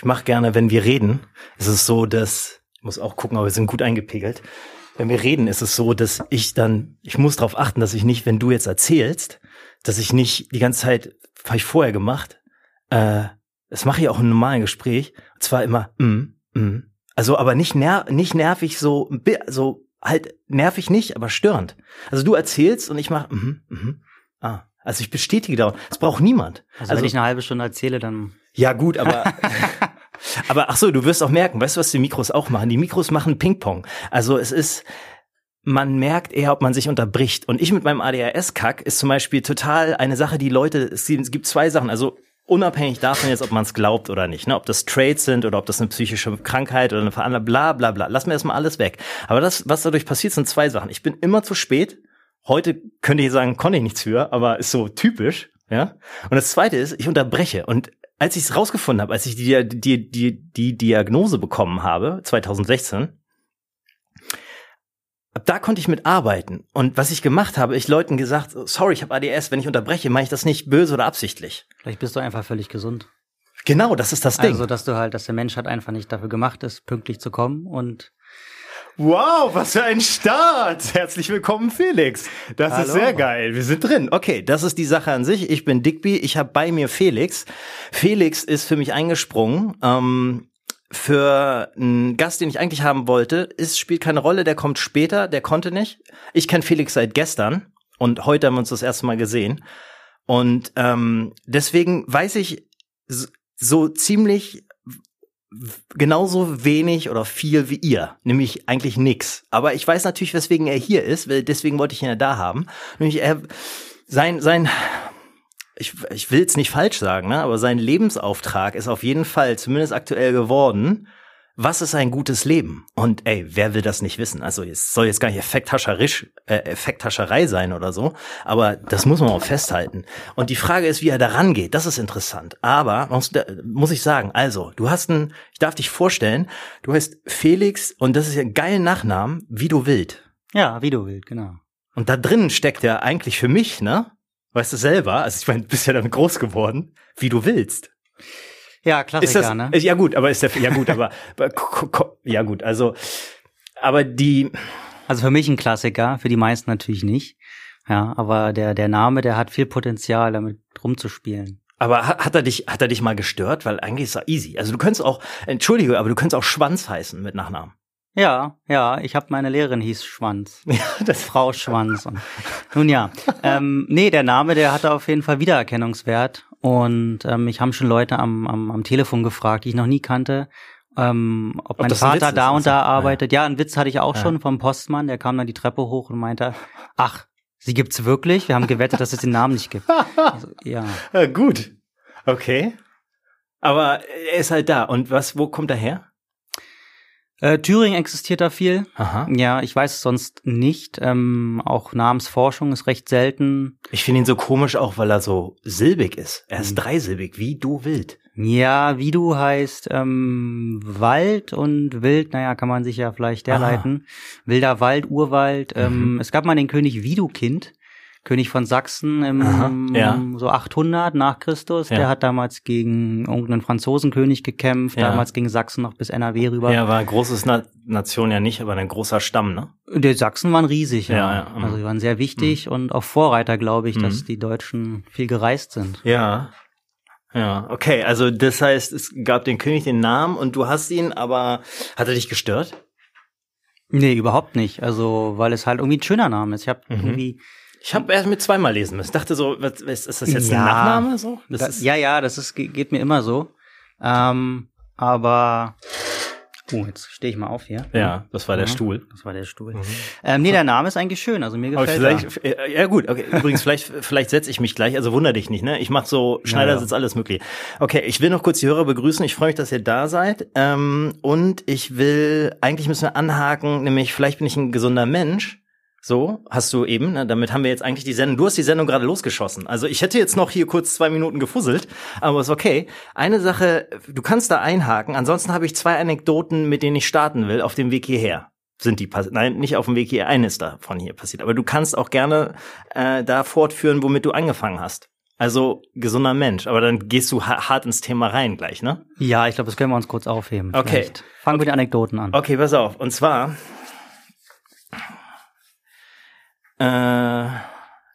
ich mache gerne, wenn wir reden, ist es so, dass, ich muss auch gucken, aber wir sind gut eingepegelt. Wenn wir reden, ist es so, dass ich dann, ich muss darauf achten, dass ich nicht, wenn du jetzt erzählst, dass ich nicht die ganze Zeit, habe ich vorher gemacht, äh, das mache ich auch im normalen Gespräch, und zwar immer, mm, mm. Also aber nicht, ner nicht nervig so, so halt nervig nicht, aber störend. Also du erzählst und ich mache, mhm, mhm. Ah, also ich bestätige da. Das braucht niemand. Also, also wenn ich eine halbe Stunde erzähle, dann. Ja gut, aber aber ach so, du wirst auch merken, weißt du, was die Mikros auch machen? Die Mikros machen Ping-Pong. Also es ist man merkt eher, ob man sich unterbricht. Und ich mit meinem ADHS-Kack ist zum Beispiel total eine Sache, die Leute, es gibt zwei Sachen. Also unabhängig davon jetzt, ob man es glaubt oder nicht, ne? ob das Traits sind oder ob das eine psychische Krankheit oder eine Veranlagung, bla bla bla. Lass mir erstmal alles weg. Aber das, was dadurch passiert, sind zwei Sachen. Ich bin immer zu spät. Heute könnte ich sagen, konnte ich nichts für, aber ist so typisch. Ja. Und das zweite ist, ich unterbreche. Und als ich es rausgefunden habe, als ich die, die, die, die Diagnose bekommen habe, 2016, ab da konnte ich mit arbeiten. Und was ich gemacht habe, ich Leuten gesagt, sorry, ich habe ADS, wenn ich unterbreche, mache ich das nicht böse oder absichtlich. Vielleicht bist du einfach völlig gesund. Genau, das ist das Ding. Also, dass du halt, dass der Mensch halt einfach nicht dafür gemacht ist, pünktlich zu kommen und Wow, was für ein Start! Herzlich willkommen, Felix. Das Hallo. ist sehr geil. Wir sind drin. Okay, das ist die Sache an sich. Ich bin Digby. Ich habe bei mir Felix. Felix ist für mich eingesprungen. Ähm, für einen Gast, den ich eigentlich haben wollte, ist, spielt keine Rolle, der kommt später, der konnte nicht. Ich kenne Felix seit gestern und heute haben wir uns das erste Mal gesehen. Und ähm, deswegen weiß ich so ziemlich genauso wenig oder viel wie ihr, nämlich eigentlich nix. Aber ich weiß natürlich, weswegen er hier ist, weil deswegen wollte ich ihn ja da haben. Nämlich er sein sein ich, ich will es nicht falsch sagen, ne, aber sein Lebensauftrag ist auf jeden Fall zumindest aktuell geworden. Was ist ein gutes Leben? Und ey, wer will das nicht wissen? Also es soll jetzt gar nicht Effekthascherisch, äh, Effekthascherei sein oder so, aber das muss man auch festhalten. Und die Frage ist, wie er daran geht. Das ist interessant. Aber muss, muss ich sagen, also du hast einen, ich darf dich vorstellen, du heißt Felix und das ist ja ein geiler Nachnamen, wie du wild. Ja, wie du wild, genau. Und da drinnen steckt ja eigentlich für mich, ne? Weißt du selber, also ich meine, du bist ja damit groß geworden, wie du willst. Ja, Klassiker, das, ne? Ja gut, aber ist der, ja gut, aber, ja gut, also, aber die. Also für mich ein Klassiker, für die meisten natürlich nicht. Ja, aber der, der Name, der hat viel Potenzial, damit rumzuspielen. Aber hat, hat er dich, hat er dich mal gestört? Weil eigentlich ist er easy. Also du könntest auch, entschuldige, aber du könntest auch Schwanz heißen mit Nachnamen. Ja, ja, ich habe meine Lehrerin hieß Schwanz. Ja, das Frau Schwanz. Und, nun ja, ähm, nee, der Name, der hatte auf jeden Fall Wiedererkennungswert. Und ähm, ich haben schon Leute am, am, am Telefon gefragt, die ich noch nie kannte, ähm, ob, ob mein Vater da und da arbeitet. Ja. ja, einen Witz hatte ich auch ja. schon vom Postmann, der kam dann die Treppe hoch und meinte, ach, sie gibt's wirklich? Wir haben gewettet, dass es den Namen nicht gibt. Also, ja. ja. Gut. Okay. Aber er ist halt da. Und was, wo kommt er her? Äh, Thüringen existiert da viel. Aha. Ja, ich weiß es sonst nicht. Ähm, auch Namensforschung ist recht selten. Ich finde ihn so komisch auch, weil er so silbig ist. Er ist mhm. dreisilbig, wie du wild. Ja, wie du heißt ähm, Wald und Wild, naja, kann man sich ja vielleicht herleiten. Wilder Wald, Urwald. Ähm, mhm. Es gab mal den König Widukind. König von Sachsen im Aha, ja. so 800 nach Christus. Ja. Der hat damals gegen irgendeinen Franzosenkönig gekämpft, ja. damals gegen Sachsen noch bis NRW rüber. Ja, war ein großes Na Nation ja nicht, aber ein großer Stamm, ne? Die Sachsen waren riesig, ja. ja. Also die waren sehr wichtig mhm. und auch Vorreiter, glaube ich, mhm. dass die Deutschen viel gereist sind. Ja. Ja, okay, also das heißt, es gab den König den Namen und du hast ihn, aber hat er dich gestört? Nee, überhaupt nicht. Also, weil es halt irgendwie ein schöner Name ist. Ich habe mhm. irgendwie ich habe erst mit zweimal lesen müssen. Ich dachte so, was, ist das jetzt ja, ein Nachname so? Das da, ist ja, ja, das ist, geht mir immer so. Ähm, aber Oh, jetzt stehe ich mal auf hier. Ja, das war der mhm. Stuhl. Das war der Stuhl. Mhm. Ähm, nee, der Name ist eigentlich schön, also mir gefällt Aber vielleicht, er. Ja gut, okay. Übrigens, vielleicht, vielleicht setze ich mich gleich, also wunder dich nicht, ne? Ich mache so Schneidersitz, ja, ja. alles möglich. Okay, ich will noch kurz die Hörer begrüßen. Ich freue mich, dass ihr da seid. Ähm, und ich will, eigentlich müssen wir anhaken, nämlich vielleicht bin ich ein gesunder Mensch. So, hast du eben, ne, damit haben wir jetzt eigentlich die Sendung, du hast die Sendung gerade losgeschossen. Also ich hätte jetzt noch hier kurz zwei Minuten gefusselt, aber ist okay. Eine Sache, du kannst da einhaken, ansonsten habe ich zwei Anekdoten, mit denen ich starten will, auf dem Weg hierher. Sind die passiert? Nein, nicht auf dem Weg hier, eines davon hier passiert. Aber du kannst auch gerne äh, da fortführen, womit du angefangen hast. Also gesunder Mensch. Aber dann gehst du hart ins Thema rein gleich, ne? Ja, ich glaube, das können wir uns kurz aufheben. Okay. Vielleicht. Fangen okay. wir die Anekdoten an. Okay, pass auf. Und zwar, äh,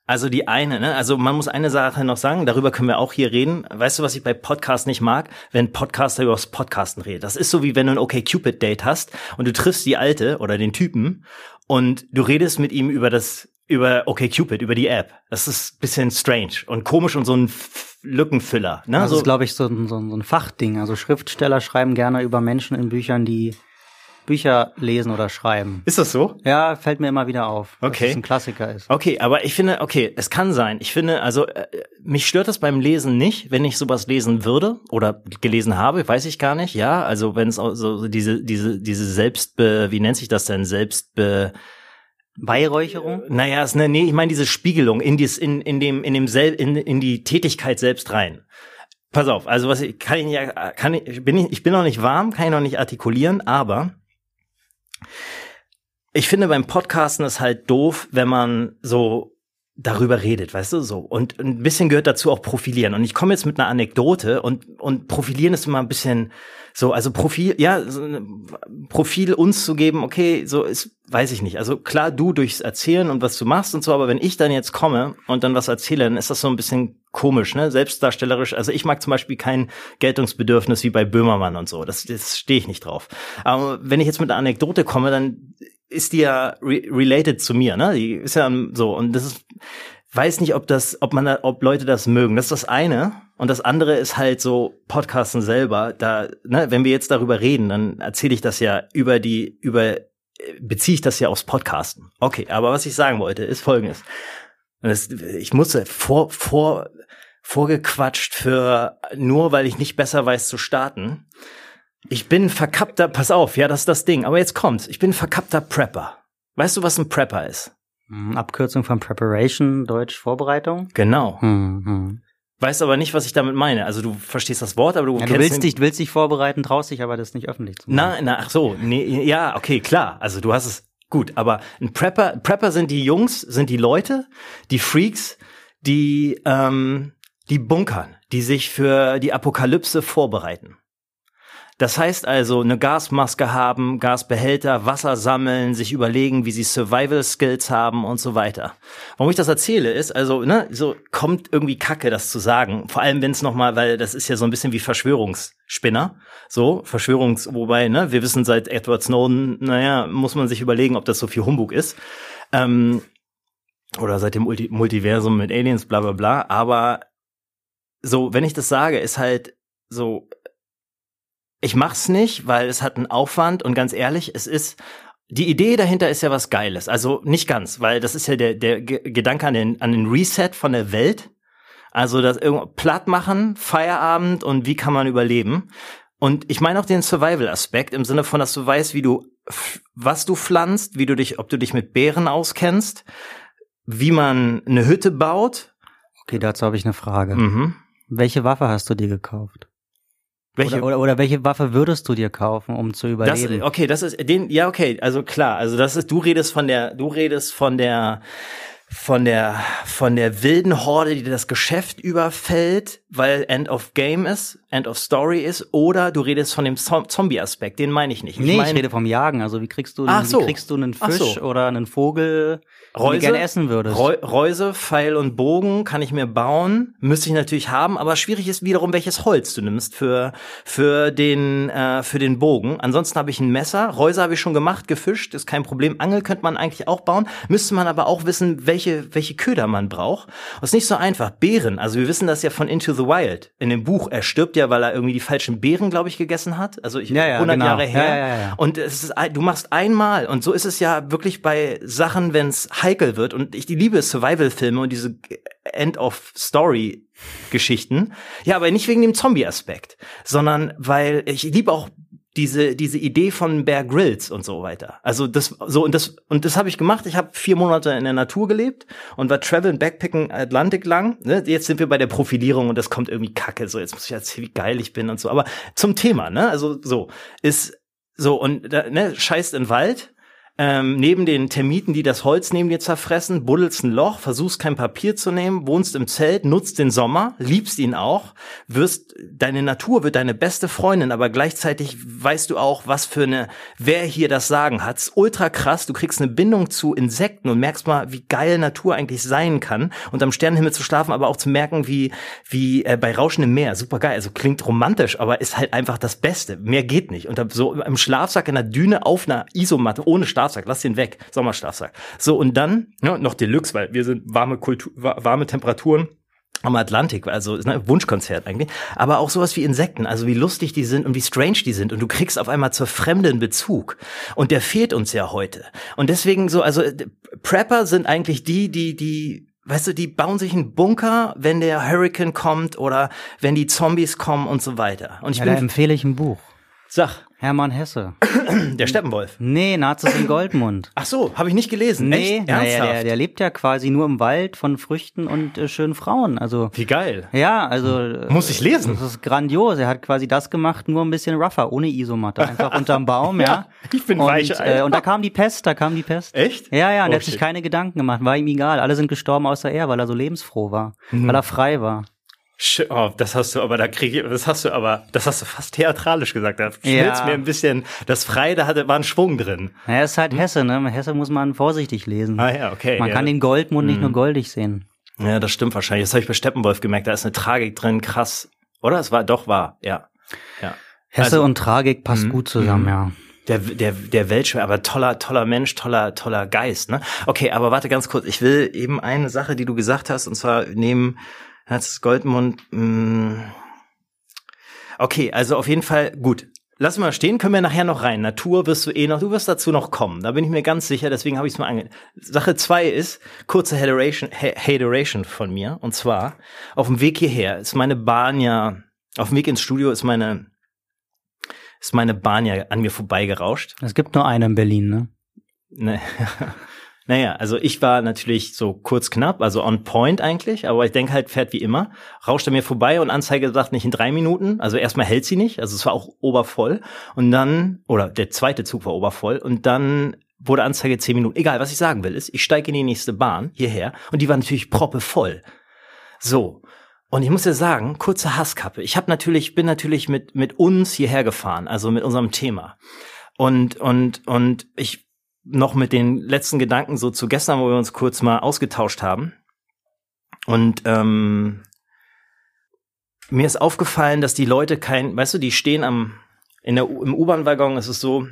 also die eine, ne? Also man muss eine Sache noch sagen, darüber können wir auch hier reden. Weißt du, was ich bei Podcasts nicht mag? Wenn Podcaster über das Podcasten redet. Das ist so wie wenn du ein okay Cupid Date hast und du triffst die alte oder den Typen und du redest mit ihm über das über okay Cupid, über die App. Das ist bisschen strange und komisch und so ein Lückenfüller. Ne? Das so, ist, glaube ich, so, so, so ein Fachding. Also Schriftsteller schreiben gerne über Menschen in Büchern, die Bücher lesen oder schreiben. Ist das so? Ja, fällt mir immer wieder auf, okay. dass es ein Klassiker ist. Okay, aber ich finde, okay, es kann sein. Ich finde, also äh, mich stört das beim Lesen nicht, wenn ich sowas lesen würde oder gelesen habe, weiß ich gar nicht. Ja, also wenn es so, so diese diese diese Selbstbe, wie nennt sich das denn Selbstbe Beihräucherung? Naja, es, ne, nee, ich meine diese Spiegelung in, dies, in, in dem, in dem Sel in, in die Tätigkeit selbst rein. Pass auf, also was ich kann ich ja, kann ich, bin ich, ich bin noch nicht warm, kann ich noch nicht artikulieren, aber ich finde beim Podcasten ist halt doof, wenn man so darüber redet, weißt du, so. Und ein bisschen gehört dazu auch profilieren. Und ich komme jetzt mit einer Anekdote und, und profilieren ist immer ein bisschen so, also Profil, ja, so Profil uns zu geben, okay, so ist, weiß ich nicht. Also klar, du durchs Erzählen und was du machst und so, aber wenn ich dann jetzt komme und dann was erzähle, dann ist das so ein bisschen komisch, ne, selbstdarstellerisch. Also ich mag zum Beispiel kein Geltungsbedürfnis wie bei Böhmermann und so. Das, das stehe ich nicht drauf. Aber wenn ich jetzt mit einer Anekdote komme, dann ist die ja re related zu mir, ne? Die ist ja so und das ist weiß nicht, ob das, ob man, ob Leute das mögen. Das ist das eine. Und das andere ist halt so Podcasten selber. Da, ne, wenn wir jetzt darüber reden, dann erzähle ich das ja über die, über, beziehe ich das ja aufs Podcasten. Okay, aber was ich sagen wollte, ist folgendes. Das, ich musste vor, vor, vorgequatscht für, nur weil ich nicht besser weiß zu starten. Ich bin verkappter, pass auf, ja, das ist das Ding. Aber jetzt kommt's. Ich bin verkappter Prepper. Weißt du, was ein Prepper ist? Abkürzung von Preparation, Deutsch Vorbereitung. Genau. Hm, hm. Weißt aber nicht, was ich damit meine. Also du verstehst das Wort, aber du ja, du willst dich, willst dich vorbereiten, traust dich aber das nicht öffentlich zu machen. Na, na, ach so, nee, ja, okay, klar. Also du hast es gut, aber ein Prepper, Prepper sind die Jungs, sind die Leute, die Freaks, die ähm, die bunkern, die sich für die Apokalypse vorbereiten. Das heißt also, eine Gasmaske haben, Gasbehälter, Wasser sammeln, sich überlegen, wie sie Survival Skills haben und so weiter. Warum ich das erzähle, ist also, ne, so kommt irgendwie Kacke, das zu sagen. Vor allem, wenn es nochmal, weil das ist ja so ein bisschen wie Verschwörungsspinner. So, Verschwörungs, wobei, ne, wir wissen seit Edward Snowden, naja, muss man sich überlegen, ob das so viel Humbug ist. Ähm, oder seit dem Multi Multiversum mit Aliens, bla bla bla. Aber so, wenn ich das sage, ist halt so, ich mach's nicht, weil es hat einen Aufwand und ganz ehrlich, es ist die Idee dahinter ist ja was Geiles. Also nicht ganz, weil das ist ja der, der Gedanke an den, an den Reset von der Welt. Also das irgendwo platt machen, Feierabend und wie kann man überleben. Und ich meine auch den Survival-Aspekt im Sinne von, dass du weißt, wie du, was du pflanzt, wie du dich, ob du dich mit Beeren auskennst, wie man eine Hütte baut. Okay, dazu habe ich eine Frage. Mhm. Welche Waffe hast du dir gekauft? Welche? Oder, oder, oder welche Waffe würdest du dir kaufen, um zu überleben? Das, okay, das ist den, ja okay, also klar, also das ist, du redest von der, du redest von der, von der, von der wilden Horde, die das Geschäft überfällt, weil End of Game ist, End of Story ist, oder du redest von dem Zombie-Aspekt, den meine ich nicht. Ich nee, mein, ich rede vom Jagen. Also wie kriegst du, wie so. kriegst du einen Fisch so. oder einen Vogel, den du gerne essen würdest? Reu Reuse, Pfeil und Bogen kann ich mir bauen, müsste ich natürlich haben, aber schwierig ist wiederum, welches Holz du nimmst für für den äh, für den Bogen. Ansonsten habe ich ein Messer, Reuse habe ich schon gemacht, gefischt, ist kein Problem. Angel könnte man eigentlich auch bauen, müsste man aber auch wissen, welche welche Köder man braucht. Das ist nicht so einfach. Beeren, also wir wissen das ja von Into the Wild. In dem Buch, er stirbt ja, weil er irgendwie die falschen Beeren, glaube ich, gegessen hat. Also ich, Ja, ja, 100 genau. Jahre her. Ja, ja, ja. Und es ist, du machst einmal und so ist es ja wirklich bei Sachen, wenn es heikel wird. Und ich die liebe Survival-Filme und diese End of Story Geschichten. Ja, aber nicht wegen dem Zombie-Aspekt, sondern weil ich liebe auch diese diese Idee von Bear Grylls und so weiter. Also das so und das und das habe ich gemacht. Ich habe vier Monate in der Natur gelebt und war traveln Backpacken Atlantik lang. Ne? Jetzt sind wir bei der Profilierung und das kommt irgendwie Kacke. So jetzt muss ich erzählen, wie geil ich bin und so. Aber zum Thema, ne? Also so ist so und ne scheißt in Wald. Ähm, neben den Termiten, die das Holz neben dir zerfressen, buddelst ein Loch, versuchst kein Papier zu nehmen, wohnst im Zelt, nutzt den Sommer, liebst ihn auch, wirst, deine Natur wird deine beste Freundin, aber gleichzeitig weißt du auch, was für eine, wer hier das Sagen hat. Ultra krass, du kriegst eine Bindung zu Insekten und merkst mal, wie geil Natur eigentlich sein kann und am Sternenhimmel zu schlafen, aber auch zu merken, wie, wie äh, bei rauschendem Meer, super geil, also klingt romantisch, aber ist halt einfach das Beste. Mehr geht nicht. Und so im Schlafsack in der Düne auf einer Isomatte, ohne Schlafsack, lass den weg, Sommerschlafsack. So, und dann, ja, noch Deluxe, weil wir sind warme Kultur, warme Temperaturen am Atlantik, also ne, Wunschkonzert eigentlich, aber auch sowas wie Insekten, also wie lustig die sind und wie strange die sind und du kriegst auf einmal zur Fremden Bezug und der fehlt uns ja heute und deswegen so, also Prepper sind eigentlich die, die die Weißt du, die bauen sich einen Bunker, wenn der Hurricane kommt oder wenn die Zombies kommen und so weiter. Und ich ja, bin da empfehle ich ein Buch. Sag. Hermann Hesse. Der Steppenwolf. Nee, Nazis in Goldmund. Ach so, habe ich nicht gelesen. Nee, Echt? naja, der, der lebt ja quasi nur im Wald von Früchten und äh, schönen Frauen. Also Wie geil. ja, also äh, Muss ich lesen. Das ist grandios. Er hat quasi das gemacht, nur ein bisschen rougher, ohne Isomatte, einfach unterm Baum, ja. ich bin und, weich, äh, und da kam die Pest, da kam die Pest. Echt? Ja, ja, und Oh, er hat sich shit. keine Gedanken gemacht, war ihm egal. Alle sind gestorben außer er, weil er so lebensfroh war, Mhm. weil er frei war. Oh, das hast du aber, da krieg ich, das hast du aber, das hast du fast theatralisch gesagt. Da schmilzt Ja. mir ein bisschen, das Frei, da hatte, war ein Schwung drin. Ja, ist halt Hesse, ne? Hesse muss man vorsichtig lesen. Hm? Ah ja, okay. man ja. kann den Goldmund nicht nur goldig sehen. Ja, das stimmt wahrscheinlich. Das habe ich bei Steppenwolf gemerkt. Da ist eine Tragik drin, krass. Oder? Es war doch wahr, ja. Ja. Hesse Also- und Tragik passt Mhm. gut zusammen, Mhm. ja. Der, der, der Weltschmerz, aber toller, toller Mensch, toller, toller Geist, ne? Okay, aber warte ganz kurz. Ich will eben eine Sache, die du gesagt hast, und zwar neben Herz Goldmund, mh, Okay, also auf jeden Fall gut. Lass mal stehen, können wir nachher noch rein. Natur wirst du eh noch, du wirst dazu noch kommen. Da bin ich mir ganz sicher, deswegen habe ich es mal ange. Sache zwei ist, kurze Hateration, Ha- Hateration von mir. Und zwar, auf dem Weg hierher ist meine Bahn ja, auf dem Weg ins Studio ist meine, ist meine Bahn ja an mir vorbeigerauscht. Es gibt nur eine in Berlin, ne? Ne. Naja, also ich war natürlich so kurz knapp, also on point eigentlich, aber ich denke halt, fährt wie immer. Rauscht er mir vorbei und Anzeige sagt nicht in drei Minuten. Also erstmal hält sie nicht, also es war auch obervoll. Und dann, oder der zweite Zug war obervoll und dann wurde Anzeige zehn Minuten. Egal, was ich sagen will, ist, ich steige in die nächste Bahn hierher und die war natürlich proppevoll. So. Und ich muss ja sagen, kurze Hasskappe. Ich habe natürlich, bin natürlich mit, mit uns hierher gefahren, also mit unserem Thema. Und, und, und ich noch mit den letzten Gedanken so zu gestern, wo wir uns kurz mal ausgetauscht haben. Und ähm, mir ist aufgefallen, dass die Leute kein, weißt du, die stehen am, in der, im U-Bahn-Waggon ist es so,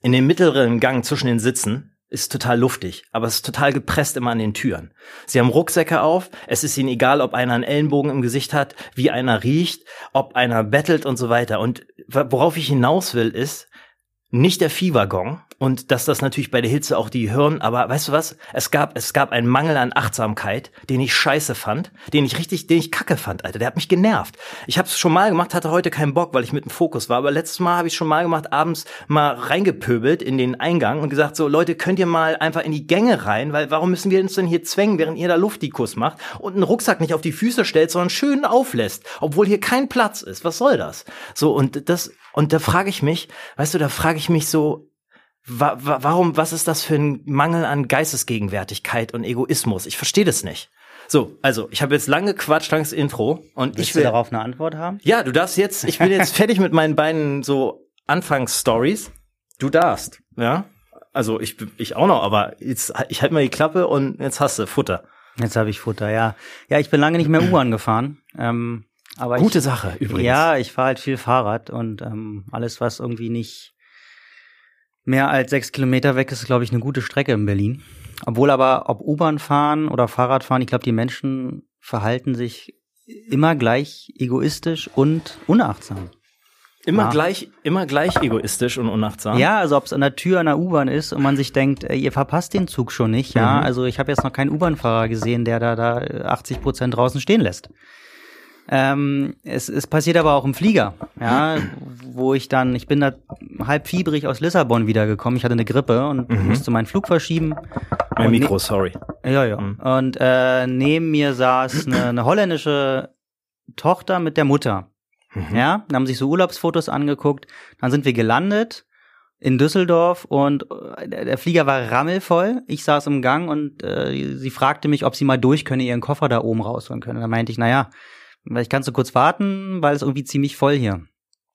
in dem mittleren Gang zwischen den Sitzen ist total luftig, aber es ist total gepresst immer an den Türen. Sie haben Rucksäcke auf, es ist ihnen egal, ob einer einen Ellenbogen im Gesicht hat, wie einer riecht, ob einer bettelt und so weiter. Und worauf ich hinaus will, ist, nicht der Viehwaggon und dass das natürlich bei der Hitze auch die hören, aber weißt du was? Es gab es gab einen Mangel an Achtsamkeit, den ich scheiße fand, den ich richtig, den ich kacke fand, Alter. Der hat mich genervt. Ich habe es schon mal gemacht, hatte heute keinen Bock, weil ich mit dem Fokus war, aber letztes Mal habe ich schon mal gemacht, abends mal reingepöbelt in den Eingang und gesagt so, Leute, könnt ihr mal einfach in die Gänge rein, weil warum müssen wir uns denn hier zwängen, während ihr da Luftikus macht und einen Rucksack nicht auf die Füße stellt, sondern schön auflässt, obwohl hier kein Platz ist. Was soll das? So und das und da frage ich mich, weißt du, da frage ich mich so, wa wa warum, was ist das für ein Mangel an Geistesgegenwärtigkeit und Egoismus? Ich verstehe das nicht. So, also, ich habe jetzt lange gequatscht, langes Intro und Willst ich du will. darauf eine Antwort haben? Ja, du darfst jetzt, ich bin jetzt fertig mit meinen beiden so Anfangsstories. Du darfst, ja? Also, ich, ich auch noch, aber jetzt, ich halte mal die Klappe und jetzt hast du Futter. Jetzt habe ich Futter, ja. Ja, ich bin lange nicht mehr U-Bahn gefahren. Ähm, aber Gute ich, Sache, übrigens. Ja, ich fahre halt viel Fahrrad und ähm, alles, was irgendwie nicht mehr als sechs Kilometer weg ist, glaube ich, eine gute Strecke in Berlin. Obwohl aber, ob U-Bahn fahren oder Fahrrad fahren, ich glaube, die Menschen verhalten sich immer gleich egoistisch und unachtsam. Immer Ja. gleich, immer gleich egoistisch und unachtsam. Ja, also ob es an der Tür einer U-Bahn ist und man sich denkt, ey, ihr verpasst den Zug schon nicht, ja. Mhm. Also ich habe jetzt noch keinen U-Bahn-Fahrer gesehen, der da, da 80 Prozent draußen stehen lässt. Ähm, es, es passiert aber auch im Flieger, ja, wo ich dann, ich bin da halb fiebrig aus Lissabon wiedergekommen, ich hatte eine Grippe und Mhm. musste meinen Flug verschieben. Mein Und Mikro, sorry. Ja, ja. Mhm. Und äh, neben mir saß eine, eine holländische Tochter mit der Mutter. Mhm. Ja, dann haben sich so Urlaubsfotos angeguckt. Dann sind wir gelandet in Düsseldorf und äh, der Flieger war rammelvoll. Ich saß im Gang und äh, sie fragte mich, ob sie mal durch könne, ihren Koffer da oben rausholen können. Da meinte ich, naja, vielleicht kannst du kurz warten, weil es irgendwie ziemlich voll hier.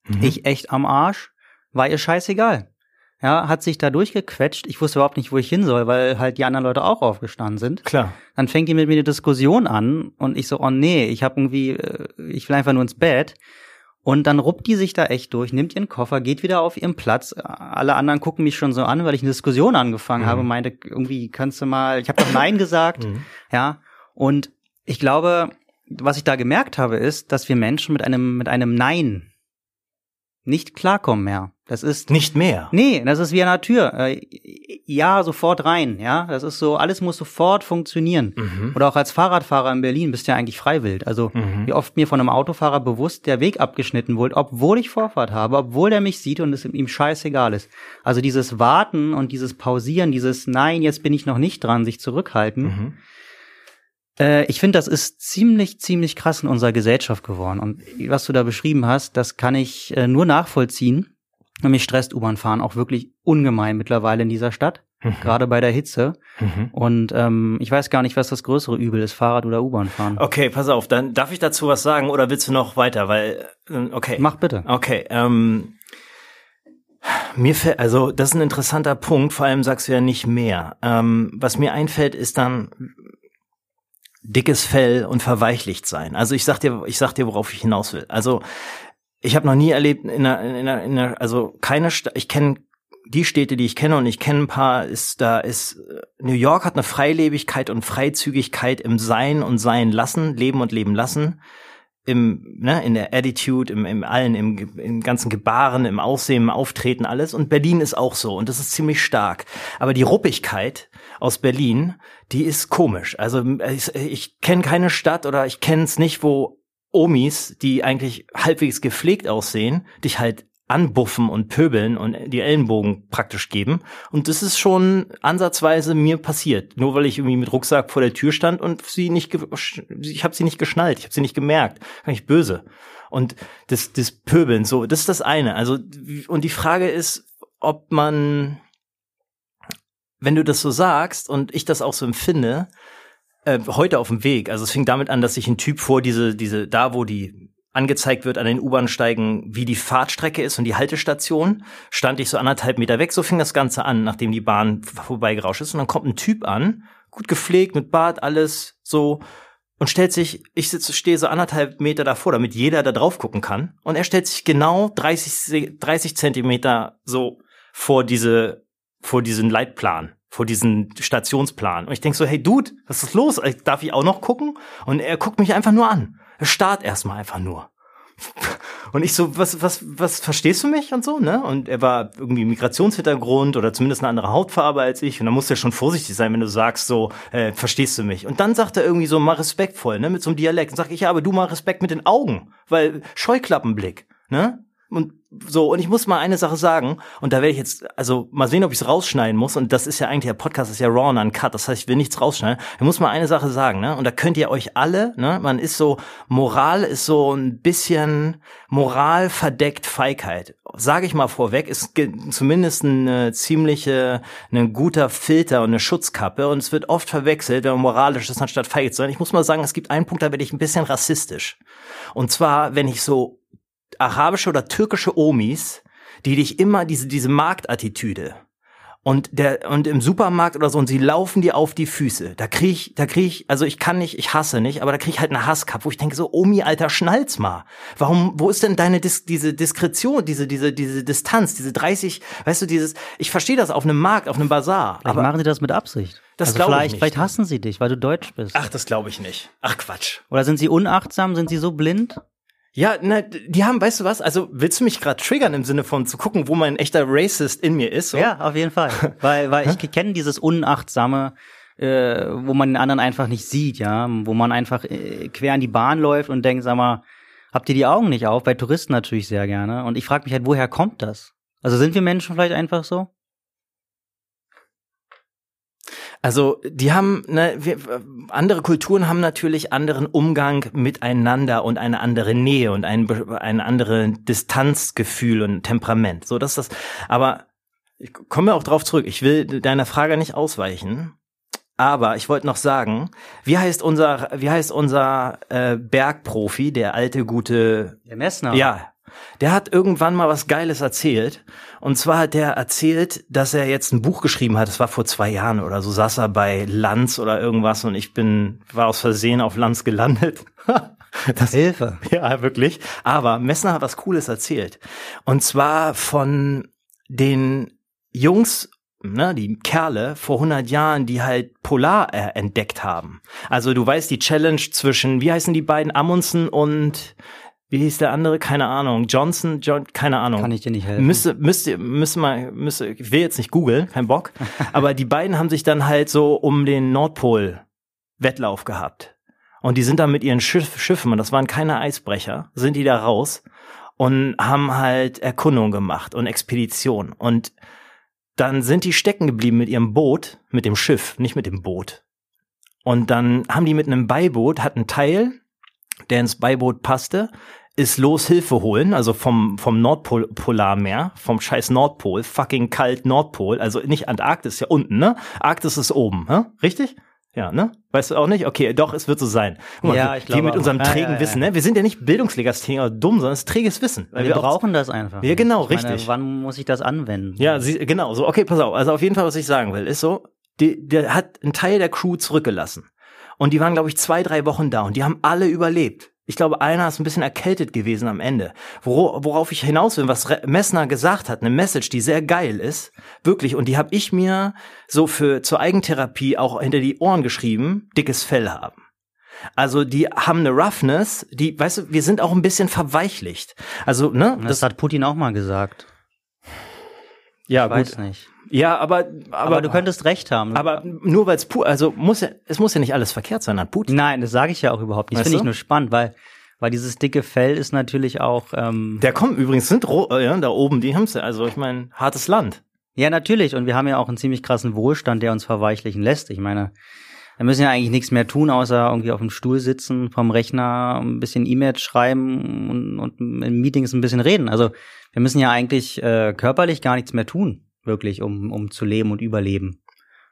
Mhm. Ich echt am Arsch, war ihr scheißegal. Ja, hat sich da durchgequetscht. Ich wusste überhaupt nicht, wo ich hin soll, weil halt die anderen Leute auch aufgestanden sind. Klar. Dann fängt die mit mir eine Diskussion an und ich so, oh nee, ich habe irgendwie, äh, ich will einfach nur ins Bett. Und dann ruppt die sich da echt durch, nimmt ihren Koffer, geht wieder auf ihren Platz. Alle anderen gucken mich schon so an, weil ich eine Diskussion angefangen mhm. habe, meinte, irgendwie kannst du mal, ich habe doch Nein gesagt, mhm. ja. Und ich glaube, was ich da gemerkt habe, ist, dass wir Menschen mit einem, mit einem Nein nicht klarkommen mehr. Das ist nicht mehr. Nee, das ist wie an der Tür. Äh, ja, sofort rein, ja. Das ist so, alles muss sofort funktionieren. Mhm. Oder auch als Fahrradfahrer in Berlin bist du ja eigentlich freiwillig. Also mhm. wie oft mir von einem Autofahrer bewusst der Weg abgeschnitten wurde, obwohl ich Vorfahrt habe, obwohl der mich sieht und es ihm scheißegal ist. Also dieses Warten und dieses Pausieren, dieses Nein, jetzt bin ich noch nicht dran, sich zurückhalten. Mhm. Äh, ich finde, das ist ziemlich, ziemlich krass in unserer Gesellschaft geworden. Und was du da beschrieben hast, das kann ich äh, nur nachvollziehen und mich stresst U-Bahn fahren auch wirklich ungemein mittlerweile in dieser Stadt, mhm. gerade bei der Hitze. Mhm. Und ähm, ich weiß gar nicht, was das größere Übel ist, Fahrrad oder U-Bahn fahren. Okay, pass auf, dann darf ich dazu was sagen oder willst du noch weiter? Weil, äh, okay. Mach bitte. Okay, ähm, mir fällt, also das ist ein interessanter Punkt, vor allem sagst du ja nicht mehr. Ähm, was mir einfällt, ist dann dickes Fell und verweichlicht sein. Also ich sag dir, ich sag dir, worauf ich hinaus will. Also ich habe noch nie erlebt in einer, in einer, in einer also keine Stadt, ich kenne die Städte, die ich kenne und ich kenne ein paar, ist da ist äh, New York hat eine Freilebigkeit und Freizügigkeit im Sein und Sein lassen, Leben und Leben lassen, im ne, in der Attitude, im, im allen, im, im ganzen Gebaren, im Aussehen, im Auftreten, alles. Und Berlin ist auch so und das ist ziemlich stark. Aber die Ruppigkeit aus Berlin, die ist komisch. Also ich, ich kenne keine Stadt oder ich kenne es nicht, wo Omis, die eigentlich halbwegs gepflegt aussehen, dich halt anbuffen und pöbeln und die Ellenbogen praktisch geben. Und das ist schon ansatzweise mir passiert. Nur weil ich irgendwie mit Rucksack vor der Tür stand und sie nicht, ich habe sie nicht geschnallt, ich habe sie nicht gemerkt. Kann ich böse. Und das, das Pöbeln, so, das ist das eine. Also, und die Frage ist, ob man, wenn du das so sagst und ich das auch so empfinde, äh, heute auf dem Weg. Also es fing damit an, dass sich ein Typ vor diese, diese, da wo die angezeigt wird an den U-Bahn-Steigen, wie die Fahrtstrecke ist und die Haltestation, stand ich so anderthalb Meter weg. So fing das Ganze an, nachdem die Bahn vorbeigerauscht ist. Und dann kommt ein Typ an, gut gepflegt, mit Bart, alles so, und stellt sich, ich sitze, stehe so anderthalb Meter davor, damit jeder da drauf gucken kann. Und er stellt sich genau 30, 30 Zentimeter so vor diese, vor diesen Leitplan vor diesen Stationsplan. Und ich denk so, hey Dude, was ist los? Darf ich auch noch gucken? Und er guckt mich einfach nur an. Er starrt erstmal einfach nur. Und ich so, was, was, was verstehst du mich und so, ne? Und er war irgendwie Migrationshintergrund oder zumindest eine andere Hautfarbe als ich. Und dann musst du ja schon vorsichtig sein, wenn du sagst so, äh, verstehst du mich? Und dann sagt er irgendwie so mal respektvoll, ne? Mit so einem Dialekt. Und sag ich, ja, aber du mal Respekt mit den Augen, weil Scheuklappenblick, ne? Und so, und ich muss mal eine Sache sagen, und da werde ich jetzt, also mal sehen, ob ich es rausschneiden muss, und das ist ja eigentlich, der Podcast ist ja raw und uncut, das heißt, ich will nichts rausschneiden. Ich muss mal eine Sache sagen, ne? Und da könnt ihr euch alle, ne, man ist so, Moral ist so ein bisschen Moral verdeckt Feigheit. Sage ich mal vorweg, ist zumindest eine ziemliche, ein guter Filter und eine Schutzkappe, und es wird oft verwechselt, wenn man moralisch ist, anstatt feig zu sein. Ich muss mal sagen, es gibt einen Punkt, da werde ich ein bisschen rassistisch. Und zwar, wenn ich so arabische oder türkische Omis, die dich immer diese, diese Marktattitüde und der und im Supermarkt oder so und sie laufen dir auf die Füße. Da krieg ich, da krieg ich, also ich kann nicht, ich hasse nicht, aber da krieg ich halt eine Hasskappe, wo ich denke so, Omi, alter, schnall's mal. Warum, wo ist denn deine Dis diese Diskretion, diese diese diese Distanz, diese 30, weißt du, dieses ich verstehe das auf einem Markt, auf einem Bazar, vielleicht aber machen sie das mit Absicht. Das also glaube ich nicht. Vielleicht hassen sie dich, weil du deutsch bist. Ach, das glaube ich nicht. Ach Quatsch. Oder sind sie unachtsam, sind sie so blind? Ja, na, die haben, weißt du was? Also willst du mich gerade triggern im Sinne von zu gucken, wo mein echter Racist in mir ist? So? Ja, auf jeden Fall, weil weil ich kenne dieses unachtsame, äh, wo man den anderen einfach nicht sieht, ja, wo man einfach äh, quer an die Bahn läuft und denkt, sag mal, habt ihr die Augen nicht auf? Bei Touristen natürlich sehr gerne. Und ich frage mich halt, woher kommt das? Also sind wir Menschen vielleicht einfach so? Also die haben, ne, wir, andere Kulturen haben natürlich anderen Umgang miteinander und eine andere Nähe und ein, ein andere Distanzgefühl und Temperament. So dass das, aber ich komme auch drauf zurück. Ich will deiner Frage nicht ausweichen. Aber ich wollte noch sagen, wie heißt unser, wie heißt unser äh, Bergprofi, der alte gute Der Messner. Ja, der hat irgendwann mal was Geiles erzählt. Und zwar hat der erzählt, dass er jetzt ein Buch geschrieben hat. Das war vor zwei Jahren oder so. Saß er bei Lanz oder irgendwas und ich bin, war aus Versehen auf Lanz gelandet. Das, Hilfe. Ja, wirklich. Aber Messner hat was Cooles erzählt. Und zwar von den Jungs ne, die Kerle vor 100 Jahren, die halt Polar äh, entdeckt haben. Also du weißt die Challenge zwischen, wie heißen die beiden, Amundsen und wie hieß der andere? Keine Ahnung. Johnson, John, keine Ahnung. Kann ich dir nicht helfen. Müsste, müsste, müsste mal, müsste, ich will jetzt nicht googeln, kein Bock. aber die beiden haben sich dann halt so um den Nordpol Wettlauf gehabt. Und die sind dann mit ihren Schiff, Schiffen, und das waren keine Eisbrecher, sind die da raus und haben halt Erkundung gemacht und Expedition. Und dann sind die stecken geblieben mit ihrem Boot, mit dem Schiff, nicht mit dem Boot. Und dann haben die mit einem Beiboot, hat ein Teil, der ins Beiboot passte, ist los Hilfe holen, also vom, vom Nordpolarmeer, vom scheiß Nordpol, fucking kalt Nordpol, also nicht Antarktis, ja unten, ne? Arktis ist oben, hä? richtig? Ja, ne? Weißt du auch nicht? Okay, doch, es wird so sein. Mal, ja, ich glaube. Wir mit unserem auch. trägen ja, ja, Wissen, ne? Wir sind ja nicht Bildungslegastheniker dumm, sondern es ist träges Wissen. Weil wir, wir brauchen das einfach. Ja, genau, ich richtig. Meine, wann muss ich das anwenden? Ja, sie, genau, so, okay, pass auf. Also auf jeden Fall, was ich sagen will, ist so, die, der hat einen Teil der Crew zurückgelassen. Und die waren, glaube ich, zwei, drei Wochen da und die haben alle überlebt. Ich glaube, einer ist ein bisschen erkältet gewesen am Ende. worauf ich hinaus will, was Messner gesagt hat, eine Message, die sehr geil ist, wirklich, und die habe ich mir so für zur Eigentherapie auch hinter die Ohren geschrieben, dickes Fell haben. Also die haben eine Roughness, die, weißt du, wir sind auch ein bisschen verweichlicht. Also, ne? Das, das hat Putin auch mal gesagt. Ja, ich gut. weiß nicht. Ja, aber, aber, aber du könntest recht haben. Aber nur weil es also muss ja, es muss ja nicht alles verkehrt sein an Putin. Nein, das sage ich ja auch überhaupt nicht. Das finde ich nur spannend, weil weil dieses dicke Fell ist natürlich auch. Ähm, Der kommt übrigens sind äh, ja, da oben, die ja. Also ich meine, hartes Land. Ja, natürlich. Und wir haben ja auch einen ziemlich krassen Wohlstand, der uns verweichlichen lässt. Ich meine, wir müssen ja eigentlich nichts mehr tun, außer irgendwie auf dem Stuhl sitzen, vom Rechner ein bisschen E-Mails schreiben und, und in Meetings ein bisschen reden. Also wir müssen ja eigentlich äh, körperlich gar nichts mehr tun wirklich, um, um zu leben und überleben.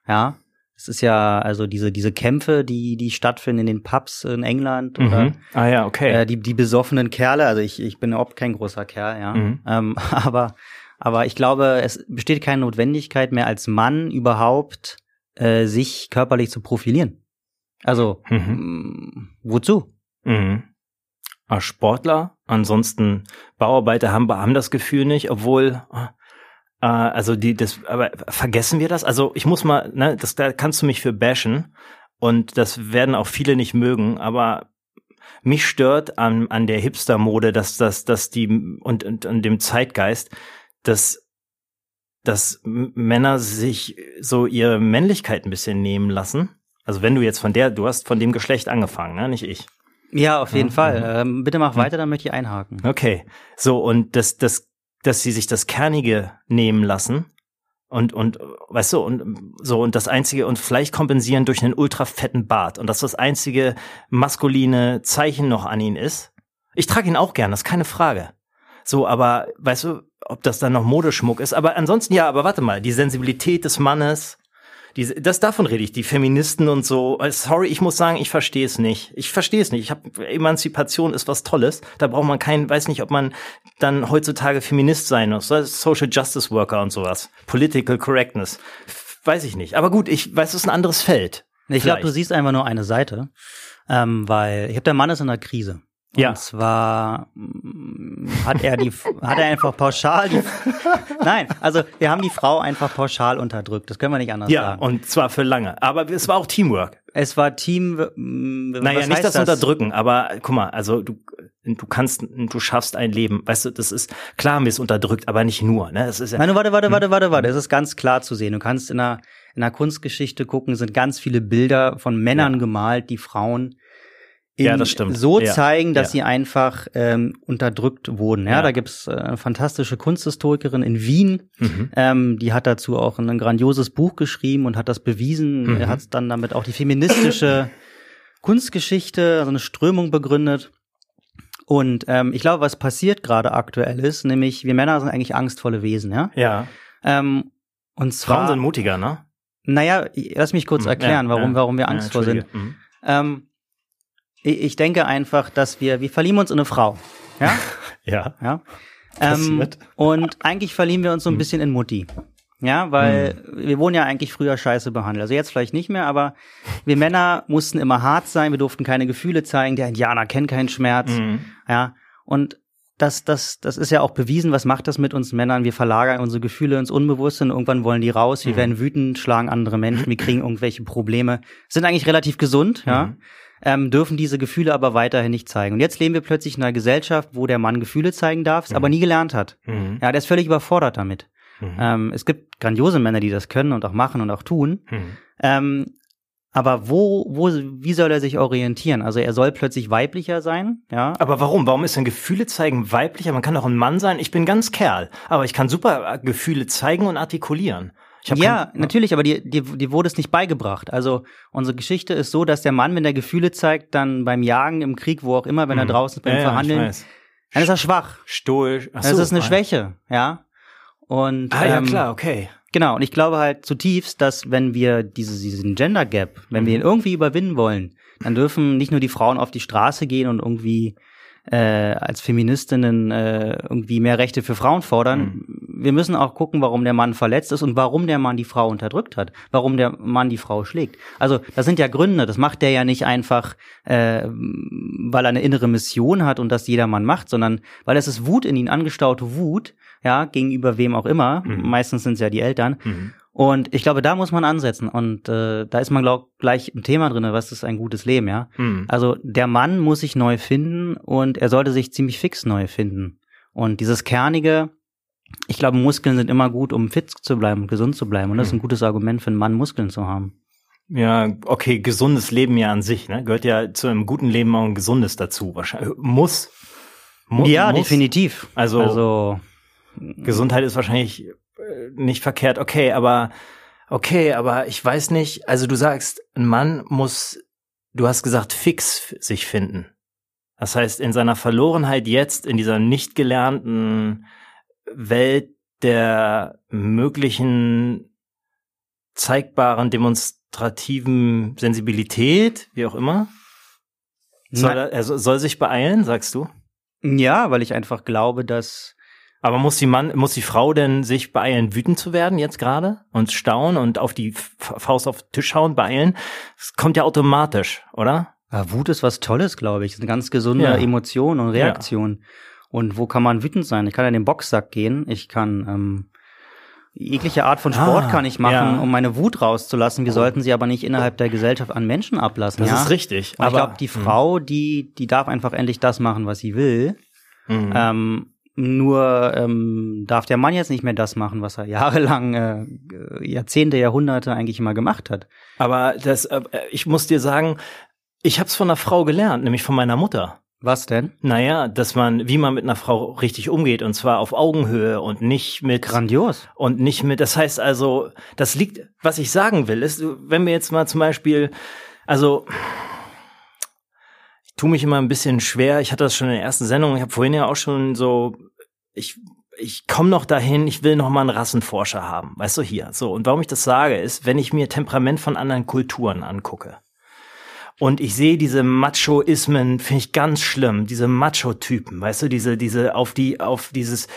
Ja. Es ist ja, also diese, diese Kämpfe, die, die stattfinden in den Pubs in England mhm. oder ah, ja, okay. äh, die, die besoffenen Kerle, also ich, ich bin überhaupt kein großer Kerl, ja. Mhm. Ähm, aber, aber ich glaube, es besteht keine Notwendigkeit mehr als Mann überhaupt, äh, sich körperlich zu profilieren. Also, mhm. mh, wozu? Mhm. Als Sportler, ansonsten Bauarbeiter haben, haben das Gefühl nicht, obwohl, äh, also die, das, aber vergessen wir das? Also ich muss mal, ne, das, da kannst du mich für bashen und das werden auch viele nicht mögen, aber mich stört an, an der Hipster-Mode, dass, dass, dass die und, und, und dem Zeitgeist, dass, dass Männer sich so ihre Männlichkeit ein bisschen nehmen lassen. Also wenn du jetzt von der, du hast von dem Geschlecht angefangen, ne? nicht ich. Ja, auf jeden ja, Fall. Ähm, bitte mach weiter, dann möchte ich einhaken. Okay. So, und das, das dass sie sich das Kernige nehmen lassen und und weißt du und so und das einzige und vielleicht kompensieren durch einen ultra fetten Bart und dass das einzige maskuline Zeichen noch an ihn ist. Ich trage ihn auch gern, das ist keine Frage. So, aber weißt du, ob das dann noch Modeschmuck ist, aber ansonsten ja, aber warte mal, die Sensibilität des Mannes, diese, das davon rede ich, die Feministen und so. Äh, sorry, ich muss sagen, ich verstehe es nicht. Ich verstehe es nicht. Ich habe Emanzipation ist was Tolles. Da braucht man keinen, weiß nicht, ob man dann heutzutage Feminist sein muss. Social Justice Worker und sowas. Political Correctness. Weiß ich nicht. Aber gut, ich weiß, es ist ein anderes Feld. Ich glaube, du siehst einfach nur eine Seite, ähm, weil ich habe der Mann ist in der Krise. Und ja. zwar mm, hat er die, hat er einfach pauschal die, nein, also wir haben die Frau einfach pauschal unterdrückt. Das können wir nicht anders ja, sagen. Ja, und zwar für lange. Aber es war auch Teamwork. Es war Team, naja, nicht das, das Unterdrücken, aber guck mal, also du, du kannst, du schaffst ein Leben. Weißt du, das ist, klar haben wir es unterdrückt, aber nicht nur, ne? Das ist ja. Nein, warte, warte, warte, warte, warte. Es ist ganz klar zu sehen. Du kannst in einer, in einer Kunstgeschichte gucken, sind ganz viele Bilder von Männern ja. gemalt, die Frauen ja, das stimmt. so ja. zeigen, dass ja. sie einfach ähm, unterdrückt wurden. Ja, da gibt's äh, eine fantastische Kunsthistorikerin in Wien, mhm. ähm, die hat dazu auch ein grandioses Buch geschrieben und hat das bewiesen. Mhm. Er hat dann damit auch die feministische Kunstgeschichte, also eine Strömung begründet. Und ähm, ich glaube, was passiert gerade aktuell ist, nämlich wir Männer sind eigentlich angstvolle Wesen, ja. Ja. Ähm, Und zwar, Frauen sind mutiger, ne? Naja, lass mich kurz erklären, ja, warum, warum wir Angst ja, vor sind. Mhm. Ähm, ich denke einfach, dass wir, wir verlieben uns in eine Frau. Ja? ja. ja. Ähm, und eigentlich verlieben wir uns so ein mhm. bisschen in Mutti. Ja, weil mhm. wir wurden ja eigentlich früher scheiße behandelt. Also jetzt vielleicht nicht mehr, aber wir Männer mussten immer hart sein, wir durften keine Gefühle zeigen, der Indianer kennt keinen Schmerz. Mhm. Ja. Und das, das, das ist ja auch bewiesen, was macht das mit uns Männern? Wir verlagern unsere Gefühle ins Unbewusste und irgendwann wollen die raus, wir mhm. werden wütend, schlagen andere Menschen, wir kriegen irgendwelche Probleme, sind eigentlich relativ gesund, ja. Ähm, dürfen diese Gefühle aber weiterhin nicht zeigen. Und jetzt leben wir plötzlich in einer Gesellschaft, wo der Mann Gefühle zeigen darf, es mhm. aber nie gelernt hat. Mhm. Ja, der ist völlig überfordert damit. Mhm. Ähm, es gibt grandiose Männer, die das können und auch machen und auch tun. Mhm. Ähm, aber wo, wo, wie soll er sich orientieren? Also er soll plötzlich weiblicher sein, ja. Aber warum? Warum ist denn Gefühle zeigen weiblicher? Man kann doch ein Mann sein. Ich bin ganz Kerl, aber ich kann super Gefühle zeigen und artikulieren. Ja, kein, natürlich, aber dir, dir, dir wurde es nicht beigebracht. Also unsere Geschichte ist so, dass der Mann, wenn er Gefühle zeigt, dann beim Jagen, im Krieg, wo auch immer, wenn er mhm. draußen ist, beim ja, Verhandeln, dann ist er schwach. Stoisch. Ach so, das ist eine Schwäche, ja. Und, ah, ja, ähm, klar, okay. Genau, und ich glaube halt zutiefst, dass wenn wir diese, diesen Gender Gap, wenn wir ihn mhm. irgendwie überwinden wollen, dann dürfen nicht nur die Frauen auf die Straße gehen und irgendwie äh, als Feministinnen äh, irgendwie mehr Rechte für Frauen fordern. Mhm. Wir müssen auch gucken, warum der Mann verletzt ist und warum der Mann die Frau unterdrückt hat, warum der Mann die Frau schlägt. Also das sind ja Gründe. Das macht der ja nicht einfach, äh, weil er eine innere Mission hat und das jeder Mann macht, sondern weil es ist Wut in ihn angestaute Wut, ja, gegenüber wem auch immer. Mhm. Meistens sind es ja die Eltern. Mhm. Und ich glaube, da muss man ansetzen. Und äh, da ist man, glaube gleich im Thema drin, was ist ein gutes Leben, ja. Mhm. Also der Mann muss sich neu finden und er sollte sich ziemlich fix neu finden. Und dieses Kernige, ich glaube, Muskeln sind immer gut, um fit zu bleiben, gesund zu bleiben. Und das ist ein mhm. gutes Argument für einen Mann, Muskeln zu haben. Ja, okay, gesundes Leben ja an sich, ne? Gehört ja zu einem guten Leben auch ein gesundes dazu. Wahrscheinlich muss. Mu ja, muss. definitiv. Also, also Gesundheit ist wahrscheinlich nicht verkehrt. Okay, aber okay, aber ich weiß nicht. Also du sagst, ein Mann muss, du hast gesagt, fix sich finden. Das heißt, in seiner Verlorenheit jetzt, in dieser nicht gelernten Welt der möglichen zeigbaren, demonstrativen Sensibilität, wie auch immer, soll er, er soll sich beeilen, sagst du? Ja, weil ich einfach glaube, dass aber muss die Mann, muss die Frau denn sich beeilen, wütend zu werden jetzt gerade und staunen und auf die Faust auf den Tisch hauen, beeilen? Das kommt ja automatisch, oder? Ja, Wut ist was Tolles, glaube ich. Das ist eine ganz gesunde ja. Emotion und Reaktion. Ja. Und wo kann man wütend sein? Ich kann in den Boxsack gehen. Ich kann ähm, jegliche Art von Sport ah, kann ich machen, ja. um meine Wut rauszulassen. Wir oh. sollten sie aber nicht innerhalb der Gesellschaft an Menschen ablassen. Das ja? ist richtig. Und aber ich glaube, die hm. Frau, die die darf einfach endlich das machen, was sie will. Mhm. Ähm, nur ähm, darf der Mann jetzt nicht mehr das machen, was er jahrelang, äh, Jahrzehnte, Jahrhunderte eigentlich immer gemacht hat. Aber das, äh, ich muss dir sagen, ich habe es von einer Frau gelernt, nämlich von meiner Mutter. Was denn? Naja, dass man, wie man mit einer Frau richtig umgeht, und zwar auf Augenhöhe und nicht mit. Grandios. Und nicht mit, das heißt also, das liegt, was ich sagen will, ist, wenn wir jetzt mal zum Beispiel, also, tue mich immer ein bisschen schwer. Ich hatte das schon in der ersten Sendung. Ich habe vorhin ja auch schon so, ich ich komme noch dahin, ich will noch mal einen Rassenforscher haben, weißt du hier. So und warum ich das sage, ist, wenn ich mir Temperament von anderen Kulturen angucke und ich sehe diese Macho-Ismen, finde ich ganz schlimm, diese Macho-Typen, weißt du, diese diese auf die auf dieses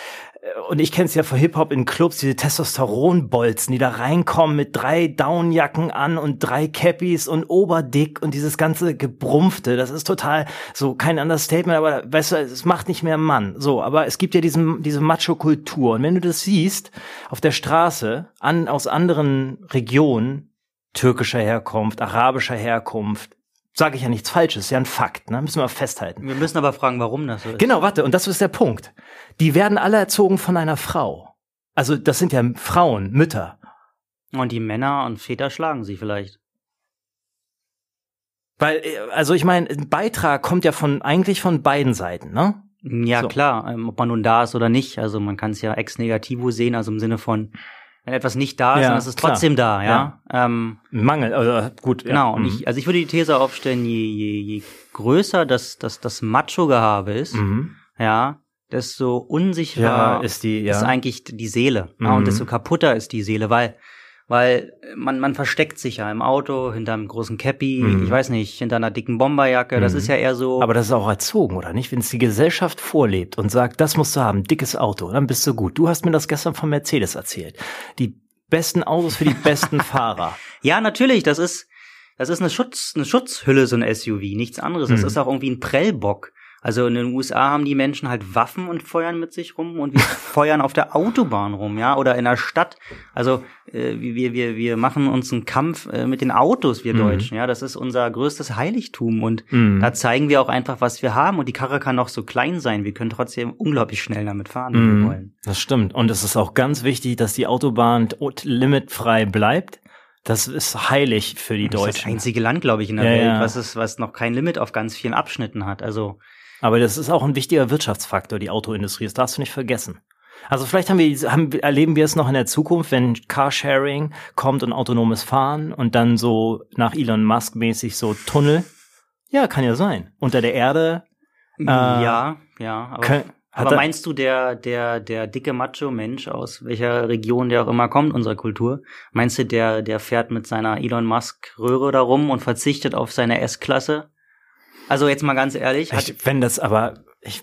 und ich kenne es ja von Hip-Hop in Clubs, diese Testosteronbolzen, die da reinkommen mit drei Downjacken an und drei Cappies und Oberdick und dieses ganze Gebrumpfte, das ist total so kein Understatement, aber weißt du, es macht nicht mehr Mann. So, aber es gibt ja diesen, diese Macho-Kultur und wenn du das siehst auf der Straße an, aus anderen Regionen, türkischer Herkunft, arabischer Herkunft, sage ich ja nichts Falsches, ist ja ein Fakt, ne? Müssen wir festhalten. Wir müssen aber fragen, warum das so ist. Genau, warte, und das ist der Punkt. Die werden alle erzogen von einer Frau. Also das sind ja Frauen, Mütter. Und die Männer und Väter schlagen sie vielleicht. Weil, äh, also ich meine, ein Beitrag kommt ja von eigentlich von beiden Seiten, ne? Ja, so. klar, ähm, ob man nun da ist oder nicht. Also man kann es ja ex negativo sehen, also im Sinne von, wenn etwas nicht da ist, ja, dann ist es trotzdem klar. da, ja. ja. Ähm, Mangel, also gut. Genau, ja. und ich, also ich würde die These aufstellen, je, je, je größer das, das, das Macho-Gehabe ist, mhm. ja, desto unsicherer ja, ist, die, ja. ist eigentlich die Seele. Mhm. Ja, und desto kaputter ist die Seele, weil weil man, man versteckt sich ja im Auto, hinter einem großen Cappy, mhm. ich weiß nicht, hinter einer dicken Bomberjacke, das mhm. ist ja eher so. Aber das ist auch erzogen, oder nicht? Wenn es die Gesellschaft vorlebt und sagt, das musst du haben, dickes Auto, dann bist du gut. Du hast mir das gestern von Mercedes erzählt. Die besten Autos für die besten Fahrer. Ja, natürlich, das ist, das ist eine Schutz, eine Schutzhülle, so ein SUV, nichts anderes. Das mhm. ist auch irgendwie ein Prellbock. Also in den USA haben die Menschen halt Waffen und feuern mit sich rum und wir feuern auf der Autobahn rum, ja, oder in der Stadt. Also äh, wir, wir, wir machen uns einen Kampf äh, mit den Autos, wir mhm. Deutschen, ja, das ist unser größtes Heiligtum und mhm. da zeigen wir auch einfach, was wir haben und die Karre kann auch so klein sein, wir können trotzdem unglaublich schnell damit fahren, wenn mhm. wir wollen. Das stimmt und es ist auch ganz wichtig, dass die Autobahn limitfrei bleibt. Das ist heilig für die Deutschen. Das ist das einzige Land, glaube ich, in der ja, Welt, was es, was noch kein Limit auf ganz vielen Abschnitten hat. Also aber das ist auch ein wichtiger Wirtschaftsfaktor, die Autoindustrie. Das darfst du nicht vergessen. Also vielleicht haben wir, haben, erleben wir es noch in der Zukunft, wenn Carsharing kommt und autonomes Fahren und dann so nach Elon Musk mäßig so Tunnel. Ja, kann ja sein. Unter der Erde. Äh, ja, ja. Aber, können, aber meinst du, der, der, der dicke Macho-Mensch aus welcher Region der auch immer kommt, unserer Kultur, meinst du, der, der fährt mit seiner Elon Musk-Röhre da rum und verzichtet auf seine S-Klasse? Also jetzt mal ganz ehrlich. Ich, wenn das aber, ich,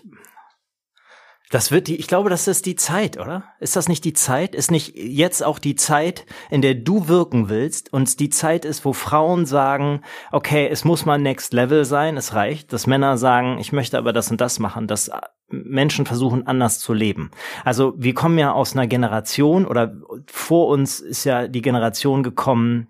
das wird die, ich glaube, das ist die Zeit, oder? Ist das nicht die Zeit? Ist nicht jetzt auch die Zeit, in der du wirken willst und die Zeit ist, wo Frauen sagen, okay, es muss mal Next Level sein, es reicht, dass Männer sagen, ich möchte aber das und das machen, dass Menschen versuchen anders zu leben. Also wir kommen ja aus einer Generation oder vor uns ist ja die Generation gekommen,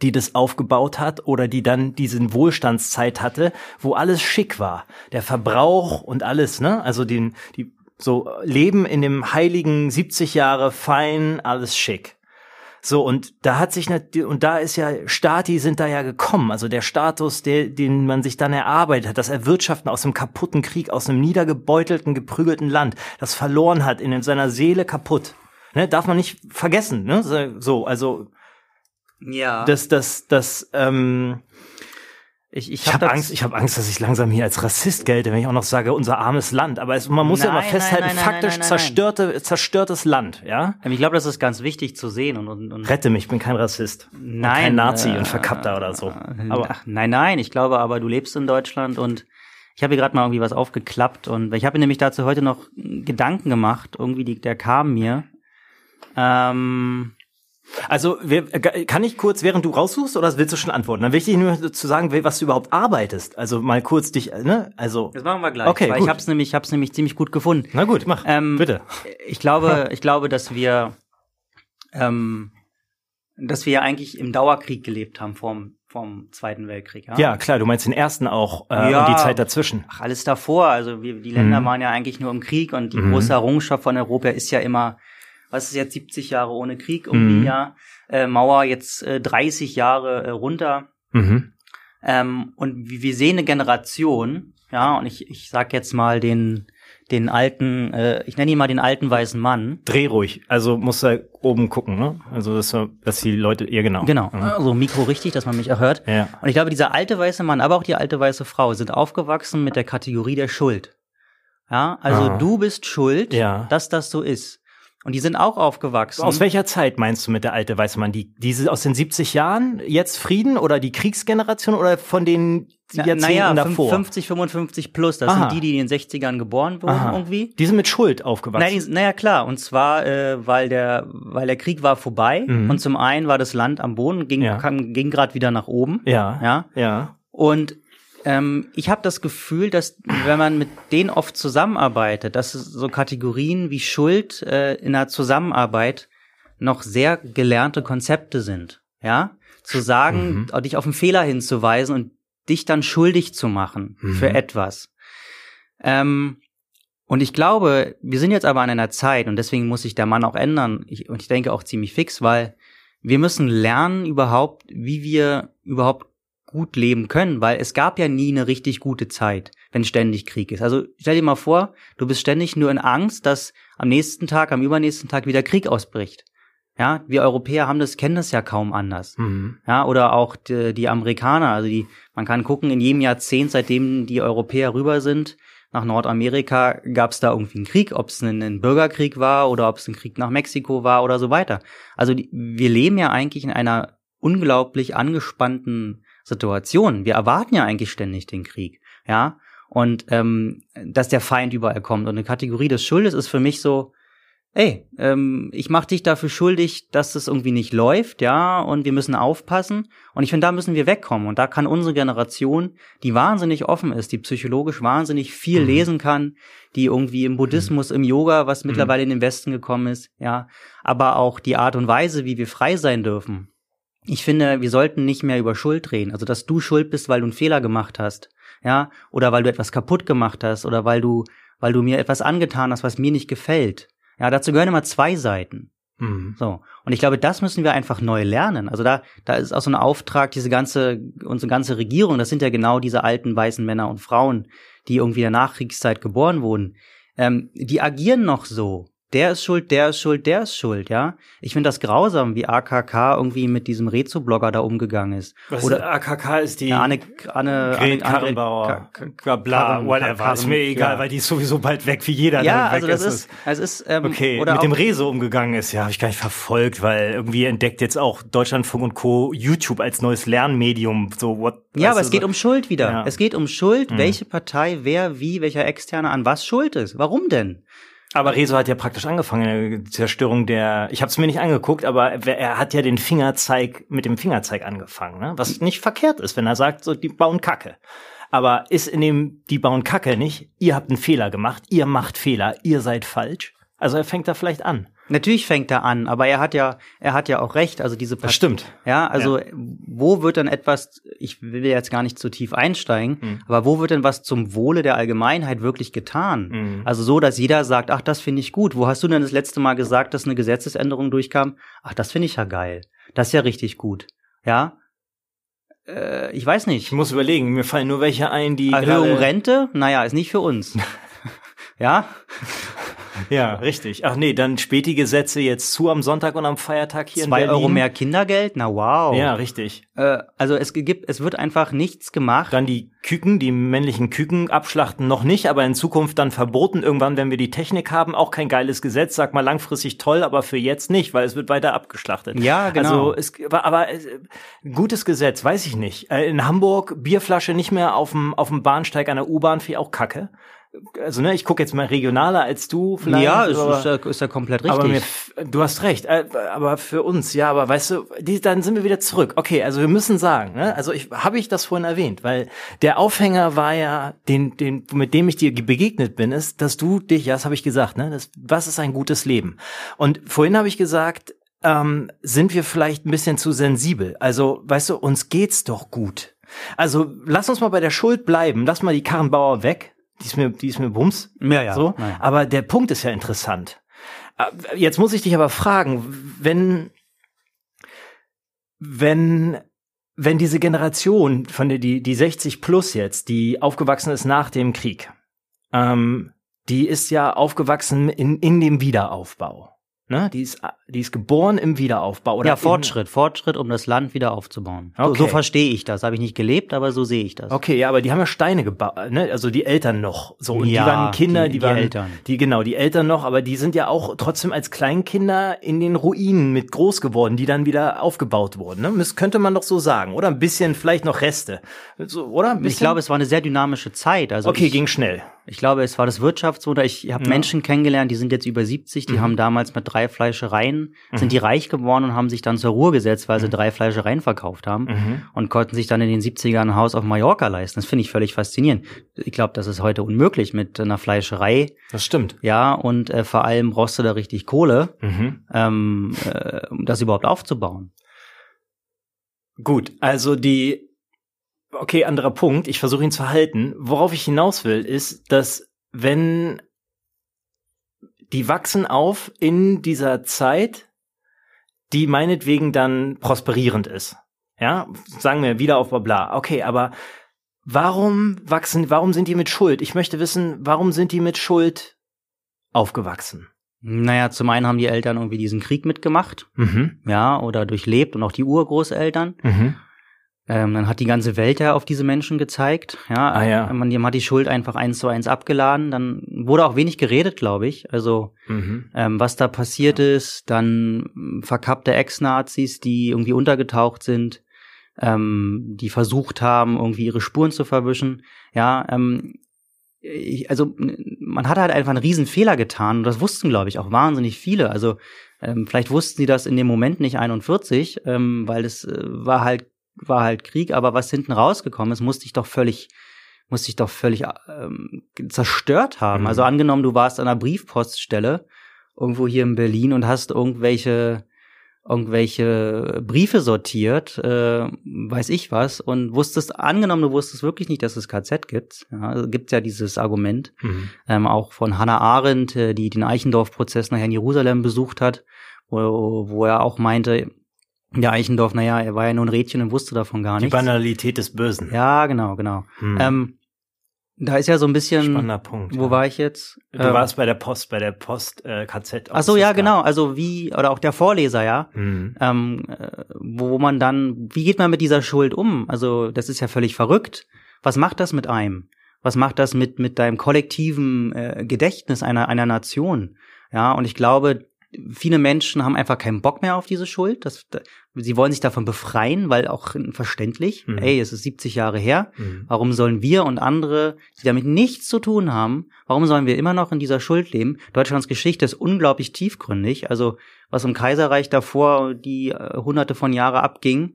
die das aufgebaut hat oder die dann diesen Wohlstandszeit hatte, wo alles schick war. Der Verbrauch und alles, ne? Also den, die so leben in dem heiligen 70 Jahre fein, alles schick. So, und da hat sich, und da ist ja, Stati sind da ja gekommen, also der Status, der, den man sich dann erarbeitet hat, das Erwirtschaften aus einem kaputten Krieg, aus einem niedergebeutelten, geprügelten Land, das verloren hat, in seiner Seele kaputt. Ne, darf man nicht vergessen, ne? So, also, ja. Das, das, das, ähm, ich, ich habe hab Angst, ich habe Angst, dass ich langsam hier als Rassist gelte, wenn ich auch noch sage, unser armes Land. Aber es, man muss nein, ja mal festhalten, nein, nein, faktisch zerstörte, zerstörtes Land, ja? Ich glaube, das ist ganz wichtig zu sehen und, und, und Rette mich, ich bin kein Rassist. Nein. kein Nazi äh, und Verkappter oder so. Aber ach, nein, nein, ich glaube aber, du lebst in Deutschland und ich habe hier gerade mal irgendwie was aufgeklappt und ich habe nämlich dazu heute noch Gedanken gemacht, irgendwie die, der kam mir. Ähm, also kann ich kurz, während du raussuchst, oder willst du schon antworten? Dann will ich nur zu sagen, was du überhaupt arbeitest. Also mal kurz dich, ne? Also das machen wir gleich. Okay, weil gut. ich hab's nämlich, ich hab's nämlich ziemlich gut gefunden. Na gut, mach. Ähm, bitte. Ich glaube, ich glaube, dass wir, ähm, dass wir ja eigentlich im Dauerkrieg gelebt haben vom vom Zweiten Weltkrieg. Ja? ja, klar, du meinst den ersten auch äh, ja, und die Zeit dazwischen. Ach, alles davor. Also wir, die Länder mhm. waren ja eigentlich nur im Krieg und die mhm. große Errungenschaft von Europa ist ja immer was ist jetzt 70 Jahre ohne Krieg irgendwie, mhm. ja, äh, Mauer jetzt äh, 30 Jahre äh, runter. Mhm. Ähm, und wir sehen eine Generation, ja, und ich, ich sag jetzt mal den, den alten, äh, ich nenne ihn mal den alten weißen Mann. Dreh ruhig, also muss er oben gucken, ne? Also dass, dass die Leute, ihr genau. Genau, mhm. also Mikro richtig, dass man mich erhört. Ja. Und ich glaube, dieser alte weiße Mann, aber auch die alte weiße Frau sind aufgewachsen mit der Kategorie der Schuld. Ja, also Aha. du bist schuld, ja. dass das so ist. Und die sind auch aufgewachsen. Aus welcher Zeit meinst du mit der alte weiße Mann? Die, diese aus den 70 Jahren, jetzt Frieden oder die Kriegsgeneration oder von den Jahrzehnten naja, davor? 50, 55 plus. Das Aha. sind die, die in den 60ern geboren wurden Aha. irgendwie. Die sind mit Schuld aufgewachsen. Nein, naja, klar. Und zwar, äh, weil der, weil der Krieg war vorbei. Mhm. Und zum einen war das Land am Boden, ging, ja. ging gerade wieder nach oben. Ja. Ja. Ja. Und ähm, ich habe das Gefühl, dass wenn man mit denen oft zusammenarbeitet, dass so Kategorien wie Schuld äh, in der Zusammenarbeit noch sehr gelernte Konzepte sind. Ja, zu sagen, mhm. dich auf einen Fehler hinzuweisen und dich dann schuldig zu machen mhm. für etwas. Ähm, und ich glaube, wir sind jetzt aber an einer Zeit und deswegen muss sich der Mann auch ändern. Ich, und ich denke auch ziemlich fix, weil wir müssen lernen überhaupt, wie wir überhaupt gut leben können, weil es gab ja nie eine richtig gute Zeit, wenn ständig Krieg ist. Also stell dir mal vor, du bist ständig nur in Angst, dass am nächsten Tag, am übernächsten Tag wieder Krieg ausbricht. Ja, wir Europäer haben das, kennen das ja kaum anders. Mhm. Ja, oder auch die, die Amerikaner, also die, man kann gucken, in jedem Jahrzehnt, seitdem die Europäer rüber sind, nach Nordamerika gab es da irgendwie einen Krieg, ob es ein, ein, Bürgerkrieg war oder ob es ein Krieg nach Mexiko war oder so weiter. Also die, wir leben ja eigentlich in einer unglaublich angespannten Situation. Wir erwarten ja eigentlich ständig den Krieg, ja. Und ähm, dass der Feind überall kommt. Und eine Kategorie des Schuldes ist für mich so, ey, ähm, ich mach dich dafür schuldig, dass es irgendwie nicht läuft, ja, und wir müssen aufpassen. Und ich finde, da müssen wir wegkommen. Und da kann unsere Generation, die wahnsinnig offen ist, die psychologisch wahnsinnig viel mhm. lesen kann, die irgendwie im Buddhismus, mhm. im Yoga, was mhm. mittlerweile in den Westen gekommen ist, ja, aber auch die Art und Weise, wie wir frei sein dürfen. Ich finde, wir sollten nicht mehr über Schuld reden. Also, dass du schuld bist, weil du einen Fehler gemacht hast, ja, oder weil du etwas kaputt gemacht hast, oder weil du, weil du mir etwas angetan hast, was mir nicht gefällt ja, dazu gehören immer zwei Seiten. Mhm. So. Und ich glaube, das müssen wir einfach neu lernen. Also da, da ist auch so ein Auftrag, diese ganze, unsere ganze Regierung, das sind ja genau diese alten weißen Männer und Frauen, die irgendwie in der Nachkriegszeit geboren wurden. Ähm, die agieren noch so der ist schuld, der ist schuld, der ist schuld, ja. Ich finde das grausam, wie AKK irgendwie mit diesem Rezo-Blogger da umgegangen ist. Was Oder ist, AKK ist die Anne, Anne, Anne, Karrenbauer, Anne, bla, whatever, ist mir egal, weil die ist sowieso bald weg, wie jeder, ja, also das ist. Es ist ähm, okay, oder mit dem Rezo umgegangen ist, ja, habe ich gar nicht verfolgt, weil irgendwie entdeckt jetzt auch Deutschlandfunk und Co. YouTube als neues Lernmedium, so what. Ja, aber es geht um Schuld wieder. Es geht um Schuld, welche Partei, wer, wie, welcher Externe an was schuld ist. Warum denn? Aber Rezo hat ja praktisch angefangen, die Zerstörung der. Ich habe es mir nicht angeguckt, aber er hat ja den Fingerzeig mit dem Fingerzeig angefangen, ne? was nicht verkehrt ist, wenn er sagt, so die bauen Kacke. Aber ist in dem die bauen Kacke nicht? Ihr habt einen Fehler gemacht, ihr macht Fehler, ihr seid falsch. Also er fängt da vielleicht an. Natürlich fängt er an, aber er hat ja, er hat ja auch recht. Also diese Part das stimmt. Ja, also ja. wo wird dann etwas? Ich will jetzt gar nicht zu tief einsteigen, mhm. aber wo wird denn was zum Wohle der Allgemeinheit wirklich getan? Mhm. Also so, dass jeder sagt, ach, das finde ich gut. Wo hast du denn das letzte Mal gesagt, dass eine Gesetzesänderung durchkam? Ach, das finde ich ja geil. Das ist ja richtig gut. Ja, äh, ich weiß nicht. Ich muss überlegen, mir fallen nur welche ein, die. Erhöhung Rente? Naja, ist nicht für uns. ja? Ja, richtig. Ach nee, dann spätige Sätze jetzt zu am Sonntag und am Feiertag hier Zwei in Berlin. Euro mehr Kindergeld? Na wow. Ja, richtig. Äh, also es gibt, es wird einfach nichts gemacht. Dann die Küken, die männlichen Küken abschlachten noch nicht, aber in Zukunft dann verboten. Irgendwann, wenn wir die Technik haben, auch kein geiles Gesetz. Sag mal langfristig toll, aber für jetzt nicht, weil es wird weiter abgeschlachtet. Ja, genau. Also es, aber äh, gutes Gesetz, weiß ich nicht. Äh, in Hamburg Bierflasche nicht mehr auf dem auf dem Bahnsteig einer U-Bahn, für auch Kacke also ne, ich gucke jetzt mal regionaler als du vielleicht. Ja, ist, aber, ist, ja, ist ja komplett richtig. Aber mir, du hast recht, äh, aber für uns, ja, aber weißt du, die, dann sind wir wieder zurück. Okay, also wir müssen sagen, ne, also ich habe ich das vorhin erwähnt, weil der Aufhänger war ja, den, den, mit dem ich dir begegnet bin, ist, dass du dich, ja, das habe ich gesagt, ne, das, was ist ein gutes Leben? Und vorhin habe ich gesagt, ähm, sind wir vielleicht ein bisschen zu sensibel. Also, weißt du, uns geht's doch gut. Also lass uns mal bei der Schuld bleiben, lass mal die Karrenbauer weg die ist mir, die ist mir Bums. Ja, ja. So. Aber der Punkt ist ja interessant. Äh, jetzt muss ich dich aber fragen, wenn, wenn, wenn diese Generation von der, die, die 60 plus jetzt, die aufgewachsen ist nach dem Krieg, ähm, die ist ja aufgewachsen in, in dem Wiederaufbau. Ne? Die, ist, die ist geboren im Wiederaufbau. Oder ja, Fortschritt, Fortschritt, um das Land wieder aufzubauen. Okay. So, so verstehe ich das. Habe ich nicht gelebt, aber so sehe ich das. Okay, ja, aber die haben ja Steine gebaut, ne? also die Eltern noch. So, und ja, die waren Kinder, die, die, die waren Eltern. Die, genau, die Eltern noch, aber die sind ja auch trotzdem als Kleinkinder in den Ruinen mit groß geworden, die dann wieder aufgebaut wurden. Ne? Das könnte man doch so sagen. Oder ein bisschen, vielleicht noch Reste. So, oder? Ich glaube, es war eine sehr dynamische Zeit. Also okay, ich, ging schnell. Ich glaube, es war das Wirtschaftswunder. Ich habe ja. Menschen kennengelernt, die sind jetzt über 70, die mhm. haben damals mit drei Fleischereien, mhm. sind die reich geworden und haben sich dann zur Ruhe gesetzt, weil sie mhm. drei Fleischereien verkauft haben mhm. und konnten sich dann in den 70ern ein Haus auf Mallorca leisten. Das finde ich völlig faszinierend. Ich glaube, das ist heute unmöglich mit einer Fleischerei. Das stimmt. Ja, und äh, vor allem brauchst du da richtig Kohle, mhm. ähm, äh, um das überhaupt aufzubauen. Gut, also die okay, anderer Punkt, ich versuche ihn zu halten. Worauf ich hinaus will, ist, dass wenn die wachsen auf in dieser Zeit, die meinetwegen dann prosperierend ist. Ja, sagen wir wieder auf bla. Okay, aber warum wachsen, warum sind die mit Schuld? Ich möchte wissen, warum sind die mit Schuld aufgewachsen? Naja, zum einen haben die Eltern irgendwie diesen Krieg mitgemacht, mhm. ja, oder durchlebt und auch die Urgroßeltern. Mhm. Ähm, dann hat die ganze Welt ja auf diese Menschen gezeigt. Ja, ah, ja. Man, man hat die Schuld einfach eins zu eins abgeladen. Dann wurde auch wenig geredet, glaube ich. Also mhm. ähm, was da passiert ist, dann verkappte Ex-Nazis, die irgendwie untergetaucht sind, ähm, die versucht haben, irgendwie ihre Spuren zu verwischen. Ja, ähm, ich, also man hat halt einfach einen riesen Fehler getan und das wussten, glaube ich, auch wahnsinnig viele. Also ähm, vielleicht wussten sie das in dem Moment nicht 41, ähm, weil es äh, war halt war halt Krieg, aber was hinten rausgekommen ist, musste ich doch völlig musste ich doch völlig ähm, zerstört haben. Mhm. Also angenommen, du warst an einer Briefpoststelle irgendwo hier in Berlin und hast irgendwelche irgendwelche Briefe sortiert, äh, weiß ich was, und wusstest, angenommen, du wusstest wirklich nicht, dass es KZ gibt. Ja, also gibt ja dieses Argument, mhm. ähm, auch von Hannah Arendt, äh, die den Eichendorff-Prozess nachher in Jerusalem besucht hat, wo, wo er auch meinte, ja, Eichendorff, naja, er war ja nur ein Rädchen und wusste davon gar nichts. Die Banalität des Bösen. Ja, genau, genau. Hm. Ähm, da ist ja so ein bisschen. Spannender Punkt. Wo ja. war ich jetzt? Du ähm, warst bei der Post, bei der Post äh, KZ. Ach so, ja, genau. Also wie oder auch der Vorleser, ja. Mhm. Ähm, äh, wo man dann, wie geht man mit dieser Schuld um? Also das ist ja völlig verrückt. Was macht das mit einem? Was macht das mit mit deinem kollektiven äh, Gedächtnis einer einer Nation? Ja, und ich glaube, viele Menschen haben einfach keinen Bock mehr auf diese Schuld. Das, sie wollen sich davon befreien, weil auch verständlich, mhm. ey, es ist 70 Jahre her. Mhm. Warum sollen wir und andere, die damit nichts zu tun haben, warum sollen wir immer noch in dieser Schuld leben? Deutschlands Geschichte ist unglaublich tiefgründig. Also was im Kaiserreich davor die äh, hunderte von Jahre abging,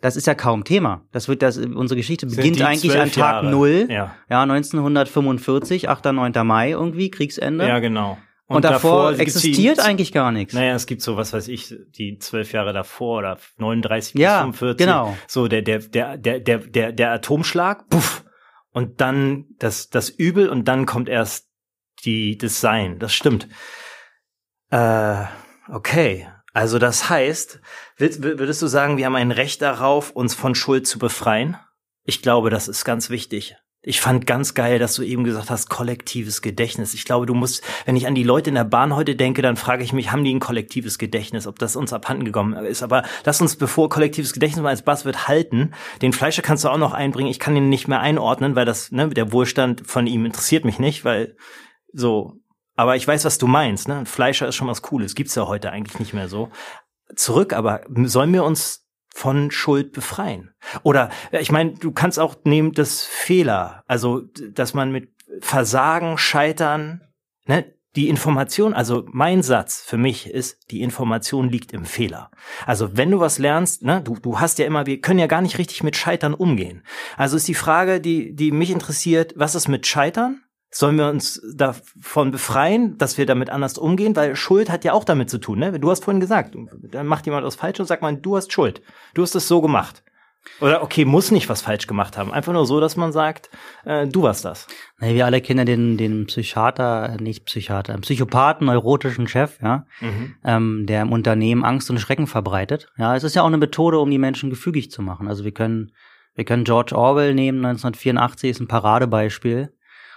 das ist ja kaum Thema. Das wird das, unsere Geschichte beginnt eigentlich an Tag Null. Ja. ja, 1945, 8. 9. Mai irgendwie, Kriegsende. Ja, genau. Und, und davor, davor existiert eigentlich gar nichts. Naja, es gibt so, was weiß ich, die zwölf Jahre davor oder 39 ja, bis 45. genau. So der, der, der, der, der, der, der Atomschlag, puff, und dann das, das Übel und dann kommt erst die, das Sein. Das stimmt. Äh, okay. Also das heißt, würdest du sagen, wir haben ein Recht darauf, uns von Schuld zu befreien? Ich glaube, das ist ganz wichtig. Ich fand ganz geil, dass du eben gesagt hast, kollektives Gedächtnis. Ich glaube, du musst, wenn ich an die Leute in der Bahn heute denke, dann frage ich mich, haben die ein kollektives Gedächtnis, ob das uns abhanden gekommen ist. Aber lass uns, bevor kollektives Gedächtnis mal als Buzzword halten, den Fleischer kannst du auch noch einbringen. Ich kann ihn nicht mehr einordnen, weil das, ne, der Wohlstand von ihm interessiert mich nicht, weil so, aber ich weiß, was du meinst, ne? Fleischer ist schon was Cooles. Gibt's ja heute eigentlich nicht mehr so. Zurück, aber sollen wir uns von Schuld befreien. Oder ich meine, du kannst auch nehmen das Fehler, also dass man mit Versagen, Scheitern, ne, die Information, also mein Satz für mich ist, die Information liegt im Fehler. Also wenn du was lernst, ne, du, du hast ja immer, wir können ja gar nicht richtig mit Scheitern umgehen. Also ist die Frage, die, die mich interessiert, was ist mit Scheitern? Sollen wir uns davon befreien, dass wir damit anders umgehen? Weil Schuld hat ja auch damit zu tun. Ne? Du hast vorhin gesagt, dann macht jemand was falsch und sagt man, du hast Schuld. Du hast es so gemacht. Oder okay, muss nicht was falsch gemacht haben. Einfach nur so, dass man sagt, äh, du warst das. Nee, wir alle kennen den, den Psychiater, nicht Psychiater, Psychopathen, neurotischen Chef, ja, mhm. ähm, der im Unternehmen Angst und Schrecken verbreitet. Ja, es ist ja auch eine Methode, um die Menschen gefügig zu machen. Also wir können, wir können George Orwell nehmen, 1984 ist ein Paradebeispiel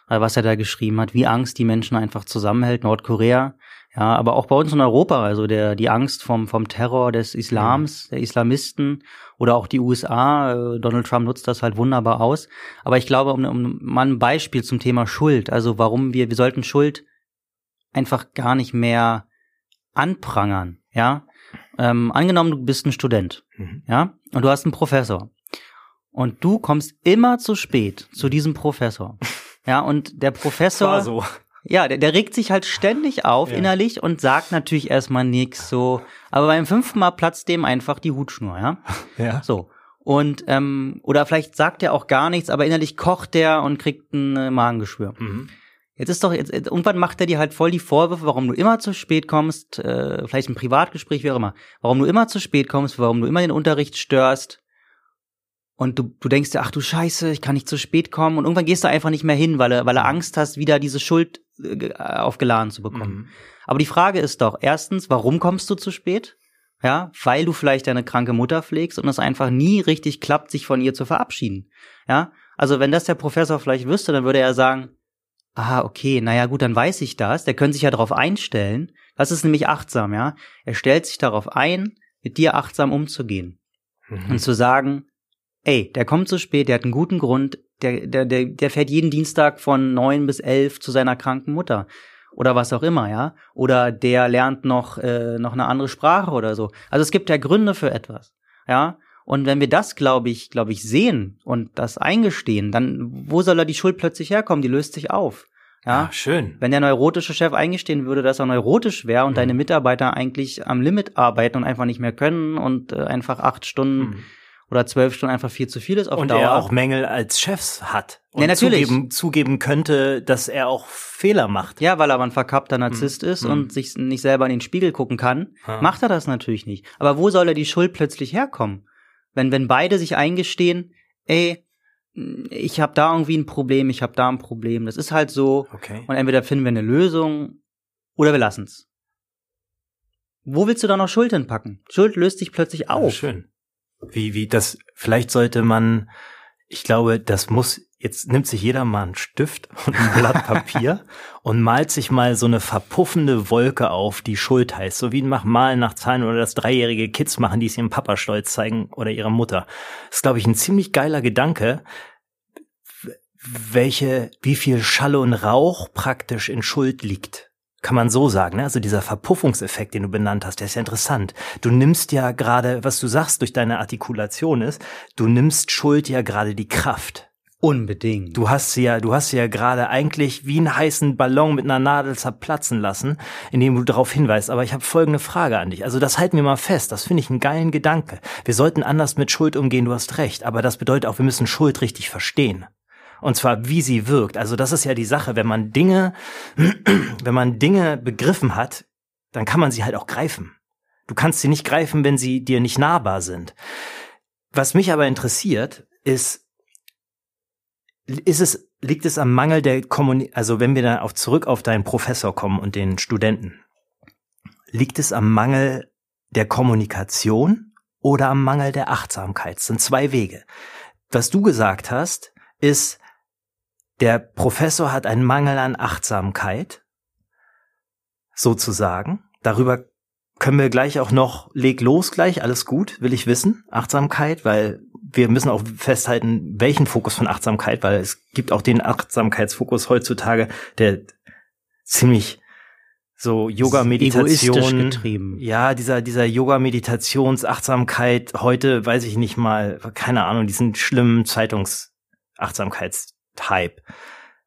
was er da geschrieben hat, wie Angst die Menschen einfach zusammenhält, Nordkorea, ja, aber auch bei uns in Europa, also der, die Angst vom, vom Terror des Islams, der Islamisten oder auch die USA, äh, Donald Trump nutzt das halt wunderbar aus. Aber ich glaube, um, um mal ein Beispiel zum Thema Schuld, also warum wir, wir sollten Schuld einfach gar nicht mehr anprangern, ja. Ähm, angenommen, du bist ein Student, mhm. ja, und du hast einen Professor. Und du kommst immer zu spät zu diesem Professor. Ja, und der Professor. So. Ja, der, der regt sich halt ständig auf ja. innerlich und sagt natürlich erstmal nichts so. Aber beim fünften Mal platzt dem einfach die Hutschnur, ja? Ja. So. Und, ähm, oder vielleicht sagt er auch gar nichts, aber innerlich kocht der und kriegt ein äh, Magengeschwür. Mhm. Jetzt ist doch, jetzt, irgendwann macht er dir halt voll die Vorwürfe, warum du immer zu spät kommst, äh, vielleicht ein Privatgespräch, wie auch immer, warum du immer zu spät kommst, warum du immer den Unterricht störst, und du, du denkst dir, ach du Scheiße, ich kann nicht zu spät kommen. Und irgendwann gehst du einfach nicht mehr hin, weil du, weil du mhm. Angst hast, wieder diese Schuld äh, aufgeladen zu bekommen. Mhm. Aber die Frage ist doch, erstens, warum kommst du zu spät? Ja, weil du vielleicht deine kranke Mutter pflegst und es einfach nie richtig klappt, sich von ihr zu verabschieden. Ja, also wenn das der Professor vielleicht wüsste, dann würde er sagen, ah, okay, naja, gut, dann weiß ich das. Der könnte sich ja darauf einstellen. Das ist nämlich achtsam, ja. Er stellt sich darauf ein, mit dir achtsam umzugehen. Mhm. Und zu sagen, ey, der kommt zu spät, der hat einen guten Grund, der, der, der, der fährt jeden Dienstag von neun bis elf zu seiner kranken Mutter oder was auch immer, ja. Oder der lernt noch, äh, noch eine andere Sprache oder so. Also es gibt ja Gründe für etwas, ja. Und wenn wir das, glaube ich, glaube ich, sehen und das eingestehen, dann wo soll da die Schuld plötzlich herkommen? Die löst sich auf. Ja, ah, schön. Wenn der neurotische Chef eingestehen würde, dass er neurotisch wäre und mhm. deine Mitarbeiter eigentlich am Limit arbeiten und einfach nicht mehr können und äh, einfach acht Stunden mhm oder zwölf Stunden einfach viel zu viel ist auf und Dauer. Und er auch Mängel als Chefs hat. Und ja, natürlich. Zugeben, zugeben könnte, dass er auch Fehler macht. Ja, weil er aber ein verkappter Narzisst mhm. ist mhm. und sich nicht selber in den Spiegel gucken kann, ha. macht er das natürlich nicht. Aber wo soll er die Schuld plötzlich herkommen? Wenn, wenn beide sich eingestehen, ey, ich habe da irgendwie ein Problem, ich habe da ein Problem. Das ist halt so. Okay. Und entweder finden wir eine Lösung oder wir lassen's. Wo willst du da noch Schuld hinpacken? Schuld löst sich plötzlich auf. Ja, schön. Wie, wie, das, vielleicht sollte man, ich glaube, das muss, jetzt nimmt sich jeder mal einen Stift und ein Blatt Papier und malt sich mal so eine verpuffende Wolke auf, die Schuld heißt. So wie nach Malen nach Zahlen oder das dreijährige Kids machen, die es ihrem Papa stolz zeigen oder ihrer Mutter. Das ist, glaube ich, ein ziemlich geiler Gedanke, welche, wie viel Schalle und Rauch praktisch in Schuld liegt kann man so sagen. Ne? Also dieser Verpuffungseffekt, den du benannt hast, der ist ja interessant. Du nimmst ja gerade, was du sagst durch deine Artikulation ist, du nimmst Schuld ja gerade die Kraft. Unbedingt. Du hast sie ja, du hast sie ja gerade eigentlich wie einen heißen Ballon mit einer Nadel zerplatzen lassen, indem du darauf hinweist. Aber ich habe folgende Frage an dich. Also das halten wir mal fest. Das finde ich einen geilen Gedanke. Wir sollten anders mit Schuld umgehen. Du hast recht. Aber das bedeutet auch, wir müssen Schuld richtig verstehen. Und zwar, wie sie wirkt. Also das ist ja die Sache, wenn man Dinge, wenn man Dinge begriffen hat, dann kann man sie halt auch greifen. Du kannst sie nicht greifen, wenn sie dir nicht nahbar sind. Was mich aber interessiert, ist, ist es, liegt es am Mangel der Kommunikation, also wenn wir dann auch zurück auf deinen Professor kommen und den Studenten, liegt es am Mangel der Kommunikation oder am Mangel der Achtsamkeit? Das sind zwei Wege. Was du gesagt hast, ist, der Professor hat einen Mangel an Achtsamkeit, sozusagen. Darüber können wir gleich auch noch, leg los gleich, alles gut, will ich wissen, Achtsamkeit, weil wir müssen auch festhalten, welchen Fokus von Achtsamkeit, weil es gibt auch den Achtsamkeitsfokus heutzutage, der ziemlich so Yoga-Meditation. getrieben. Ja, dieser, dieser Yoga-Meditations-Achtsamkeit, heute weiß ich nicht mal, keine Ahnung, diesen schlimmen Zeitungs-Achtsamkeits Type.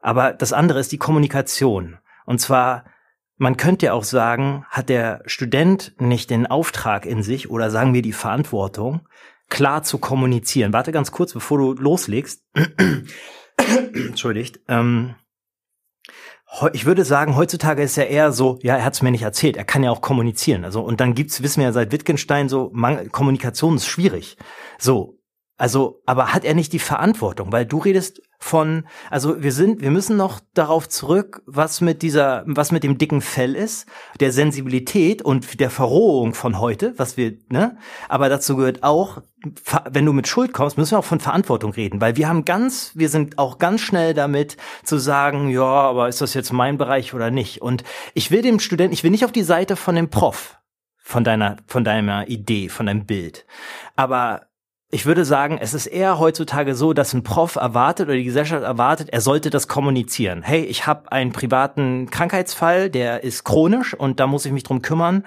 Aber das andere ist die Kommunikation. Und zwar, man könnte ja auch sagen, hat der Student nicht den Auftrag in sich oder sagen wir die Verantwortung, klar zu kommunizieren. Warte ganz kurz, bevor du loslegst. Entschuldigt. Ähm, ich würde sagen, heutzutage ist ja eher so, ja, er hat es mir nicht erzählt, er kann ja auch kommunizieren. Also und dann gibt's, wissen wir ja seit Wittgenstein so, Kommunikation ist schwierig. So, also, aber hat er nicht die Verantwortung? Weil du redest von, also wir sind, wir müssen noch darauf zurück, was mit dieser, was mit dem dicken Fell ist, der Sensibilität und der Verrohung von heute, was wir, ne? Aber dazu gehört auch, wenn du mit Schuld kommst, müssen wir auch von Verantwortung reden, weil wir haben ganz, wir sind auch ganz schnell damit zu sagen, ja, aber ist das jetzt mein Bereich oder nicht? Und ich will dem Studenten, ich will nicht auf die Seite von dem Prof, von deiner, von deiner Idee, von deinem Bild. Aber ich würde sagen, es ist eher heutzutage so, dass ein Prof erwartet oder die Gesellschaft erwartet, er sollte das kommunizieren. Hey, ich habe einen privaten Krankheitsfall, der ist chronisch und da muss ich mich drum kümmern.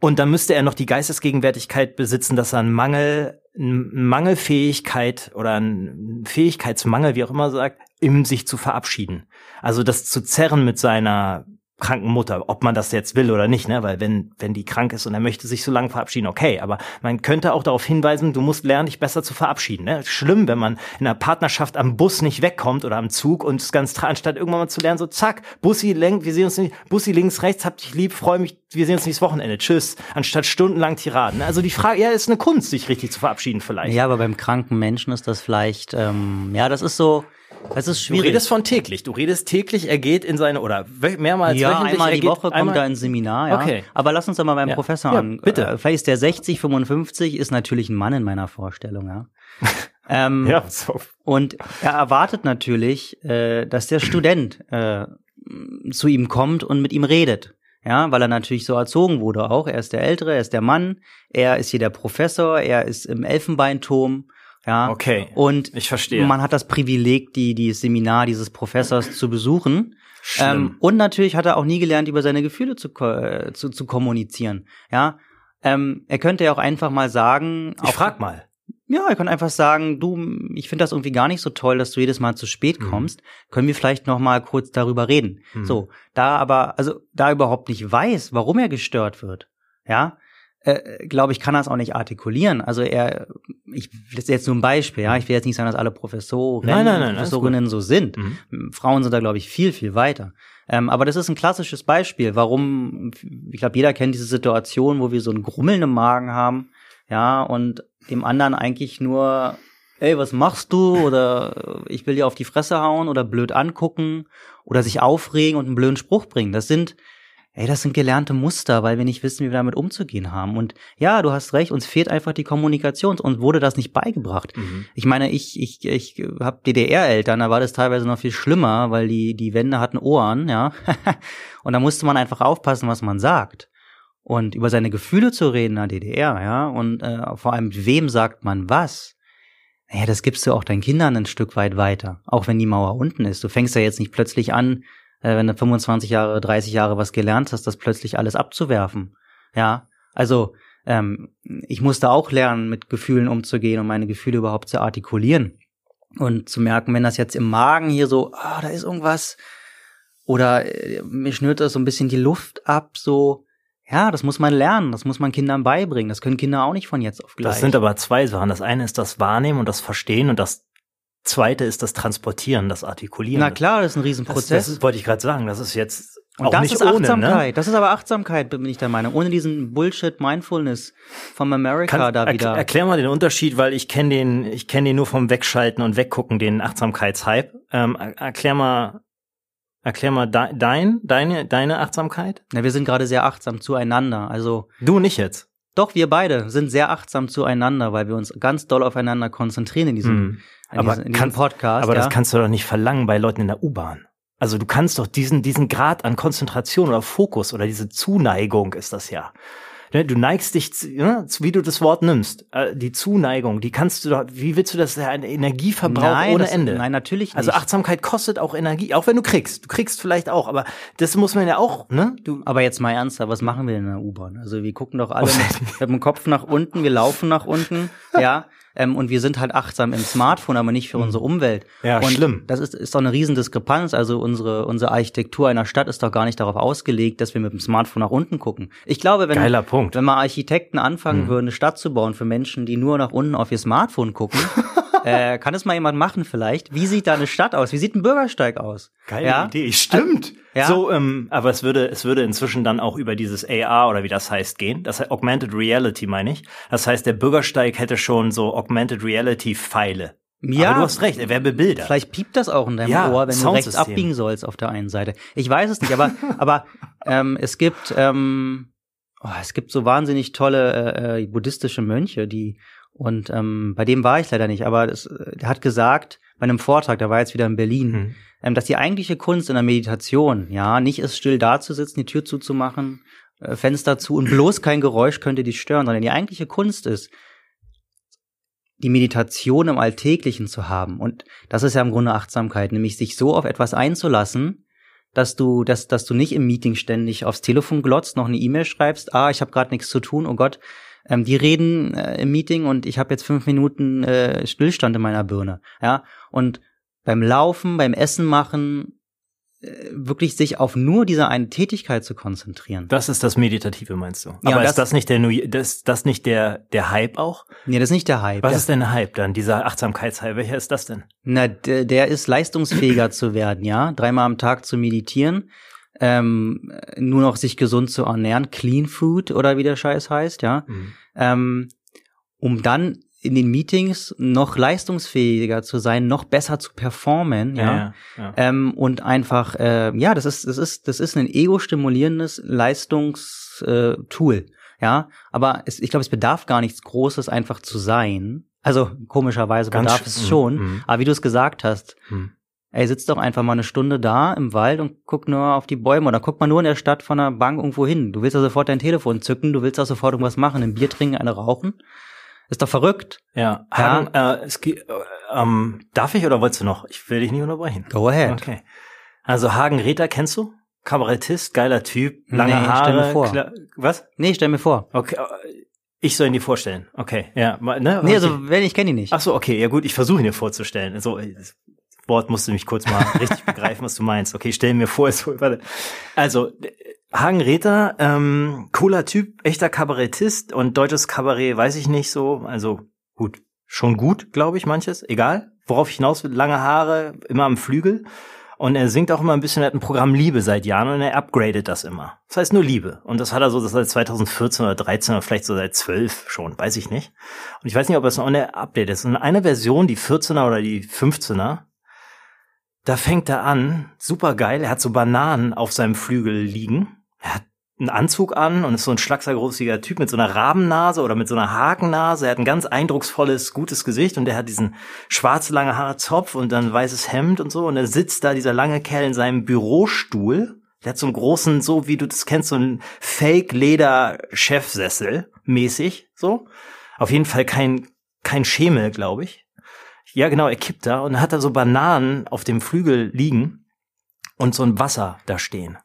Und dann müsste er noch die Geistesgegenwärtigkeit besitzen, dass er einen Mangel, eine Mangelfähigkeit oder einen Fähigkeitsmangel, wie auch immer sagt, in sich zu verabschieden. Also das zu zerren mit seiner kranken Mutter, ob man das jetzt will oder nicht, ne? Weil wenn, wenn die krank ist und er möchte sich so lange verabschieden, okay, aber man könnte auch darauf hinweisen, du musst lernen, dich besser zu verabschieden. Ne? Schlimm, wenn man in einer Partnerschaft am Bus nicht wegkommt oder am Zug und es ganz anstatt irgendwann mal zu lernen, so zack, Bussi lenkt, wir sehen uns nicht, Bussi links, rechts, hab dich lieb, freue mich, wir sehen uns nächstes Wochenende, tschüss, anstatt stundenlang Tiraden. Also die Frage, ja, ist eine Kunst, sich richtig zu verabschieden vielleicht. Ja, aber beim kranken Menschen ist das vielleicht, ähm, ja, das ist so, es ist schwierig. Du redest von täglich. Du redest täglich, er geht in seine, oder mehrmals ja, einmal die Woche kommt er ein Seminar, ja. Okay. Aber lass uns doch mal beim ja. Professor ja, an. Bitte. Äh, vielleicht ist der 60, 55, ist natürlich ein Mann in meiner Vorstellung, ja. ähm, ja, so. Und er erwartet natürlich, äh, dass der Student äh, zu ihm kommt und mit ihm redet. Ja, weil er natürlich so erzogen wurde auch. Er ist der Ältere, er ist der Mann, er ist hier der Professor, er ist im Elfenbeinturm Ja. Okay. Und ich verstehe. Man hat das Privileg, die, die Seminar dieses Professors zu besuchen. Ähm, und natürlich hat er auch nie gelernt, über seine Gefühle zu, äh, zu, zu kommunizieren. Ja. Ähm, er könnte ja auch einfach mal sagen. Ich frag mal. Ja, er könnte einfach sagen, du, ich finde das irgendwie gar nicht so toll, dass du jedes Mal zu spät mhm. kommst. Mhm. Können wir vielleicht noch mal kurz darüber reden? Mhm. So, da aber, also da überhaupt nicht weiß, warum er gestört wird, ja, äh, glaube ich, kann es auch nicht artikulieren. Also er, ich, das ist jetzt nur ein Beispiel, ja. Ich will jetzt nicht sagen, dass alle Professoren nein, nein, nein, Professorinnen so sind. Mhm. Frauen sind da, glaube ich, viel, viel weiter. Ähm, aber das ist ein klassisches Beispiel, warum, ich glaube, jeder kennt diese Situation, wo wir so ein Grummeln im Magen haben, ja, und dem anderen eigentlich nur, ey, was machst du? Oder ich will dir auf die Fresse hauen oder blöd angucken oder sich aufregen und einen blöden Spruch bringen. Das sind ey, das sind gelernte Muster, weil wir nicht wissen, wie wir damit umzugehen haben. Und ja, du hast recht, uns fehlt einfach die Kommunikation. Uns wurde das nicht beigebracht. Mhm. Ich meine, ich, ich, ich habe DDR-Eltern, da war das teilweise noch viel schlimmer, weil die, die Wände hatten Ohren, ja. und da musste man einfach aufpassen, was man sagt. Und über seine Gefühle zu reden in der DDR, ja, und äh, vor allem, wem sagt man was? Naja, das gibst du auch deinen Kindern ein Stück weit weiter, auch wenn die Mauer unten ist. Du fängst ja jetzt nicht plötzlich an, äh, wenn du 25 Jahre, 30 Jahre was gelernt hast, das plötzlich alles abzuwerfen. Ja, also ähm, ich musste auch lernen, mit Gefühlen umzugehen und meine Gefühle überhaupt zu artikulieren und zu merken, wenn das jetzt im Magen hier so, ah, da ist irgendwas oder äh, mir schnürt das so ein bisschen die Luft ab, so ja, das muss man lernen, das muss man Kindern beibringen. Das können Kinder auch nicht von jetzt auf gleich. Das sind aber zwei Sachen. Das eine ist das Wahrnehmen und das Verstehen und das zweite ist das Transportieren, das Artikulieren. Na klar, das ist ein Riesenprozess. Das, das wollte ich gerade sagen. Das ist jetzt und auch das nicht ist ohne, Achtsamkeit. Ne? Das ist aber Achtsamkeit, bin ich der Meinung. Ohne diesen Bullshit Mindfulness vom America Kann, da wieder. Erklär mal den Unterschied, weil ich kenne den, ich kenne den nur vom Wegschalten und Weggucken, den Achtsamkeitshype. Ähm, erklär mal, erklär mal dein, deine, deine Achtsamkeit. Na, wir sind gerade sehr achtsam zueinander. Also du nicht jetzt. Doch, wir beide sind sehr achtsam zueinander, weil wir uns ganz doll aufeinander konzentrieren in diesem, hm. Aber in diesem Podcast. Aber ja? das kannst du doch nicht verlangen bei Leuten in der U-Bahn. Also du kannst doch diesen, diesen Grad an Konzentration oder Fokus oder diese Zuneigung ist das ja. Ne, du neigst dich, ne, wie du das Wort nimmst, äh, die Zuneigung, die kannst du doch, wie willst du das, Energieverbrauch nein, ohne das, Ende? Nein, natürlich also nicht. Also Achtsamkeit kostet auch Energie, auch wenn du kriegst. Du kriegst vielleicht auch, aber das muss man ja auch, ne? Du aber jetzt mal ernsthaft, was machen wir in der U-Bahn? Also wir gucken doch alle mit, mit dem Kopf nach unten, wir laufen nach unten, ja. Ähm, und wir sind halt achtsam im Smartphone, aber nicht für unsere Umwelt. Ja, und schlimm. Das ist, ist doch eine Riesendiskrepanz. Also unsere, unsere Architektur einer Stadt ist doch gar nicht darauf ausgelegt, dass wir mit dem Smartphone nach unten gucken. Ich glaube, wenn, Geiler Punkt. wenn mal Architekten anfangen hm. würden, eine Stadt zu bauen für Menschen, die nur nach unten auf ihr Smartphone gucken, äh, kann es mal jemand machen vielleicht? Wie sieht da eine Stadt aus? Wie sieht ein Bürgersteig aus? Geile ja? Idee, stimmt. Ja? So, ähm, aber es würde, es würde inzwischen dann auch über dieses AR oder wie das heißt gehen. Das heißt Augmented Reality, meine ich. Das heißt, der Bürgersteig hätte schon so Augmented Reality Pfeile. Ja, aber du hast recht, er wäre bebildert. Vielleicht piept das auch in deinem ja, Ohr, wenn du rechts abbiegen sollst auf der einen Seite. Ich weiß es nicht, aber, aber ähm, es gibt ähm, oh, es gibt so wahnsinnig tolle äh, äh, buddhistische Mönche, die und ähm, bei dem war ich leider nicht, aber das, der hat gesagt, bei einem Vortrag, der war jetzt wieder in Berlin, mhm. ähm, dass die eigentliche Kunst in der Meditation, ja, nicht ist still dazusitzen, die Tür zuzumachen, äh, Fenster zu und bloß kein Geräusch könnte dich stören, sondern die eigentliche Kunst ist, die Meditation im Alltäglichen zu haben. Und das ist ja im Grunde Achtsamkeit, nämlich sich so auf etwas einzulassen, dass du, dass, dass du nicht im Meeting ständig aufs Telefon glotzt, noch eine E-Mail schreibst, ah, ich habe gerade nichts zu tun, oh Gott, ähm, die reden äh, im Meeting und ich habe jetzt fünf Minuten äh, Stillstand in meiner Birne. Ja, und beim Laufen, beim Essen machen, äh, wirklich sich auf nur diese eine Tätigkeit zu konzentrieren. Das ist das Meditative, meinst du? Ja, Aber das, ist das nicht der das, das nicht der der Hype auch? Nee, das ist nicht der Hype. Was der, ist denn der Hype dann? Dieser Achtsamkeitshype, welcher ist das denn? Na, der, der ist leistungsfähiger zu werden, ja, dreimal am Tag zu meditieren ähm, nur noch sich gesund zu ernähren, Clean Food oder wie der Scheiß heißt, ja, mhm. ähm, um dann in den Meetings noch leistungsfähiger zu sein, noch besser zu performen, ja, ja, ja. Ähm, und einfach, äh, ja, das ist, das ist, das ist ein ego-stimulierendes Leistungstool, äh, ja, aber es, ich glaube, es bedarf gar nichts Großes, einfach zu sein. Also komischerweise Ganz bedarf es schon, mhm. aber wie du es gesagt hast, mhm ey, sitz doch einfach mal eine Stunde da im Wald und guck nur auf die Bäume oder guck mal nur in der Stadt von der Bank irgendwo hin. Du willst ja sofort dein Telefon zücken, du willst auch sofort irgendwas machen, ein Bier trinken, eine rauchen. Ist doch verrückt. Ja. Hagen, ja. Äh, es, äh, ähm, darf ich oder wolltest du noch? Ich will dich nicht unterbrechen. Go ahead. Okay. Also Hagen Räther kennst du? Kabarettist, geiler Typ, lange nee, Haare. Stell mir vor. Klar, was? Nee, stell mir vor. Okay, äh, ich soll ihn dir vorstellen. Okay, ja. Ne? Nee, also wenn ich kenne ihn nicht. Ach so, okay, ja gut, ich versuche ihn dir vorzustellen. So, das Wort musst du mich kurz mal richtig begreifen, was du meinst. Okay, stell mir vor, so, warte. Also, Hagen Räther, ähm, cooler Typ, echter Kabarettist und deutsches Kabarett weiß ich nicht so. Also gut, schon gut, glaube ich, manches. Egal. Worauf ich hinaus will, lange Haare, immer am Flügel. Und er singt auch immer ein bisschen, er hat ein Programm Liebe seit Jahren und er upgradet das immer. Das heißt nur Liebe. Und das hat er so das seit 2014 oder 13 oder vielleicht so seit 12 schon, weiß ich nicht. Und ich weiß nicht, ob es noch eine Update ist. Und eine Version, die 14er oder die 15er, da fängt er an, super geil, er hat so Bananen auf seinem Flügel liegen. Er hat einen Anzug an und ist so ein schlagsergroßiger Typ mit so einer Rabennase oder mit so einer Hakennase. Er hat ein ganz eindrucksvolles, gutes Gesicht und er hat diesen schwarz lange Haare Zopf und dann weißes Hemd und so und er sitzt da, dieser lange Kerl in seinem Bürostuhl. Der hat so einen großen, so wie du das kennst, so einen Fake-Leder-Chefsessel mäßig, so. Auf jeden Fall kein, kein Schemel, glaube ich. Ja, genau, er kippt da und hat da so Bananen auf dem Flügel liegen und so ein Wasser da stehen.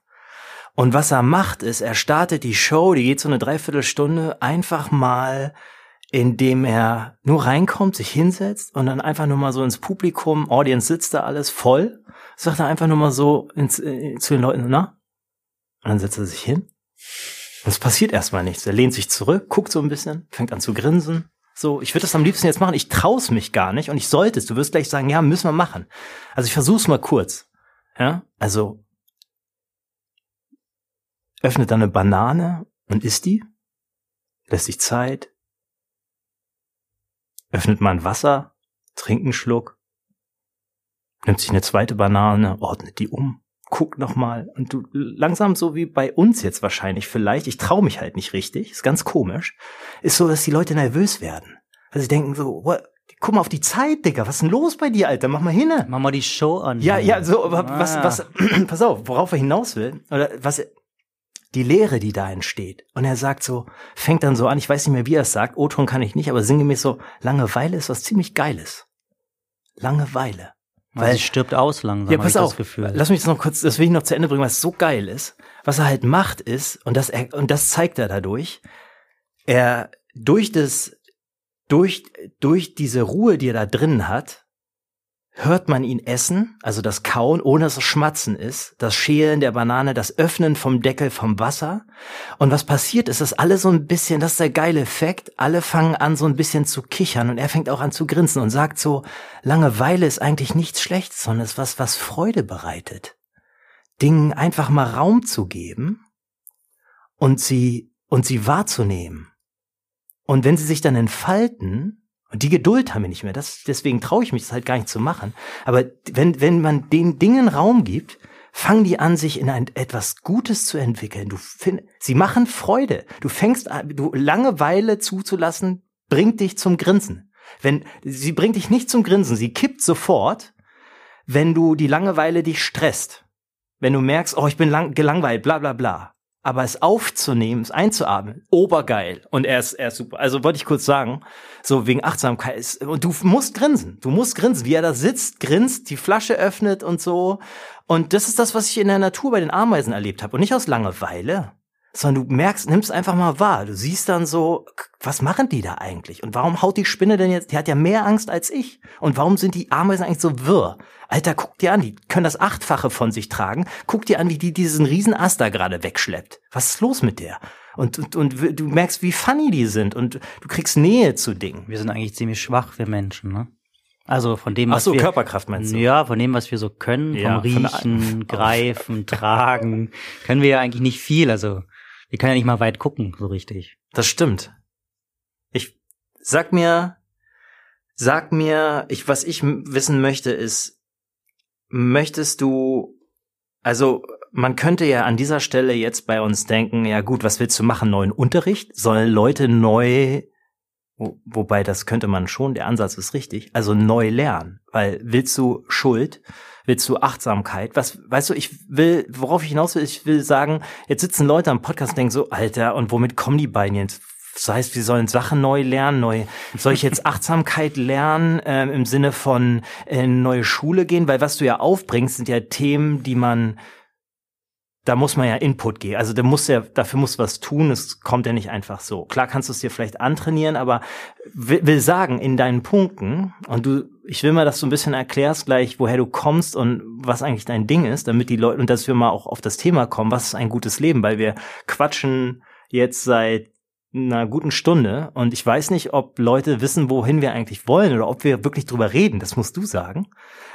Und was er macht, ist, er startet die Show, die geht so eine Dreiviertelstunde, einfach mal, indem er nur reinkommt, sich hinsetzt und dann einfach nur mal so ins Publikum, Audience sitzt da alles voll, sagt er einfach nur mal so ins, äh, zu den Leuten, na? Und dann setzt er sich hin. Und es passiert erstmal nichts. Er lehnt sich zurück, guckt so ein bisschen, fängt an zu grinsen. So, ich würde das am liebsten jetzt machen. Ich trau's mich gar nicht und ich sollte es. Du wirst gleich sagen, ja, müssen wir machen. Also ich versuch's mal kurz. Ja, also öffnet dann eine Banane und isst die, lässt sich Zeit, öffnet mal ein Wasser, trinkt einen Schluck, nimmt sich eine zweite Banane, ordnet die um, guckt nochmal und du langsam so wie bei uns jetzt wahrscheinlich vielleicht, ich traue mich halt nicht richtig, ist ganz komisch, ist so, dass die Leute nervös werden. Also sie denken so, what, guck mal auf die Zeit, Digga, was ist denn los bei dir, Alter? Mach mal hin. Mach mal die Show an. Ja, ja, so, aber ah. was, was, pass auf, worauf er hinaus will, oder was, die Lehre, die da entsteht. Und er sagt so, fängt dann so an, ich weiß nicht mehr, wie er es sagt, O-Ton kann ich nicht, aber sinngemäß so, Langeweile ist was ziemlich Geiles. Langeweile. Weil sie stirbt aus langsam. Ja, pass auf. Lass mich das noch kurz, das will ich noch zu Ende bringen, was so geil ist. Was er halt macht ist, und das, er, und das zeigt er dadurch, er, durch das, durch, durch diese Ruhe, die er da drin hat, hört man ihn essen, also das Kauen, ohne dass es Schmatzen ist, das Schälen der Banane, das Öffnen vom Deckel vom Wasser. Und was passiert ist, dass alle so ein bisschen, das ist der geile Effekt, alle fangen an so ein bisschen zu kichern und er fängt auch an zu grinsen und sagt so, Langeweile ist eigentlich nichts Schlechtes, sondern es ist was, was Freude bereitet. Dingen einfach mal Raum zu geben und sie, und sie wahrzunehmen. Und wenn sie sich dann entfalten, und die Geduld haben wir nicht mehr. Das, deswegen traue ich mich das halt gar nicht zu machen. Aber wenn, wenn man den Dingen Raum gibt, fangen die an, sich in ein, etwas Gutes zu entwickeln. Du find, sie machen Freude. Du fängst an, du Langeweile zuzulassen, bringt dich zum Grinsen. Wenn, sie bringt dich nicht zum Grinsen, sie kippt sofort, wenn du die Langeweile dich stresst. Wenn du merkst, oh, ich bin lang, gelangweilt, bla, bla, bla aber es aufzunehmen, es einzuatmen, obergeil. Und er ist, er ist super. Also wollte ich kurz sagen, so wegen Achtsamkeit und du musst grinsen. Du musst grinsen, wie er da sitzt, grinst, die Flasche öffnet und so. Und das ist das, was ich in der Natur bei den Ameisen erlebt habe. Und nicht aus Langeweile, sondern du merkst, nimmst einfach mal wahr. Du siehst dann so, was machen die da eigentlich? Und warum haut die Spinne denn jetzt? Die hat ja mehr Angst als ich. Und warum sind die Ameisen eigentlich so wirr? Alter, guck dir an, die können das Achtfache von sich tragen. Guck dir an, wie die diesen riesen Ast da gerade wegschleppt. Was ist los mit der? Und, und, und du merkst, wie funny die sind und du kriegst Nähe zu Dingen. Wir sind eigentlich ziemlich schwach, wir Menschen, ne? Also von dem, was Ach so, wir, Körperkraft meinst du? Ja, von dem, was wir so können, ja, vom Riechen, Greifen, Tragen, können wir ja eigentlich nicht viel. Also wir können ja nicht mal weit gucken, so richtig. Das stimmt. Ich sag mir, sag mir, ich, was ich wissen möchte, ist, möchtest du, also man könnte ja an dieser Stelle jetzt bei uns denken, ja gut, was willst du machen? Neuen Unterricht? Sollen Leute neu, wo, wobei das könnte man schon, der Ansatz ist richtig, also neu lernen. Weil willst du Schuld? Willst du Achtsamkeit? Was, weißt du, ich will, worauf ich hinaus will, ich will sagen, jetzt sitzen Leute am Podcast und denken so, Alter, und womit kommen die beiden jetzt? Das heißt, wir sollen Sachen neu lernen, neu. Soll ich jetzt Achtsamkeit lernen äh, im Sinne von äh, neue Schule gehen? Weil was du ja aufbringst, sind ja Themen, die man da muss man ja Input geben. Also da muss ja, dafür muss was tun. Es kommt ja nicht einfach so. Klar kannst du es dir vielleicht antrainieren, aber will, will sagen, in deinen Punkten, und du, ich will mal, dass du ein bisschen erklärst gleich, woher du kommst und was eigentlich dein Ding ist, damit die Leute, und dass wir mal auch auf das Thema kommen, was ist ein gutes Leben, weil wir quatschen jetzt seit einer guten Stunde und ich weiß nicht, ob Leute wissen, wohin wir eigentlich wollen oder ob wir wirklich drüber reden. Das musst du sagen.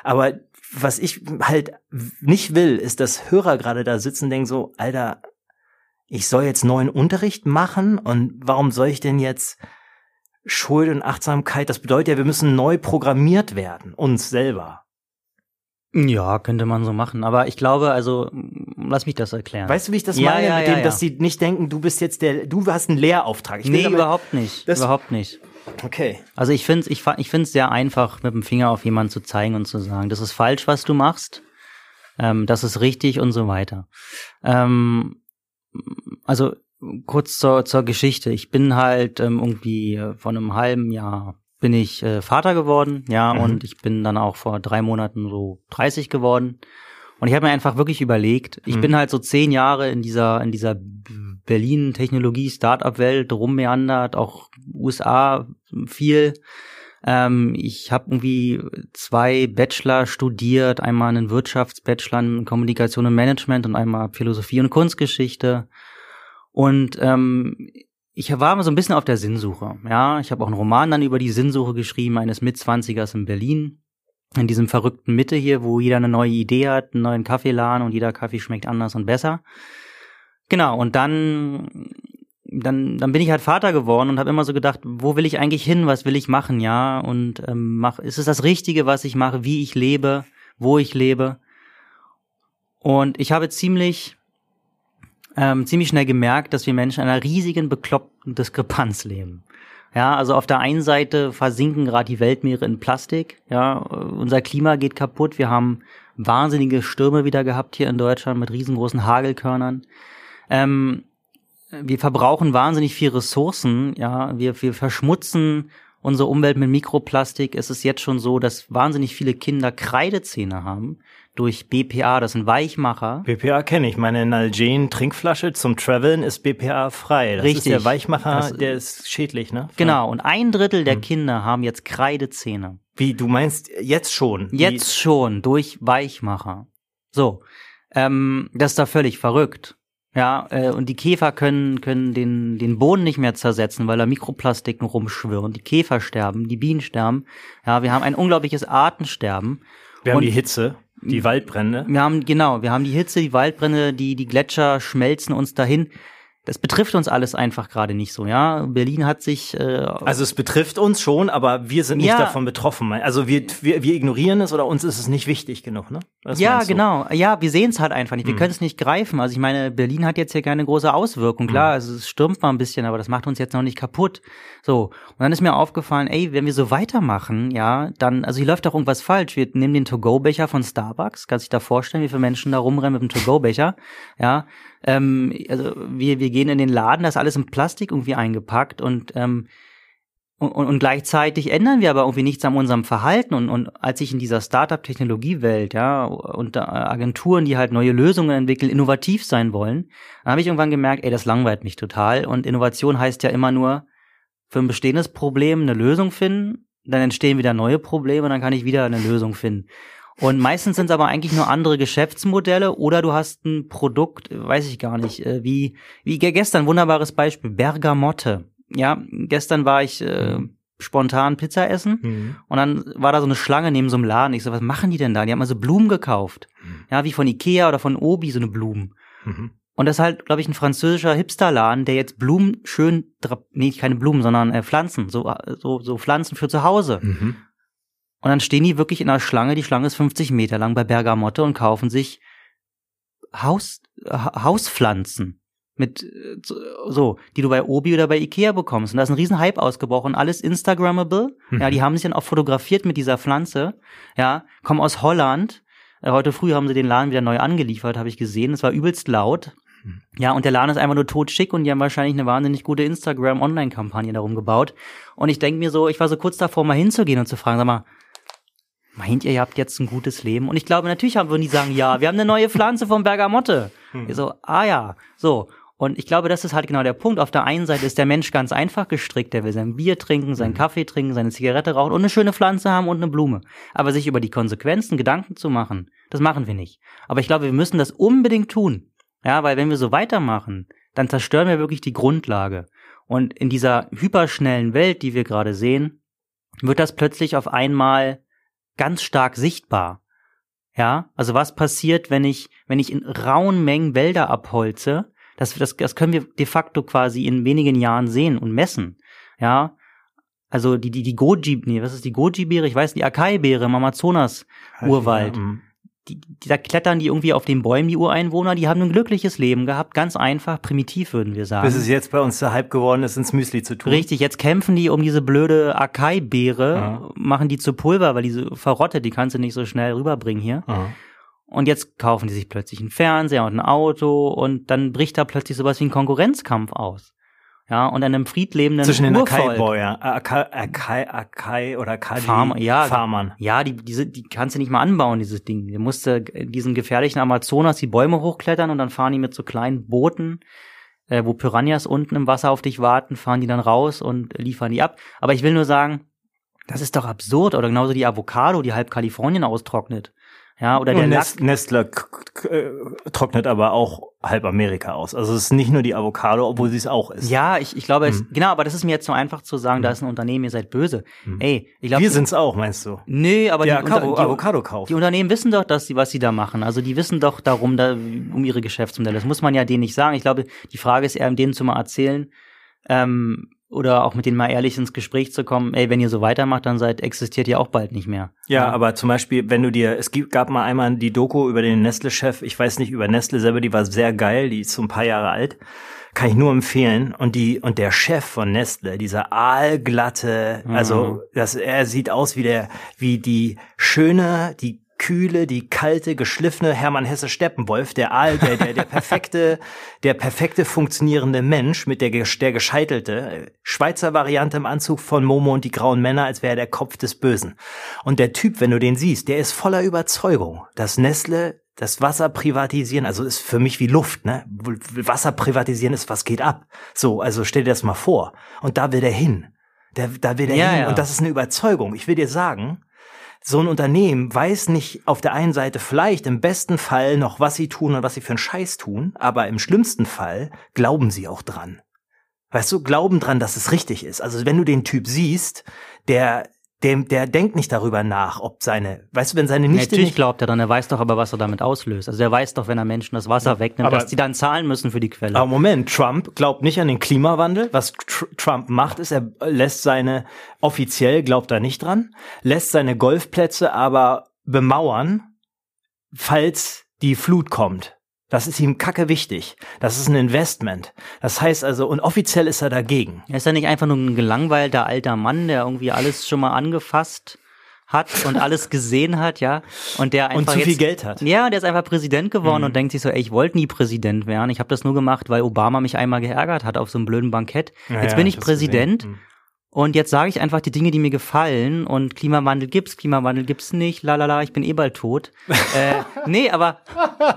Aber was ich halt nicht will, ist, dass Hörer gerade da sitzen und denken so, Alter, ich soll jetzt neuen Unterricht machen und warum soll ich denn jetzt Schuld und Achtsamkeit, das bedeutet ja, wir müssen neu programmiert werden, uns selber. Ja, könnte man so machen. Aber ich glaube, also, lass mich das erklären. Weißt du, wie ich das ja, meine? Ja, mit dem, ja, dass sie nicht denken, du bist jetzt der, du hast einen Lehrauftrag. Ich nee, überhaupt nicht. Überhaupt nicht. Okay. Also ich finde es ich, ich find's sehr einfach, mit dem Finger auf jemanden zu zeigen und zu sagen, das ist falsch, was du machst, ähm, das ist richtig und so weiter. Ähm, also kurz zur, zur Geschichte. Ich bin halt ähm, irgendwie äh, vor einem halben Jahr bin ich äh, Vater geworden, ja, mhm. und ich bin dann auch vor drei Monaten so 30 geworden. Und ich habe mir einfach wirklich überlegt, ich mhm. bin halt so zehn Jahre in dieser, in dieser Berlin-Technologie-Startup-Welt rummeandert, auch USA viel. Ähm, ich habe irgendwie zwei Bachelor studiert, einmal einen Wirtschaftsbachelor in Kommunikation und Management und einmal Philosophie und Kunstgeschichte. Und ähm, ich war so ein bisschen auf der Sinnsuche. Ja, ich habe auch einen Roman dann über die Sinnsuche geschrieben eines Mitzwanzigers in Berlin. In diesem verrückten Mitte hier, wo jeder eine neue Idee hat, einen neuen Kaffeeladen und jeder Kaffee schmeckt anders und besser. Genau, und dann dann, dann bin ich halt Vater geworden und habe immer so gedacht, wo will ich eigentlich hin, was will ich machen, ja? Und ähm, mach, ist es das Richtige, was ich mache, wie ich lebe, wo ich lebe? Und ich habe ziemlich, ähm, ziemlich schnell gemerkt, dass wir Menschen in einer riesigen, bekloppten Diskrepanz leben. Ja, also auf der einen Seite versinken gerade die Weltmeere in Plastik, ja, unser Klima geht kaputt, wir haben wahnsinnige Stürme wieder gehabt hier in Deutschland mit riesengroßen Hagelkörnern. Ähm, wir verbrauchen wahnsinnig viel Ressourcen, ja, wir, wir verschmutzen unsere Umwelt mit Mikroplastik. Es ist jetzt schon so, dass wahnsinnig viele Kinder Kreidezähne haben durch BPA, das sind Weichmacher. BPA kenne ich. Meine Nalgene Trinkflasche zum Traveln ist BPA frei. Das Richtig. ist der Weichmacher, das, der ist schädlich, ne? Genau. Und ein Drittel der hm. Kinder haben jetzt Kreidezähne. Wie, du meinst jetzt schon? Jetzt schon, durch Weichmacher. So. Ähm, das ist da völlig verrückt. Ja, äh, und die Käfer können, können den, den Boden nicht mehr zersetzen, weil da Mikroplastiken rumschwirren. Die Käfer sterben, die Bienen sterben. Ja, wir haben ein unglaubliches Artensterben. Wir haben und die Hitze, die Waldbrände. Wir haben, genau, wir haben die Hitze, die Waldbrände, die, die Gletscher schmelzen uns dahin das betrifft uns alles einfach gerade nicht so, ja. Berlin hat sich. Äh, also es betrifft uns schon, aber wir sind nicht ja, davon betroffen. Also wir, wir, wir ignorieren es oder uns ist es nicht wichtig genug, ne? Was ja, genau. Ja, wir sehen es halt einfach nicht. Wir hm. können es nicht greifen. Also ich meine, Berlin hat jetzt hier keine große Auswirkung. Klar, hm. also es stürmt mal ein bisschen, aber das macht uns jetzt noch nicht kaputt. So. Und dann ist mir aufgefallen, ey, wenn wir so weitermachen, ja, dann, also hier läuft doch irgendwas falsch. Wir nehmen den To-Go-Becher von Starbucks. Kannst du dich da vorstellen, wie viele Menschen da rumrennen mit dem To-Go-Becher? Ja. Ähm, also wir, wir gehen in den Laden, da ist alles in Plastik irgendwie eingepackt und ähm, und, und gleichzeitig ändern wir aber irgendwie nichts an unserem Verhalten. Und, und als ich in dieser Startup-Technologiewelt, ja, und Agenturen, die halt neue Lösungen entwickeln, innovativ sein wollen, dann habe ich irgendwann gemerkt, ey, das langweilt mich total. Und Innovation heißt ja immer nur, für ein bestehendes Problem eine Lösung finden, dann entstehen wieder neue Probleme dann kann ich wieder eine Lösung finden. Und meistens sind es aber eigentlich nur andere Geschäftsmodelle oder du hast ein Produkt, weiß ich gar nicht, äh, wie, wie gestern, wunderbares Beispiel, Bergamotte. Ja, gestern war ich äh, mhm. spontan Pizza essen mhm. und dann war da so eine Schlange neben so einem Laden. Ich so, was machen die denn da? Die haben also Blumen gekauft. Mhm. Ja, wie von Ikea oder von Obi, so eine Blumen. Mhm. Und das ist halt, glaube ich, ein französischer Hipsterladen, der jetzt Blumen schön, nee, keine Blumen, sondern äh, Pflanzen, so, so, so Pflanzen für zu Hause. Mhm. Und dann stehen die wirklich in einer Schlange, die Schlange ist 50 Meter lang bei Bergamotte und kaufen sich Haus, Hauspflanzen mit so, die du bei Obi oder bei Ikea bekommst. Und da ist ein riesen Hype ausgebrochen, alles Instagrammable. Mhm. Ja, die haben sich dann auch fotografiert mit dieser Pflanze. Ja, kommen aus Holland. Äh, heute früh haben sie den Laden wieder neu angeliefert, habe ich gesehen. Es war übelst laut. Ja, und der Laden ist einfach nur totschick und die haben wahrscheinlich eine wahnsinnig gute Instagram-Online-Kampagne darum gebaut. Und ich denke mir so, ich war so kurz davor, mal hinzugehen und zu fragen, sag mal, meint ihr, ihr habt jetzt ein gutes Leben? Und ich glaube, natürlich haben wir die sagen, ja, wir haben eine neue Pflanze vom Bergamotte. Hm. So, ah ja, so. Und ich glaube, das ist halt genau der Punkt. Auf der einen Seite ist der Mensch ganz einfach gestrickt. Der will sein Bier trinken, seinen hm. Kaffee trinken, seine Zigarette rauchen und eine schöne Pflanze haben und eine Blume. Aber sich über die Konsequenzen Gedanken zu machen, das machen wir nicht. Aber ich glaube, wir müssen das unbedingt tun. Ja, weil wenn wir so weitermachen, dann zerstören wir wirklich die Grundlage. Und in dieser hyperschnellen Welt, die wir gerade sehen, wird das plötzlich auf einmal ganz stark sichtbar. Ja, also was passiert, wenn ich, wenn ich in rauen Mengen Wälder abholze? Das, das, das können wir de facto quasi in wenigen Jahren sehen und messen. Ja, also die, die, die Goji, nee, was ist die Goji-Beere? Ich weiß, die Akai-Beere im Amazonas-Urwald. Ja, mm die, die, da klettern die irgendwie auf den Bäumen, die Ureinwohner, die haben ein glückliches Leben gehabt, ganz einfach, primitiv würden wir sagen. Bis es jetzt bei uns der Hype geworden ist, ins Müsli zu tun. Richtig, jetzt kämpfen die um diese blöde Akai-Beere, ja. machen die zu Pulver, weil diese verrottet, die kannst du nicht so schnell rüberbringen hier. Ja. Und jetzt kaufen die sich plötzlich einen Fernseher und ein Auto und dann bricht da plötzlich sowas wie ein Konkurrenzkampf aus ja, und einem friedlebenden Zwischen den Akai-Boy, ja. Akai, Akai, Akai oder Akai Farmer, ja, Farmern. Ja, die, diese, die kannst du nicht mal anbauen, dieses Ding. Du musst in diesen gefährlichen Amazonas die Bäume hochklettern und dann fahren die mit so kleinen Booten, äh, wo Piranhas unten im Wasser auf dich warten, fahren die dann raus und liefern die ab. Aber ich will nur sagen, das ist doch absurd. Oder genauso die Avocado, die halb Kalifornien austrocknet. Ja, oder der Nest, Nestle äh, trocknet aber auch halb Amerika aus. Also es ist nicht nur die Avocado, obwohl sie es auch ist. Ja, ich, ich glaube, es, mhm. genau, aber das ist mir jetzt so einfach zu sagen, mhm. da ist ein Unternehmen, ihr seid böse. Mhm. Ey, ich glaube. Wir sind's auch, meinst du? Nee, aber die, die, Avocado, die Avocado kauft. Die Unternehmen wissen doch, dass sie, was sie da machen. Also die wissen doch darum, da, um ihre Geschäftsmodelle. Das muss man ja denen nicht sagen. Ich glaube, die Frage ist eher, denen zu mal erzählen, ähm, oder auch mit denen mal ehrlich ins Gespräch zu kommen, ey, wenn ihr so weitermacht, dann seid, existiert ihr auch bald nicht mehr. Ja, ja. aber zum Beispiel, wenn du dir, es gab mal einmal die Doku über den Nestle-Chef, ich weiß nicht, über Nestle selber, die war sehr geil, die ist so ein paar Jahre alt. Kann ich nur empfehlen. Und die, und der Chef von Nestle, dieser aalglatte, mhm. also, das, er sieht aus wie der, wie die schöne, die kühle, die kalte, geschliffene Hermann Hesse Steppenwolf, der Aal, der, der, der perfekte, der perfekte funktionierende Mensch mit der, der gescheitelte, Schweizer Variante im Anzug von Momo und die grauen Männer, als wäre er der Kopf des Bösen. Und der Typ, wenn du den siehst, der ist voller Überzeugung, dass Nestle das Wasser privatisieren, also ist für mich wie Luft, ne? Wasser privatisieren ist, was geht ab? So, also stell dir das mal vor. Und da will der hin. Der, da will der ja, hin. Ja. Und das ist eine Überzeugung. Ich will dir sagen, so ein Unternehmen weiß nicht auf der einen Seite vielleicht im besten Fall noch, was sie tun und was sie für einen Scheiß tun, aber im schlimmsten Fall glauben sie auch dran. Weißt du, glauben dran, dass es richtig ist. Also wenn du den Typ siehst, der dem, der denkt nicht darüber nach, ob seine, weißt du, wenn seine Nichte Natürlich nicht glaubt er dann, er weiß doch aber, was er damit auslöst. Also er weiß doch, wenn er Menschen das Wasser wegnimmt, aber, dass die dann zahlen müssen für die Quelle. Aber Moment, Trump glaubt nicht an den Klimawandel. Was Tr Trump macht, ist, er lässt seine, offiziell glaubt er nicht dran, lässt seine Golfplätze aber bemauern, falls die Flut kommt. Das ist ihm kacke wichtig. Das ist ein Investment. Das heißt also, und offiziell ist er dagegen. Er ist ja nicht einfach nur ein gelangweilter alter Mann, der irgendwie alles schon mal angefasst hat und alles gesehen hat, ja. Und der einfach und zu jetzt, viel Geld hat. Ja, der ist einfach Präsident geworden mhm. und denkt sich so, ey, ich wollte nie Präsident werden. Ich habe das nur gemacht, weil Obama mich einmal geärgert hat auf so einem blöden Bankett. Ja, jetzt bin ich Präsident. Mhm. Und jetzt sage ich einfach die Dinge, die mir gefallen und Klimawandel gibt's, Klimawandel gibt's nicht, lalala, ich bin eh bald tot. äh, nee, aber,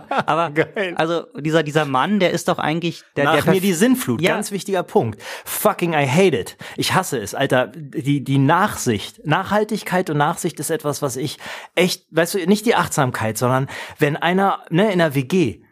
aber Geil. also dieser, dieser Mann, der ist doch eigentlich der, Nach der mir die Sinnflut, ja. ganz wichtiger Punkt. Fucking I hate it. Ich hasse es, Alter. Die, die Nachsicht, Nachhaltigkeit und Nachsicht ist etwas, was ich echt, weißt du, nicht die Achtsamkeit, sondern wenn einer ne, in der WG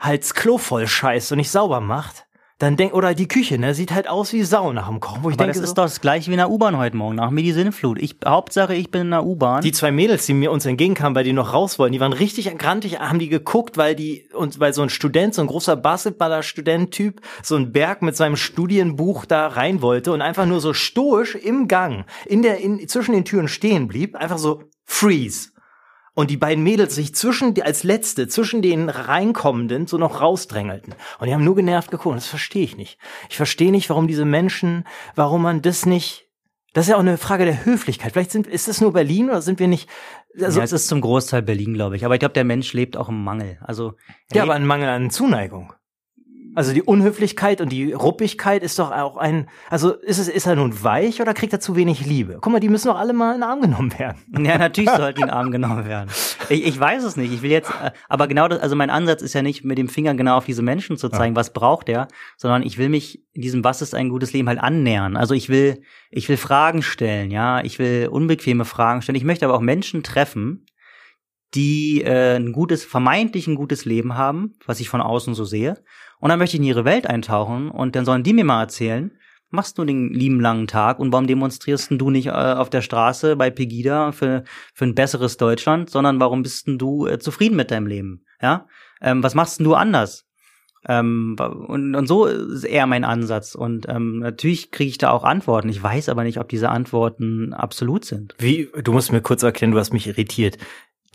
halt das Klo voll scheißt und nicht sauber macht, dann denk, oder die Küche, ne, sieht halt aus wie Sau nach dem Kochen. Wo ich Aber denke, das ist doch das gleiche wie in der U-Bahn heute Morgen, nach mir die Sinnflut. Ich, Hauptsache, ich bin in der U-Bahn. Die zwei Mädels, die mir uns entgegenkamen, weil die noch raus wollten, die waren richtig grantig, haben die geguckt, weil die, und weil so ein Student, so ein großer Basketballer-Student-Typ, so ein Berg mit seinem Studienbuch da rein wollte und einfach nur so stoisch im Gang, in der, in, zwischen den Türen stehen blieb, einfach so freeze und die beiden Mädels sich zwischen als letzte zwischen den reinkommenden so noch rausdrängelten. Und die haben nur genervt geguckt. Das verstehe ich nicht. Ich verstehe nicht warum diese Menschen warum man das nicht das ist ja auch eine Frage der Höflichkeit. Vielleicht sind ist es nur Berlin oder sind wir nicht also ja, es ist zum Großteil Berlin glaube ich. Aber ich glaube der Mensch lebt auch im Mangel. Also ja aber ein Mangel an Zuneigung Also die Unhöflichkeit und die Ruppigkeit ist doch auch ein, also ist es, ist er nun weich oder kriegt er zu wenig Liebe? Guck mal, die müssen doch alle mal in den Arm genommen werden. Ja, natürlich sollten die in den Arm genommen werden. Ich, ich weiß es nicht. Ich will jetzt, äh, aber genau das, also mein Ansatz ist ja nicht mit dem Finger genau auf diese Menschen zu zeigen, ja. was braucht er, sondern ich will mich diesem Was ist ein gutes Leben halt annähern. Also ich will, ich will Fragen stellen, ja, ich will unbequeme Fragen stellen. Ich möchte aber auch Menschen treffen, die äh, ein gutes, vermeintlich ein gutes Leben haben, was ich von außen so sehe. Und dann möchte ich in ihre Welt eintauchen und dann sollen die mir mal erzählen, machst du den lieben langen Tag und warum demonstrierst du nicht äh, auf der Straße bei Pegida für, für ein besseres Deutschland, sondern warum bist du äh, zufrieden mit deinem Leben? Ja, ähm, was machst du anders? Ähm, und, und so ist eher mein Ansatz. Und ähm, natürlich kriege ich da auch Antworten. Ich weiß aber nicht, ob diese Antworten absolut sind. Wie, du musst mir kurz erklären, du hast mich irritiert.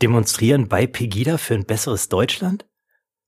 Demonstrieren bei Pegida für ein besseres Deutschland?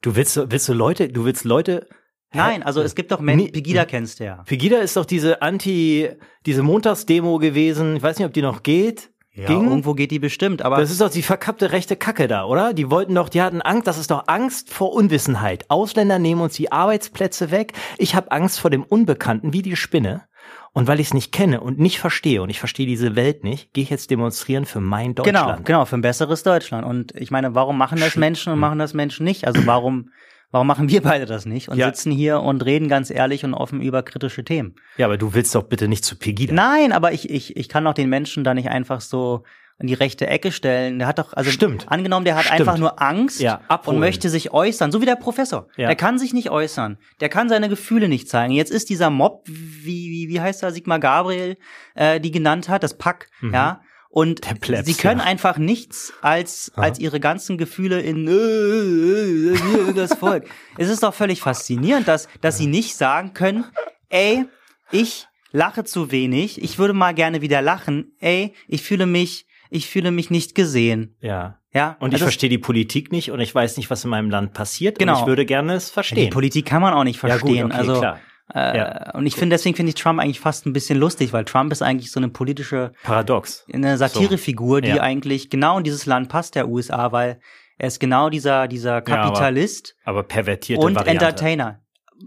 Du willst, willst du Leute, du willst Leute Nein, also es gibt doch Men Pegida kennst du ja. Pegida ist doch diese Anti, diese Montagsdemo gewesen. Ich weiß nicht, ob die noch geht. Ja, ging. irgendwo geht die bestimmt, aber. Das ist doch die verkappte rechte Kacke da, oder? Die wollten doch, die hatten Angst, das ist doch Angst vor Unwissenheit. Ausländer nehmen uns die Arbeitsplätze weg. Ich habe Angst vor dem Unbekannten, wie die Spinne. Und weil ich es nicht kenne und nicht verstehe und ich verstehe diese Welt nicht, gehe ich jetzt demonstrieren für mein genau, Deutschland. Genau, genau, für ein besseres Deutschland. Und ich meine, warum machen das Menschen und machen das Menschen nicht? Also warum Warum machen wir beide das nicht und ja. sitzen hier und reden ganz ehrlich und offen über kritische Themen? Ja, aber du willst doch bitte nicht zu Pegida. Nein, aber ich, ich, ich kann doch den Menschen da nicht einfach so in die rechte Ecke stellen. Der hat doch, also Stimmt. angenommen, der hat Stimmt. einfach nur Angst ja, und möchte sich äußern, so wie der Professor. Ja. Der kann sich nicht äußern. Der kann seine Gefühle nicht zeigen. Jetzt ist dieser Mob, wie, wie, wie heißt er, Sigmar Gabriel, äh, die genannt hat, das Pack, mhm. ja, und Plebs, sie können ja. einfach nichts als, als ihre ganzen Gefühle in äh, äh, äh, das Volk. es ist doch völlig faszinierend, dass, dass sie nicht sagen können, ey, ich lache zu wenig, ich würde mal gerne wieder lachen, ey, ich fühle mich, ich fühle mich nicht gesehen. Ja. Ja. Und ich also verstehe die Politik nicht und ich weiß nicht, was in meinem Land passiert. Genau. Und ich würde gerne es verstehen. Die Politik kann man auch nicht verstehen. Ja, gut, okay, also klar. Äh, ja. Und ich finde, deswegen finde ich Trump eigentlich fast ein bisschen lustig, weil Trump ist eigentlich so eine politische Paradox, eine Satirefigur, die ja. eigentlich genau in dieses Land passt, der USA, weil er ist genau dieser dieser Kapitalist, ja, aber, aber pervertiert und Variante. Entertainer.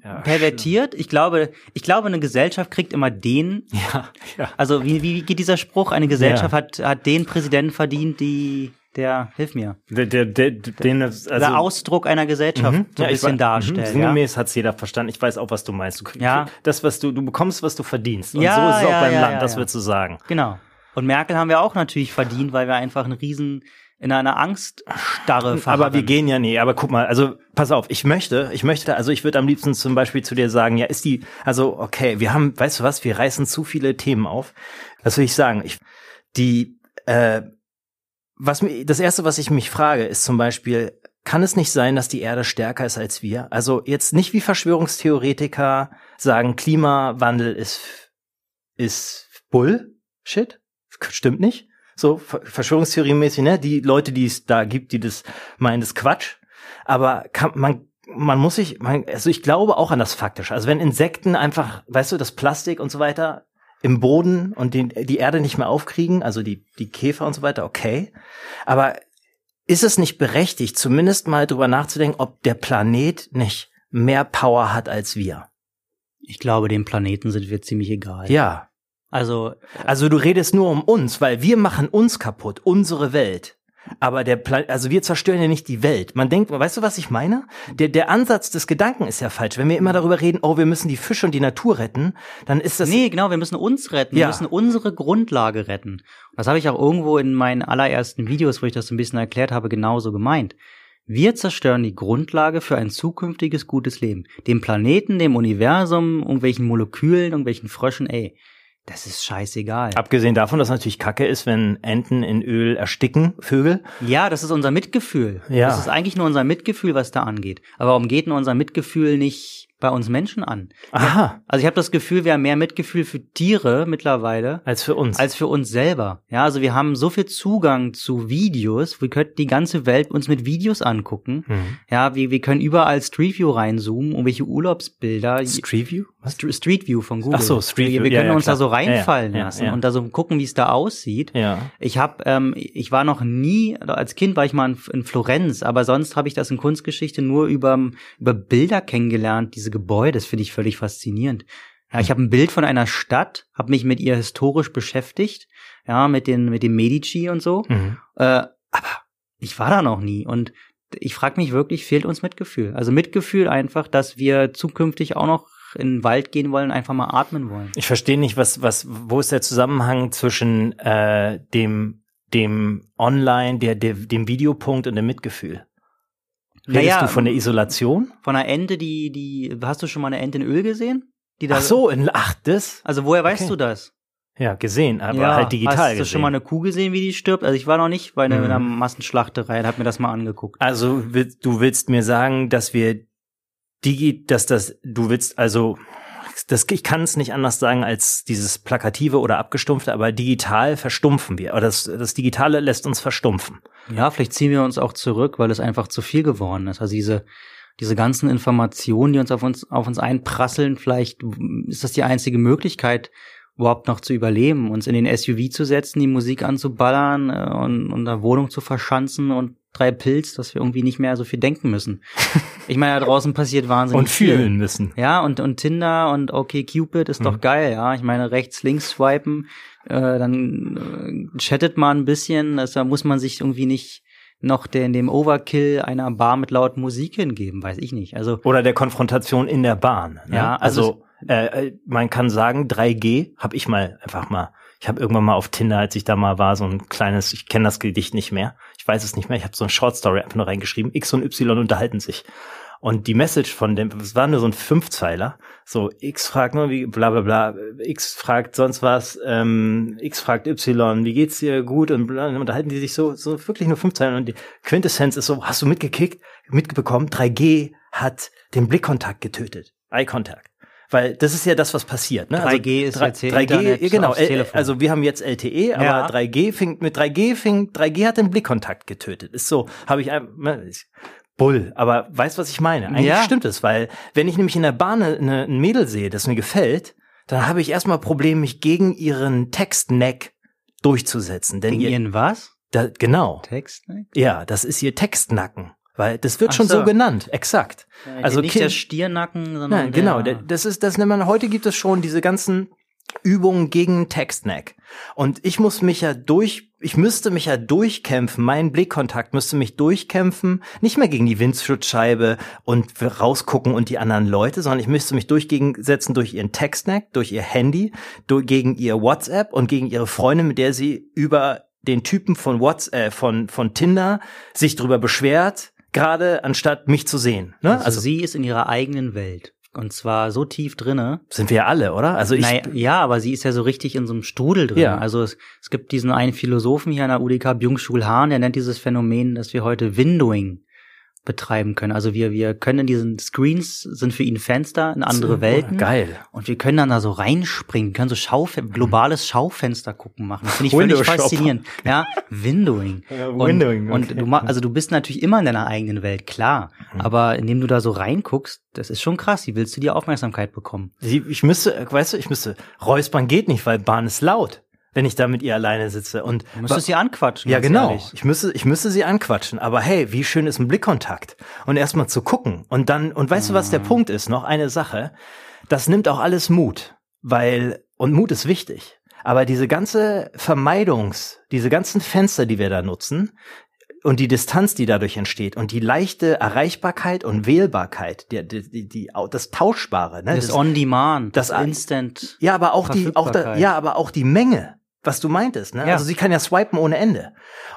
Ja, pervertiert. Schlimm. Ich glaube, ich glaube, eine Gesellschaft kriegt immer den. Ja, ja. Also wie, wie geht dieser Spruch? Eine Gesellschaft ja. hat hat den Präsidenten verdient, die der, hilf mir. Der, der, der, den, also, der Ausdruck einer Gesellschaft mhm. so ein ja, bisschen darstellt. Mhm. Sinngemäß ja? hat's jeder verstanden. Ich weiß auch, was du meinst. Du, ja. Das, was du, du bekommst, was du verdienst. Und ja, so ist es ja, auch beim ja, Land, das würdest du sagen. Genau. Und Merkel haben wir auch natürlich verdient, weil wir einfach einen riesen in einer Angststarre verharren. Aber wir gehen ja nie. Aber guck mal, also pass auf, ich möchte, ich möchte, also ich würde am liebsten zum Beispiel zu dir sagen, ja, ist die, also okay, wir haben, weißt du was, wir reißen zu viele Themen auf. Was will ich sagen? Ich, die, äh, was mir, das erste, was ich mich frage, ist zum Beispiel, kann es nicht sein, dass die Erde stärker ist als wir? Also jetzt nicht wie Verschwörungstheoretiker sagen, Klimawandel ist, ist Bullshit? Stimmt nicht? So, Verschwörungstheorie-mäßig, ne? Die Leute, die es da gibt, die das meinen, das Quatsch. Aber kann, man, man muss sich, man, also ich glaube auch an das Faktische. Also wenn Insekten einfach, weißt du, das Plastik und so weiter im Boden und den, die Erde nicht mehr aufkriegen, also die, die Käfer und so weiter, okay. Aber ist es nicht berechtigt, zumindest mal drüber nachzudenken, ob der Planet nicht mehr Power hat als wir? Ich glaube, dem Planeten sind wir ziemlich egal. Ja. Also, also du redest nur um uns, weil wir machen uns kaputt, unsere Welt. Aber der Plan also wir zerstören ja nicht die Welt. Man denkt, weißt du, was ich meine? Der, der Ansatz des Gedanken ist ja falsch. Wenn wir immer darüber reden, oh, wir müssen die Fische und die Natur retten, dann ist das. Nee, genau, wir müssen uns retten. Ja. Wir müssen unsere Grundlage retten. Das habe ich auch irgendwo in meinen allerersten Videos, wo ich das so ein bisschen erklärt habe, genauso gemeint. Wir zerstören die Grundlage für ein zukünftiges gutes Leben. Dem Planeten, dem Universum, irgendwelchen Molekülen, irgendwelchen Fröschen, ey. Das ist scheißegal. Abgesehen davon, dass natürlich Kacke ist, wenn Enten in Öl ersticken, Vögel. Ja, das ist unser Mitgefühl. Ja. Das ist eigentlich nur unser Mitgefühl, was da angeht. Aber warum geht denn unser Mitgefühl nicht bei uns Menschen an. Aha. Also ich habe das Gefühl, wir haben mehr Mitgefühl für Tiere mittlerweile als für uns. Als für uns selber. Ja, also wir haben so viel Zugang zu Videos, wir könnten die ganze Welt uns mit Videos angucken. Mhm. Ja, wir, wir können überall Street View reinzoomen, irgendwelche Urlaubsbilder. Street View? Street View von Google. Ach so, Street View. Wir, wir können ja, uns klar. da so reinfallen ja, lassen und da so gucken, wie es da aussieht. Ja. Ich habe, ähm, ich war noch nie, als Kind war ich mal in, in Florenz, aber sonst habe ich das in Kunstgeschichte nur über über Bilder kennengelernt. Diese diese Gebäude, das finde ich völlig faszinierend. Ja, ich habe ein Bild von einer Stadt, habe mich mit ihr historisch beschäftigt, ja, mit den mit dem Medici und so. Mhm. Äh, aber ich war da noch nie und ich frage mich wirklich, fehlt uns Mitgefühl? Also Mitgefühl einfach, dass wir zukünftig auch noch in den Wald gehen wollen, einfach mal atmen wollen. Ich verstehe nicht, was, was, wo ist der Zusammenhang zwischen äh, dem, dem Online, der, der, dem Videopunkt und dem Mitgefühl? Redest naja, du von der Isolation? Von einer Ente, die, die, hast du schon mal eine Ente in Öl gesehen? Die da, ach so, in, ach, das? Also woher weißt okay. du das? Ja, gesehen, aber ja, halt digital hast gesehen. Hast du schon mal eine Kuh gesehen, wie die stirbt? Also ich war noch nicht bei einer, mhm. einer Massenschlachterei und hab mir das mal angeguckt. Also du willst mir sagen, dass wir digi, dass das, du willst also, das, ich kann es nicht anders sagen als dieses plakative oder abgestumpfte, aber digital verstumpfen wir. Oder das, das Digitale lässt uns verstumpfen. Ja, vielleicht ziehen wir uns auch zurück, weil es einfach zu viel geworden ist. Also diese diese ganzen Informationen, die uns auf uns auf uns einprasseln, vielleicht ist das die einzige Möglichkeit, überhaupt noch zu überleben, uns in den SUV zu setzen, die Musik anzuballern äh, und, und der Wohnung zu verschanzen und drei Pilz, dass wir irgendwie nicht mehr so viel denken müssen. Ich meine, da draußen passiert wahnsinnig und viel. Und fühlen müssen. Ja, und, und Tinder und okay Cupid ist mhm. doch geil, ja. Ich meine, rechts, links swipen, äh, dann äh, chattet man ein bisschen, also da muss man sich irgendwie nicht noch den, dem Overkill einer Bar mit laut Musik hingeben, weiß ich nicht. Also Oder der Konfrontation in der Bahn. Ne? Ja, also, also äh, äh, man kann sagen, 3G habe ich mal einfach mal. Ich habe irgendwann mal auf Tinder, als ich da mal war, so ein kleines, ich kenne das Gedicht nicht mehr. Ich weiß es nicht mehr. Ich habe so ein Short Story einfach nur reingeschrieben. X und Y unterhalten sich. Und die Message von dem, es war nur so ein Fünfzeiler. So, X fragt nur, wie, bla, bla, bla. X fragt sonst was, ähm, X fragt Y, wie geht's dir? Gut? Und bla, und unterhalten die sich so, so wirklich nur Fünfzeiler. Und die Quintessenz ist so, hast du mitgekickt, mitbekommen? 3G hat den Blickkontakt getötet. Eye Contact. Weil das ist ja das, was passiert. Ne? 3G also, ist 3, 3G, Internet genau. Also wir haben jetzt LTE, aber ja. 3G fing mit 3G fing 3G hat den Blickkontakt getötet. Ist so, habe ich ne, Bull, aber weißt was ich meine? Eigentlich ja. stimmt es, weil wenn ich nämlich in der Bahn eine, ein Mädel sehe, das mir gefällt, dann habe ich erstmal Problem, mich gegen ihren Textneck durchzusetzen. Denn gegen ihren was? Da, genau. Textneck? Ja, das ist ihr Textnacken. Weil das wird Ach schon so. so. genannt, exakt. Ja, also nicht der Stiernacken, sondern ja, genau. Der, das ist, das nennt man heute gibt es schon diese ganzen Übungen gegen Textneck. Und ich muss mich ja durch, ich müsste mich ja durchkämpfen, mein Blickkontakt müsste mich durchkämpfen, nicht mehr gegen die Windschutzscheibe und rausgucken und die anderen Leute, sondern ich müsste mich durchgegensetzen durch ihren Textneck, durch ihr Handy, durch, gegen ihr WhatsApp und gegen ihre Freundin, mit der sie über den Typen von WhatsApp, äh, von, von Tinder sich drüber beschwert, gerade anstatt mich zu sehen. Ne? Also, also sie ist in ihrer eigenen Welt. Und zwar so tief drinne. Sind wir ja alle, oder? Also ich. Naja, ja, aber sie ist ja so richtig in so einem Strudel drin. Ja. Also es, es gibt diesen einen Philosophen hier an der UDK, Byung-Chul Han, der nennt dieses Phänomen, dass wir heute Windowing betreiben können. Also wir, wir können in diesen Screens, sind für ihn Fenster in andere Welten. Geil. Und wir können dann da so reinspringen, können so Schaufe globales Schaufenster gucken machen. Das finde ich völlig faszinierend. Ja, Windowing. Ja, Windowing. Und, okay. und du also du bist natürlich immer in deiner eigenen Welt, klar. Mhm. Aber indem du da so reinguckst, das ist schon krass. Wie willst du die Aufmerksamkeit bekommen? Ich müsste, weißt du, ich müsste, Räuspern geht nicht, weil Bahn ist laut wenn ich da mit ihr alleine sitze. Und du müsstest sie anquatschen. Ja, genau. Ehrlich. Ich müsste, ich müsste sie anquatschen. Aber hey, wie schön ist ein Blickkontakt? Und erstmal zu gucken. Und dann, und weißt mhm. du, was der ah. Punkt ist? Noch eine Sache. Das nimmt auch alles Mut. Weil, und Mut ist wichtig. Aber diese ganze Vermeidungs, diese ganzen Fenster, die wir da nutzen, und die Distanz, die dadurch entsteht und die leichte Erreichbarkeit und Wählbarkeit, die, die, die, die das Tauschbare, ne? das, das On Demand, das, das Instant. Ja, aber auch die, auch da, ja, aber auch die Menge was du meintest. Ne? Ja. Also sie kann ja swipen ohne Ende.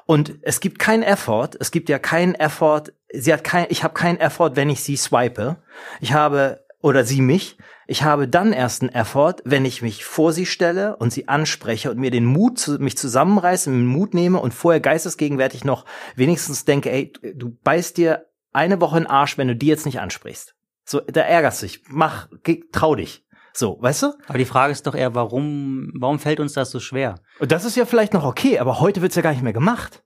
Und es gibt keinen Effort. Es gibt ja keinen Effort. Sie hat kein, ich habe keinen Effort, wenn ich sie swipe. Ich habe oder sie mich. Ich habe dann erst einen Effort, wenn ich mich vor sie stelle und sie anspreche und mir den Mut, zu, mich zusammenreiße, den Mut nehme und vorher geistesgegenwärtig noch wenigstens denke, ey, du beißt dir eine Woche in den Arsch, wenn du die jetzt nicht ansprichst. So, da ärgerst du dich. Mach, geh, trau dich. So, weißt du? Aber die Frage ist doch eher, warum, warum fällt uns das so schwer? Und das ist ja vielleicht noch okay, aber heute wird's ja gar nicht mehr gemacht.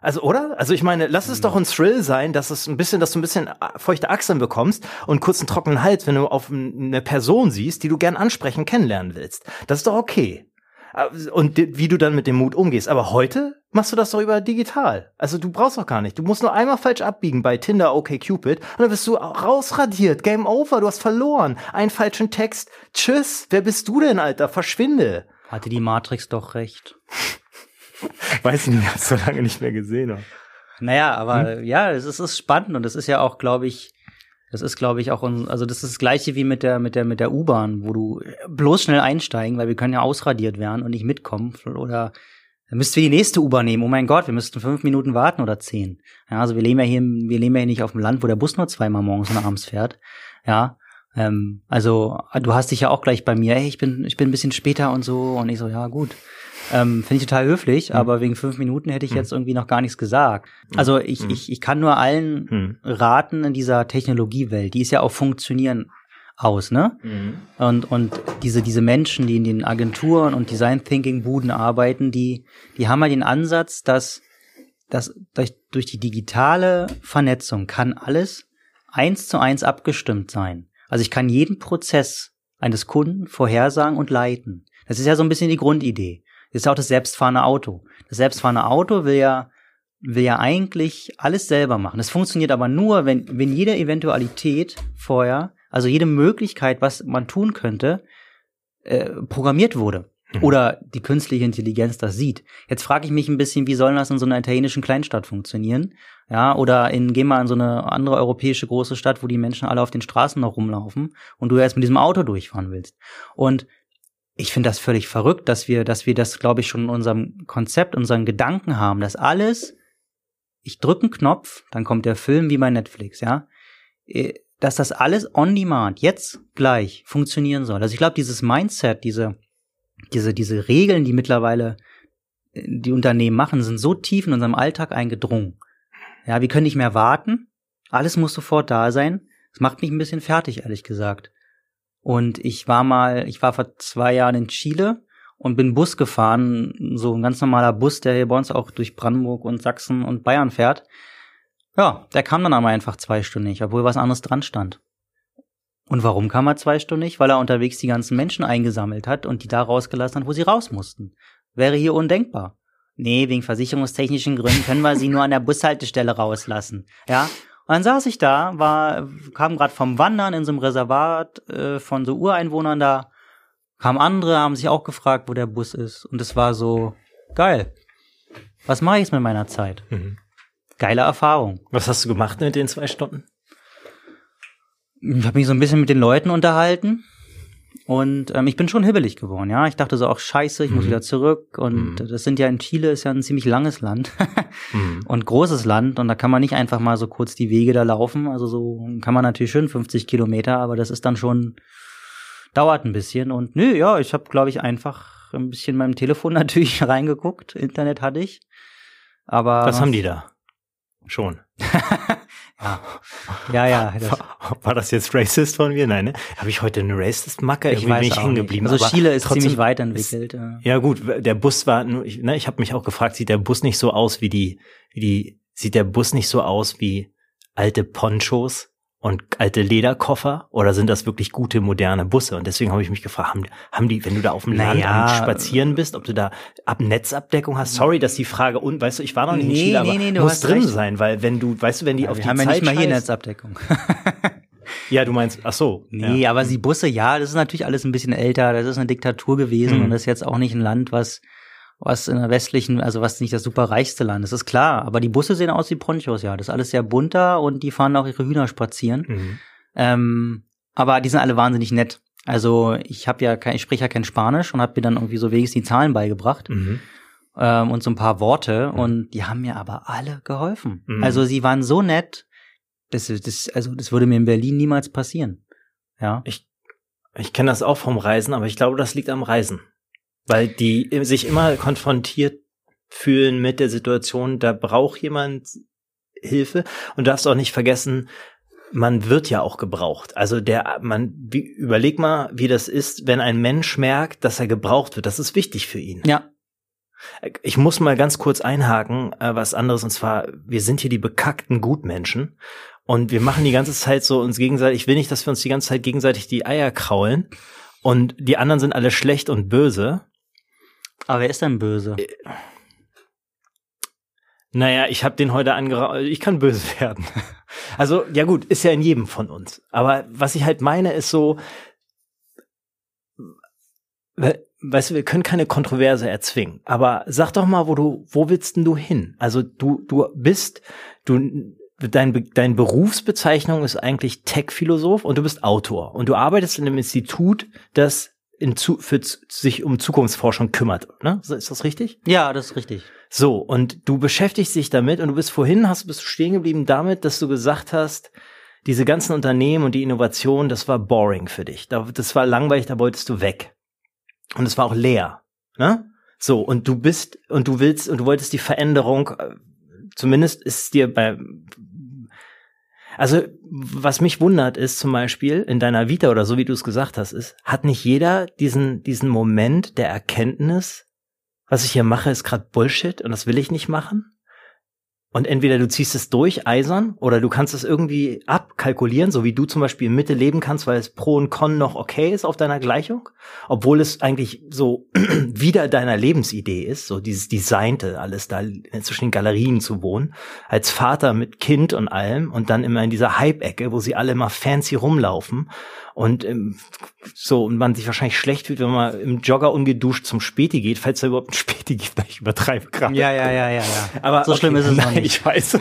Also, oder? Also ich meine, lass es doch ein Thrill sein, dass es ein bisschen, dass du ein bisschen feuchte Achseln bekommst und kurzen trockenen Hals, wenn du auf eine Person siehst, die du gern ansprechen, kennenlernen willst. Das ist doch okay. Und wie du dann mit dem Mut umgehst. Aber heute machst du das doch über digital. Also du brauchst doch gar nicht. Du musst nur einmal falsch abbiegen bei Tinder, okay, Cupid und dann bist du rausradiert. Game over, du hast verloren. Einen falschen Text. Tschüss. Wer bist du denn, Alter? Verschwinde. Hatte die Matrix doch recht. Weiß nicht, ich hab's so lange nicht mehr gesehen. Habe. Naja, aber hm? ja, es ist, es ist spannend und es ist ja auch, glaube ich, das ist, glaube ich, auch, also das ist das gleiche wie mit der, mit der, mit der U-Bahn, wo du bloß schnell einsteigen, weil wir können ja ausradiert werden und nicht mitkommen. Oder dann müssten wir die nächste U-Bahn nehmen. Oh mein Gott, wir müssten fünf Minuten warten oder zehn. Ja, also wir leben ja hier, wir leben ja hier nicht auf dem Land, wo der Bus nur zweimal morgens und abends fährt. Ja, ähm, also du hast dich ja auch gleich bei mir, hey, ich bin, ich bin ein bisschen später und so. Und ich so, ja gut. Ähm, Finde ich total höflich, mhm. aber wegen fünf Minuten hätte ich mhm. jetzt irgendwie noch gar nichts gesagt. Also ich, mhm. ich, ich kann nur allen hm. raten in dieser Technologiewelt, die ist ja auch funktionieren aus, ne? Mhm. Und, und diese, diese Menschen, die in den Agenturen und Design Thinking Buden arbeiten, die, die haben ja den Ansatz, dass, dass durch, durch die digitale Vernetzung kann alles eins zu eins abgestimmt sein. Also ich kann jeden Prozess eines Kunden vorhersagen und leiten. Das ist ja so ein bisschen die Grundidee. Das ist auch das selbstfahrende Auto. Das selbstfahrende Auto will ja, will ja eigentlich alles selber machen. Das funktioniert aber nur, wenn, wenn jede Eventualität vorher, also jede Möglichkeit, was man tun könnte, äh, programmiert wurde. Mhm. Oder die künstliche Intelligenz das sieht. Jetzt frage ich mich ein bisschen, wie soll das in so einer italienischen Kleinstadt funktionieren? Ja, oder in, geh mal in so eine andere europäische große Stadt, wo die Menschen alle auf den Straßen noch rumlaufen und du erst mit diesem Auto durchfahren willst. Und ich finde das völlig verrückt, dass wir, dass wir das, glaube ich, schon in unserem Konzept, unseren Gedanken haben, dass alles, ich drücke einen Knopf, dann kommt der Film wie bei Netflix, ja, äh, dass das alles on demand, jetzt gleich funktionieren soll. Also ich glaube, dieses Mindset, diese, diese, diese Regeln, die mittlerweile äh, die Unternehmen machen, sind so tief in unserem Alltag eingedrungen. Ja, wir können nicht mehr warten. Alles muss sofort da sein. Das macht mich ein bisschen fertig, ehrlich gesagt. Und ich war mal, ich war vor zwei Jahren in Chile und bin Bus gefahren, so ein ganz normaler Bus, der hier bei uns auch durch Brandenburg und Sachsen und Bayern fährt. Ja, der kam dann aber einfach zweistündig, obwohl was anderes dran stand. Und warum kam er zweistündig? Weil er unterwegs die ganzen Menschen eingesammelt hat und die da rausgelassen hat, wo sie raus mussten. Wäre hier undenkbar. Nee, wegen versicherungstechnischen Gründen können wir sie nur an der Bushaltestelle rauslassen. Ja, und dann saß ich da, war, kam gerade vom Wandern in so einem Reservat äh, von so Ureinwohnern da, kamen andere, haben sich auch gefragt, wo der Bus ist. Und es war so geil. Was mache ich jetzt mit meiner Zeit? Mhm. Geile Erfahrung. Was hast du gemacht mit den zwei Stunden? Ich habe mich so ein bisschen mit den Leuten unterhalten und ähm, ich bin schon hibbelig geworden, ja. Ich dachte so, auch scheiße, ich mhm. muss wieder zurück. Und mhm. das sind ja in Chile ist ja ein ziemlich langes Land mhm. und großes Land. Und da kann man nicht einfach mal so kurz die Wege da laufen. Also so kann man natürlich schön 50 Kilometer, aber das ist dann schon, dauert ein bisschen. Und nö, ja, ich habe, glaube ich, einfach ein bisschen meinem Telefon natürlich reingeguckt. Internet hatte ich. Aber. Was haben die da? Schon. Ja, ja. das war, das jetzt racist von mir? Nein, ne? Habe ich heute eine racist-Macke? Ich weiß bin ich hängen geblieben. Also Chile ist ziemlich weiterentwickelt. Ja. ja gut, der Bus war, ich, ne, ich habe mich auch gefragt, sieht der Bus nicht so aus wie die, wie die, sieht der Bus nicht so aus wie alte Ponchos? Und alte Lederkoffer oder sind das wirklich gute moderne Busse? Und deswegen habe ich mich gefragt, haben, haben die, wenn du da auf dem Land naja, spazieren bist, ob du da ab Netzabdeckung hast? Sorry, dass die Frage und weißt du, ich war noch nicht nee, in Chile, aber nee, nee, muss drin recht. sein, weil wenn du, weißt du, wenn die ja, auf die haben Zeit ja nicht mal hier Netzabdeckung. ja, du meinst, ach so. Nee, ja. aber die Busse, ja, das ist natürlich alles ein bisschen älter, das ist eine Diktatur gewesen mhm. und das ist jetzt auch nicht ein Land, was was in der westlichen, also was nicht das super reichste Land ist, ist klar. Aber die Busse sehen aus wie Ponchos, ja. Das ist alles sehr bunter und die fahren auch ihre Hühner spazieren. Mhm. Ähm, aber die sind alle wahnsinnig nett. Also ich habe ja kein, ich spreche ja kein Spanisch und habe mir dann irgendwie so wenigstens die Zahlen beigebracht. Mhm. Ähm, und so ein paar Worte mhm. und die haben mir aber alle geholfen. Mhm. Also sie waren so nett, das, das, also das würde mir in Berlin niemals passieren. Ja. Ich, ich kenne das auch vom Reisen, aber ich glaube, das liegt am Reisen weil die sich immer konfrontiert fühlen mit der Situation, da braucht jemand Hilfe und darfst auch nicht vergessen, man wird ja auch gebraucht. Also der, man, wie, überleg mal, wie das ist, wenn ein Mensch merkt, dass er gebraucht wird. Das ist wichtig für ihn. Ja. Ich muss mal ganz kurz einhaken, äh, was anderes, und zwar, wir sind hier die bekackten Gutmenschen und wir machen die ganze Zeit so uns gegenseitig, ich will nicht, dass wir uns die ganze Zeit gegenseitig die Eier kraulen und die anderen sind alle schlecht und böse. Aber wer ist denn böse? Äh, naja, ich habe den heute angeraucht. Ich kann böse werden. Also, ja gut, ist ja in jedem von uns. Aber was ich halt meine, ist so, weißt du, wir können keine Kontroverse erzwingen. Aber sag doch mal, wo du, wo willst denn du hin? Also du, du bist, du, dein, dein Berufsbezeichnung ist eigentlich Tech-Philosoph und du bist Autor. Und du arbeitest in einem Institut, das in zu, für sich um Zukunftsforschung kümmert. Ne? Ist das richtig? Ja, das ist richtig. So, und du beschäftigst dich damit und du bist vorhin, hast bist stehen geblieben damit, dass du gesagt hast, diese ganzen Unternehmen und die Innovation, das war boring für dich. Das war langweilig, da wolltest du weg. Und es war auch leer. Ne? So, und du bist, und du willst, und du wolltest die Veränderung, äh, zumindest ist dir bei, also, was mich wundert, ist zum Beispiel in deiner Vita oder so wie du es gesagt hast, ist, hat nicht jeder diesen, diesen Moment der Erkenntnis, was ich hier mache, ist gerade Bullshit und das will ich nicht machen? Und entweder du ziehst es durch, eisern, oder du kannst es irgendwie abkalkulieren, so wie du zum Beispiel in Mitte leben kannst, weil es Pro und Con noch okay ist auf deiner Gleichung, obwohl es eigentlich so wieder deiner Lebensidee ist, so dieses Designte, alles da zwischen den Galerien zu wohnen, als Vater mit Kind und allem und dann immer in dieser Hype-Ecke, wo sie alle immer fancy rumlaufen und ähm, so und man sich wahrscheinlich schlecht fühlt, wenn man im Jogger ungeduscht zum Späti geht, falls da überhaupt ein Späti gibt, weil ich übertreibe gerade. Ja, ja, ja, ja, ja. Aber so okay, schlimm ist es nein, nicht. Ich weiß.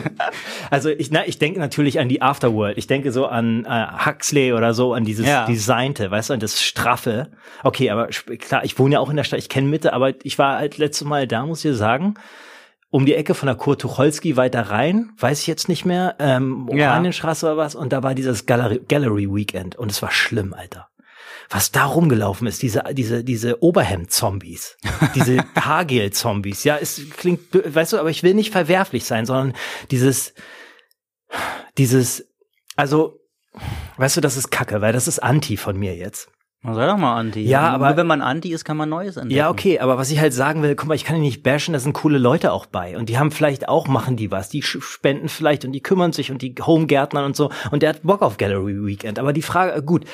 Also ich, na, ich denke natürlich an die Afterworld. Ich denke so an äh, Huxley oder so, an dieses ja. Designte, weißt du, an das Straffe. Okay, aber klar, ich wohne ja auch in der Stadt, ich kenne Mitte, aber ich war halt letztes Mal da, muss ich sagen um die Ecke von der Kurt Tucholsky weiter rein, weiß ich jetzt nicht mehr, ähm, Oranienstraße ja. oder was, und da war dieses Gallery, Gallery Weekend und es war schlimm, Alter. Was da rumgelaufen ist, diese, diese, diese Oberhemd-Zombies, diese Haargel-Zombies, ja, es klingt, weißt du, aber ich will nicht verwerflich sein, sondern dieses, dieses, also, weißt du, das ist Kacke, weil das ist Anti von mir jetzt. Sei doch mal Anti. Ja, aber Nur wenn man Anti ist, kann man Neues entdecken. Ja, okay, aber was ich halt sagen will, guck mal, ich kann die nicht bashen, da sind coole Leute auch bei. Und die haben vielleicht auch machen die was, die spenden vielleicht und die kümmern sich und die Homegärtnern und so. Und der hat Bock auf Gallery Weekend, aber die Frage, gut,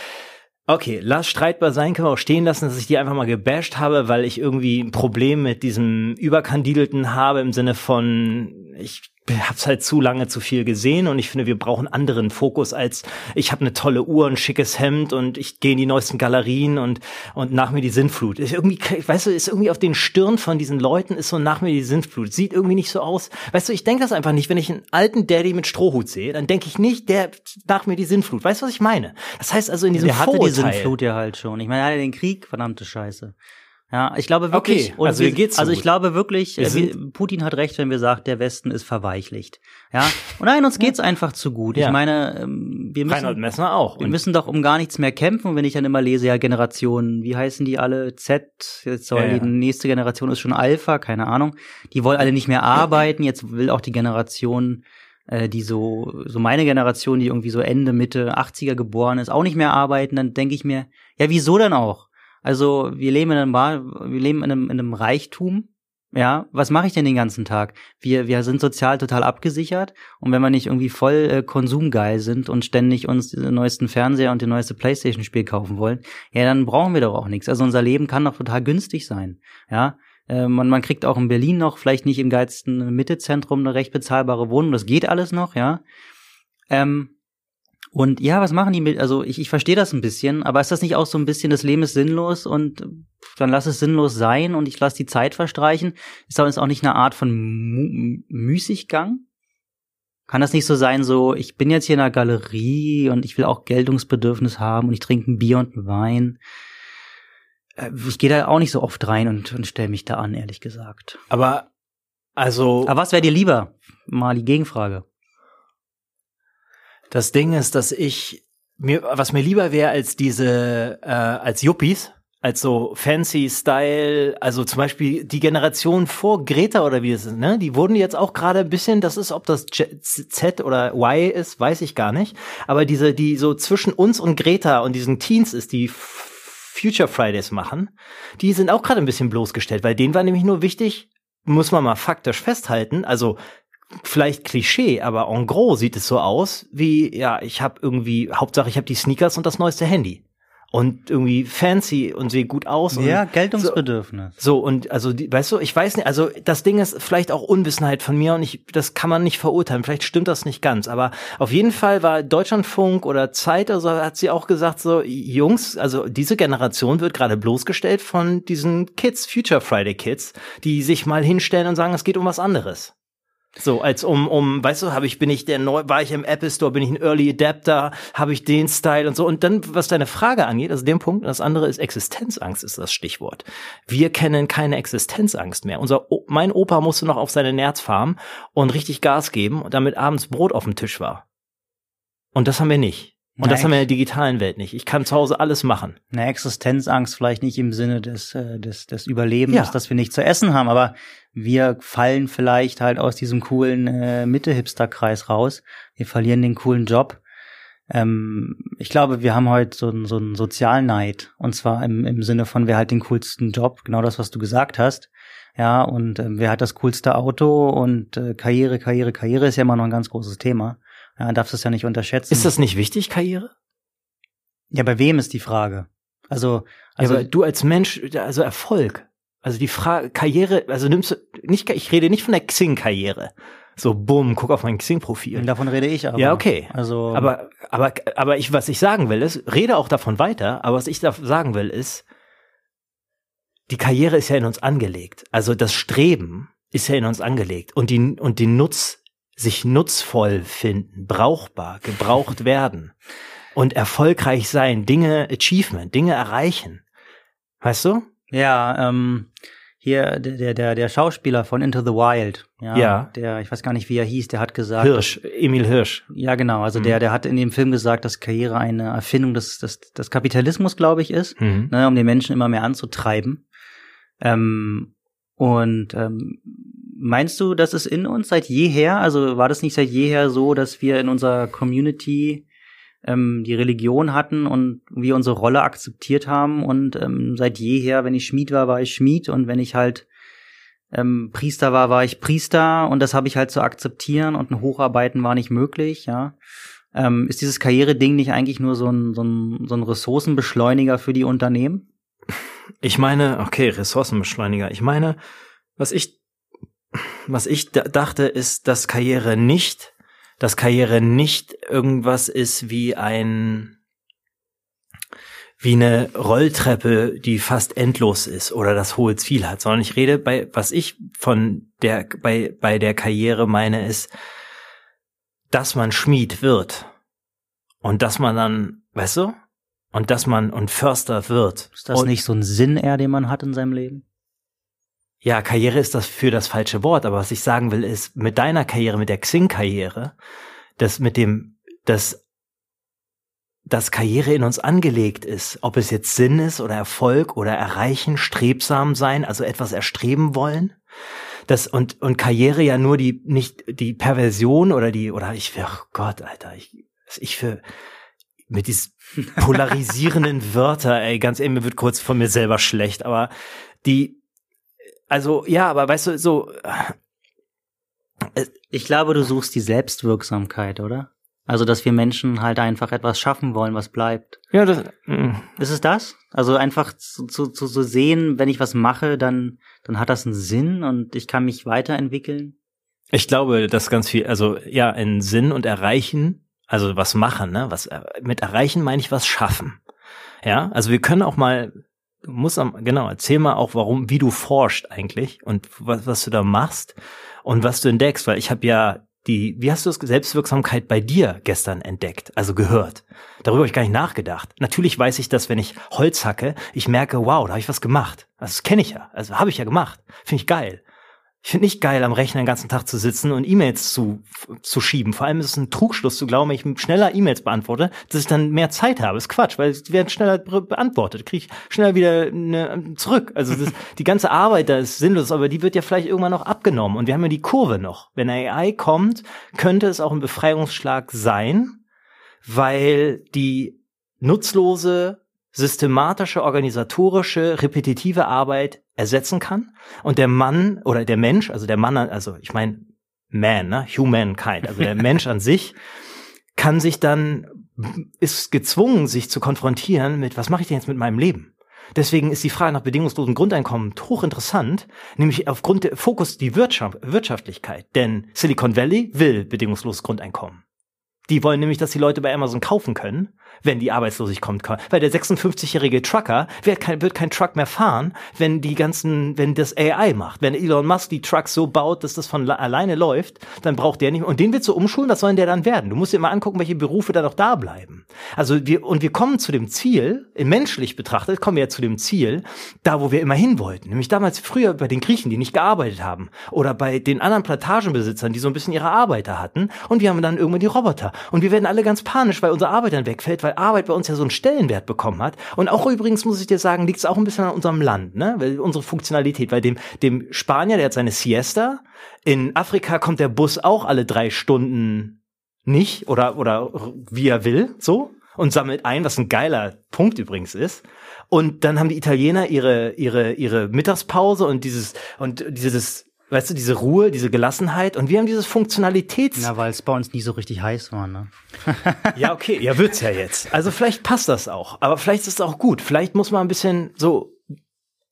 Okay, lass streitbar sein, können wir auch stehen lassen, dass ich die einfach mal gebasht habe, weil ich irgendwie ein Problem mit diesem Überkandidelten habe im Sinne von, ich hab's halt zu lange zu viel gesehen und ich finde, wir brauchen anderen Fokus als ich habe eine tolle Uhr, ein schickes Hemd und ich gehe in die neuesten Galerien und und nach mir die Sinnflut. Ist irgendwie, weißt du, ist irgendwie auf den Stirn von diesen Leuten ist so nach mir die Sinnflut. Sieht irgendwie nicht so aus. Weißt du, ich denke das einfach nicht, wenn ich einen alten Daddy mit Strohhut sehe, dann denke ich nicht, der nach mir die Sinnflut. Weißt du, was ich meine? Das heißt also in diesem Der hatte Vorurteil, die Sinnflut ja halt schon. Ich meine, er hatte den Krieg, verdammte Scheiße. Ja, ich glaube wirklich. Okay, also, wir, geht's also ich glaube wirklich, äh, Putin hat recht, wenn wir sagen, der Westen ist verweichlicht. Ja, und nein, uns geht's einfach zu gut. Ja. Ich meine, ähm, wir müssen, Reinhold Messner auch. Wir müssen doch um gar nichts mehr kämpfen. Wenn ich dann immer lese, ja, Generationen, wie heißen die alle? Z, jetzt soll ja, die nächste Generation ist schon Alpha, keine Ahnung. Die wollen alle nicht mehr arbeiten. Jetzt will auch die Generation äh, die so, so meine Generation, die irgendwie so Ende, Mitte 80er geboren ist, auch nicht mehr arbeiten, dann denke ich mir, ja, wieso denn auch? Also wir leben in einem, wir leben in einem, in einem Reichtum. Ja, was mache ich denn den ganzen Tag? Wir, wir sind sozial total abgesichert und wenn wir nicht irgendwie voll äh, konsumgeil sind und ständig uns den neuesten Fernseher und den neueste Playstation-Spiel kaufen wollen, ja, dann brauchen wir doch auch nichts. Also unser Leben kann doch total günstig sein. Ja, man, man kriegt auch in Berlin noch, vielleicht nicht im geilsten Mittezentrum, eine recht bezahlbare Wohnung. Das geht alles noch, ja. Ähm, und ja, was machen die mit, also ich, ich verstehe das ein bisschen, aber ist das nicht auch so ein bisschen, das Leben ist sinnlos und dann lass es sinnlos sein und ich lass die Zeit verstreichen? Ist das auch nicht eine Art von Mu Müßiggang? Kann das nicht so sein, so, ich bin jetzt hier in einer Galerie und ich will auch Geltungsbedürfnis haben und ich trinke ein Bier und einen Wein. Äh, ich gehe da auch nicht so oft rein und, und stelle mich da an, ehrlich gesagt. Aber, also. Aber was wäre dir lieber? Mal die Gegenfrage. Das Ding ist, dass ich mir, was mir lieber wäre als diese, äh, als Yuppies, als so fancy Style, also zum Beispiel die Generation vor Greta oder wie es ist, ne? Die wurden jetzt auch gerade ein bisschen, das ist, ob das Z oder Y ist, weiß ich gar nicht. Aber diese, die so zwischen uns und Greta und diesen Teens ist, die Future Fridays machen, die sind auch gerade ein bisschen bloßgestellt, weil denen war nämlich nur wichtig, muss man mal faktisch festhalten, also vielleicht Klischee, aber en gros sieht es so aus, wie ja, ich habe irgendwie Hauptsache ich habe die Sneakers und das neueste Handy. und irgendwie fancy und sehe gut aus. Ja, Geltungsbedürfnis. So, so und also, die, weißt du, ich weiß nicht, also das Ding ist vielleicht auch Unwissenheit von mir und ich, das kann man nicht verurteilen. Vielleicht stimmt das nicht ganz, aber auf jeden Fall war Deutschlandfunk oder Zeit oder so, hat sie auch gesagt, so, Jungs, also diese Generation wird gerade bloßgestellt von diesen Kids, Future Friday Kids, die sich mal hinstellen und sagen, es geht um was anderes. So, als um, um, weißt du, habe ich, bin ich der neu, war ich im Apple Store, bin ich ein Early Adapter, habe ich den Style und so. Und dann, was deine Frage angeht, also dem Punkt, das andere ist Existenzangst, ist das Stichwort. Wir kennen keine Existenzangst mehr. Unser, mein Opa musste noch auf seine Nerzfarm und richtig Gas geben, damit abends Brot auf dem Tisch war. Und das haben wir nicht. Und Nein. das haben wir in der digitalen Welt nicht. Ich kann zu Hause alles machen. Eine Existenzangst vielleicht nicht im Sinne des, äh, des, des Überlebens, ja. dass wir nicht zu essen haben, aber wir fallen vielleicht halt aus diesem coolen äh, Mitte-Hipster-Kreis raus. Wir verlieren den coolen Job. Ähm, ich glaube, wir haben heute so, so einen Sozialneid. Und zwar im, im Sinne von, wer hat den coolsten Job, genau das, was du gesagt hast. Ja, und äh, wer hat das coolste Auto und äh, Karriere, Karriere, Karriere ist ja immer noch ein ganz großes Thema. Ja, darfst es ja nicht unterschätzen. Ist das nicht wichtig, Karriere? Ja, bei wem ist die Frage? Also, also ja, du als Mensch, also Erfolg. Also die Frage, Karriere, also nimmst du nicht, ich rede nicht von der Xing-Karriere. So, bumm, guck auf mein Xing-Profil. Davon rede ich aber. Ja, okay. Also. Aber, aber, aber ich, was ich sagen will, ist, rede auch davon weiter, aber was ich da sagen will, ist, die Karriere ist ja in uns angelegt. Also das Streben ist ja in uns angelegt. Und die, und die Nutz, sich nutzvoll finden, brauchbar, gebraucht werden und erfolgreich sein, Dinge, Achievement, Dinge erreichen. Weißt du? Ja, ähm, hier der, der, der Schauspieler von Into the Wild, ja, ja, der, ich weiß gar nicht, wie er hieß, der hat gesagt. Hirsch, Emil Hirsch. Ja, genau. Also mhm. der, der hat in dem Film gesagt, dass Karriere eine Erfindung des, des, des Kapitalismus, glaube ich, ist, mhm. ne, um den Menschen immer mehr anzutreiben. Ähm, und ähm, meinst du, das ist in uns seit jeher? Also war das nicht seit jeher so, dass wir in unserer Community ähm, die Religion hatten und wir unsere Rolle akzeptiert haben und ähm, seit jeher, wenn ich Schmied war, war ich Schmied und wenn ich halt ähm, Priester war, war ich Priester und das habe ich halt zu akzeptieren und ein Hocharbeiten war nicht möglich, ja. Ähm, ist dieses Karriereding nicht eigentlich nur so ein, so, ein, so ein Ressourcenbeschleuniger für die Unternehmen? Ich meine, okay, Ressourcenbeschleuniger. Ich meine, was ich, was ich dachte, ist, dass Karriere nicht, dass Karriere nicht irgendwas ist wie ein, wie eine Rolltreppe, die fast endlos ist oder das hohe Ziel hat, sondern ich rede bei, was ich von der, bei, bei der Karriere meine, ist, dass man Schmied wird und dass man dann, weißt du, und dass man und Förster wird. Ist das und, nicht so ein Sinn eher, den man hat in seinem Leben? Ja, Karriere ist das für das falsche Wort, aber was ich sagen will, ist mit deiner Karriere, mit der Xing-Karriere, das mit dem, dass dass Karriere in uns angelegt ist, ob es jetzt Sinn ist oder Erfolg oder erreichen, strebsam sein, also etwas erstreben wollen. Das und und Karriere ja nur die nicht die Perversion oder die oder ich oh Gott, Alter, ich ich für mit diesen polarisierenden Wörter, ey, ganz ehrlich, mir wird kurz von mir selber schlecht, aber die, also ja, aber weißt du, so. Äh, ich glaube, du suchst die Selbstwirksamkeit, oder? Also, dass wir Menschen halt einfach etwas schaffen wollen, was bleibt. Ja, das. Mh. Mm. Ist es das? Also einfach zu, zu, zu so sehen, wenn ich was mache, dann, dann hat das einen Sinn und ich kann mich weiterentwickeln. Ich glaube, dass ganz viel, also ja, einen Sinn und Erreichen also was machen, ne? Was äh, mit erreichen meine ich was schaffen. Ja, also wir können auch mal, du musst am, genau, erzähl mal auch, warum, wie du forscht eigentlich und was, was du da machst und was du entdeckst, weil ich habe ja die, wie hast du das Selbstwirksamkeit bei dir gestern entdeckt, also gehört? Darüber habe ich gar nicht nachgedacht. Natürlich weiß ich, dass wenn ich Holz hacke, ich merke, wow, da habe ich was gemacht. Also das kenne ich ja, also habe ich ja gemacht. Finde ich geil. Ich finde nicht geil, am Rechner den ganzen Tag zu sitzen und E-Mails zu, zu schieben. Vor allem ist es ein Trugschluss zu glauben, wenn ich schneller E-Mails beantworte, dass ich dann mehr Zeit habe. Das ist Quatsch, weil sie werden schneller beantwortet. Kriege ich schneller wieder eine, zurück. Also das, die ganze Arbeit da ist sinnlos, aber die wird ja vielleicht irgendwann noch abgenommen. Und wir haben ja die Kurve noch. Wenn AI kommt, könnte es auch ein Befreiungsschlag sein, weil die nutzlose systematische, organisatorische, repetitive Arbeit ersetzen kann und der Mann oder der Mensch, also der Mann, also ich meine Man, ne? Humankind, also der Mensch an sich kann sich dann ist gezwungen, sich zu konfrontieren mit, was mache ich denn jetzt mit meinem Leben? Deswegen ist die Frage nach bedingungslosem Grundeinkommen hochinteressant, nämlich aufgrund der Fokus die Wirtschaft, Wirtschaftlichkeit. Denn Silicon Valley will bedingungsloses Grundeinkommen. Die wollen nämlich, dass die Leute bei Amazon kaufen können wenn die Arbeitslosigkeit kommt. Weil der 56-jährige Trucker wird kein, wird kein Truck mehr fahren, wenn die ganzen, wenn das AI macht. Wenn Elon Musk die Trucks so baut, dass das von alleine läuft, dann braucht der nicht mehr. Und den willst du umschulen, was soll denn der dann werden? Du musst dir mal angucken, welche Berufe da noch da bleiben. Also wir, und wir kommen zu dem Ziel, menschlich betrachtet, kommen wir ja zu dem Ziel, da wo wir immer hin wollten. Nämlich damals früher bei den Griechen, die nicht gearbeitet haben. Oder bei den anderen Plantagenbesitzern, die so ein bisschen ihre Arbeiter hatten. Und wir haben dann irgendwann die Roboter. Und wir werden alle ganz panisch, weil unser Arbeit dann wegfällt, weil weil Arbeit bei uns ja so einen Stellenwert bekommen hat. Und auch übrigens muss ich dir sagen, liegt es auch ein bisschen an unserem Land, ne? Weil unsere Funktionalität, weil dem, dem Spanier, der hat seine Siesta. In Afrika kommt der Bus auch alle drei Stunden nicht oder, oder wie er will, so. Und sammelt ein, was ein geiler Punkt übrigens ist. Und dann haben die Italiener ihre, ihre, ihre Mittagspause und dieses, und dieses, weißt du, diese Ruhe, diese Gelassenheit und wir haben dieses Funktionalitäts. Ja, weil es bei uns nie so richtig heiß war, ne? ja, okay, ja, wird's ja jetzt. Also vielleicht passt das auch, aber vielleicht ist es auch gut. Vielleicht muss man ein bisschen so,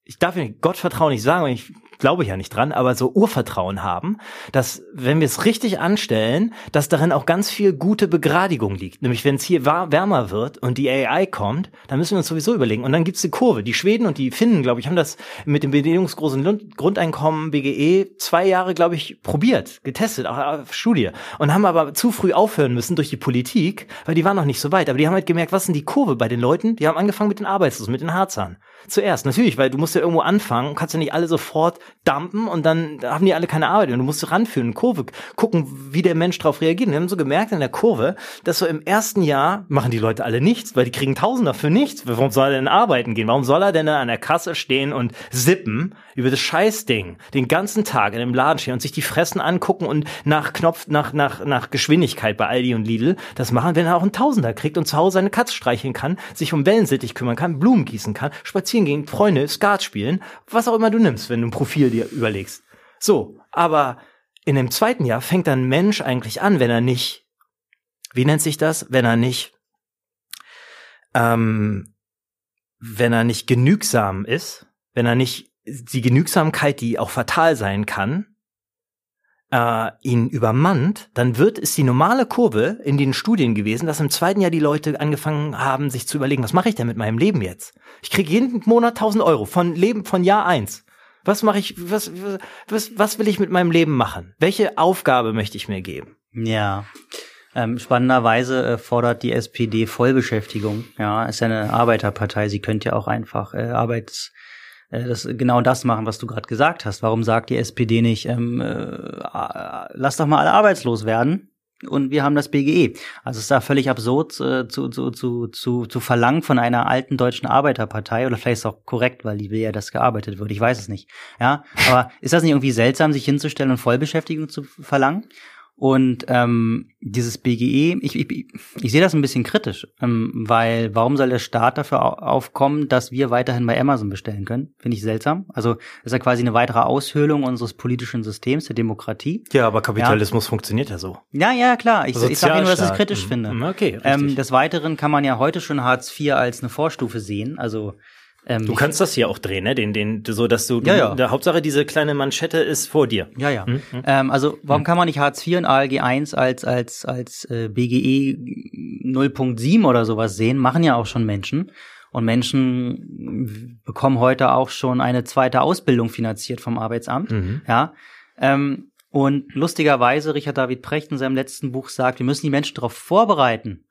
ich darf ja Gottvertrauen nicht sagen, ich glaube ja nicht dran, aber so Urvertrauen haben, dass wenn wir es richtig anstellen, dass darin auch ganz viel gute Begradigung liegt. Nämlich wenn es hier wärmer wird und die AI kommt, dann müssen wir uns sowieso überlegen. Und dann gibt's die Kurve. Die Schweden und die Finnen, glaube ich, haben das mit dem bedingungsgroßen Grundeinkommen BGE zwei Jahre, glaube ich, probiert, getestet, auch auf Studie. Und haben aber zu früh aufhören müssen durch die Politik, weil die waren noch nicht so weit. Aber die haben halt gemerkt, was sind die Kurve bei den Leuten? Die haben angefangen mit den Arbeitslosen, mit den Harzern. Zuerst, natürlich, weil du musst ja irgendwo anfangen, kannst ja nicht alle sofort dumpen und dann haben die alle keine Arbeit und du musst ranführen, Kurve, gucken, wie der Mensch darauf reagiert. Wir haben so gemerkt in der Kurve, dass so im ersten Jahr machen die Leute alle nichts, weil die kriegen Tausender für nichts. Warum soll er denn arbeiten gehen? Warum soll er denn an der Kasse stehen und sippen über das Scheißding den ganzen Tag in dem Laden stehen und sich die Fressen angucken und nach Knopf, nach, nach, nach Geschwindigkeit bei Aldi und Lidl das machen, wenn er auch einen Tausender kriegt und zu Hause seine Katze streicheln kann, sich um Wellensittich kümmern kann, Blumen gießen kann, spazieren gehen, Freunde, Skat spielen, was auch immer du nimmst, wenn du ein Profil dir überlegst. So, aber in dem zweiten Jahr fängt dann Mensch eigentlich an, wenn er nicht, wie nennt sich das, wenn er nicht, ähm, wenn er nicht genügsam ist, wenn er nicht die Genügsamkeit, die auch fatal sein kann, äh, ihn übermannt, dann wird es die normale Kurve in den Studien gewesen, dass im zweiten Jahr die Leute angefangen haben, sich zu überlegen, was mache ich denn mit meinem Leben jetzt? Ich kriege jeden Monat 1000 Euro von Leben von Jahr eins. Was mache ich? Was, was was will ich mit meinem Leben machen? Welche Aufgabe möchte ich mir geben? Ja. Ähm, spannenderweise äh, fordert die SPD Vollbeschäftigung. Ja, ist ja eine Arbeiterpartei. Sie könnte ja auch einfach äh, Arbeits äh, das genau das machen, was du gerade gesagt hast. Warum sagt die SPD nicht, ähm, äh, lass doch mal alle arbeitslos werden? Und wir haben das BGE. Also es ist da völlig absurd äh, zu, zu, zu, zu, zu verlangen von einer alten deutschen Arbeiterpartei, oder vielleicht ist es auch korrekt, weil die will ja, dass gearbeitet wird. Ich weiß es nicht. Ja, aber ist das nicht irgendwie seltsam, sich hinzustellen und Vollbeschäftigung zu verlangen? Und ähm, dieses BGE, ich, ich, ich sehe das ein bisschen kritisch, ähm, weil warum soll der Staat dafür aufkommen, dass wir weiterhin bei Amazon bestellen können? Finde ich seltsam. Also ist ja quasi eine weitere Aushöhlung unseres politischen Systems, der Demokratie. Ja, aber Kapitalismus ja. funktioniert ja so. Ja, ja, klar. Ich, ich sage nur, dass ich es kritisch mhm. finde. Okay, ähm, des Weiteren kann man ja heute schon Hartz IV als eine Vorstufe sehen. Also ähm, du kannst das hier auch drehen, ne? Den, den, so dass du, ja, ja. der Hauptsache diese kleine Manschette ist vor dir. Ja, ja. Mhm. Ähm, also warum mhm. kann man nicht Hartz IV und ALG 1 als als als äh, BGE 0.7 oder sowas sehen? Machen ja auch schon Menschen. Und Menschen bekommen heute auch schon eine zweite Ausbildung finanziert vom Arbeitsamt. Mhm. Ja. Ähm, und lustigerweise, Richard David Precht in seinem letzten Buch sagt, wir müssen die Menschen darauf vorbereiten,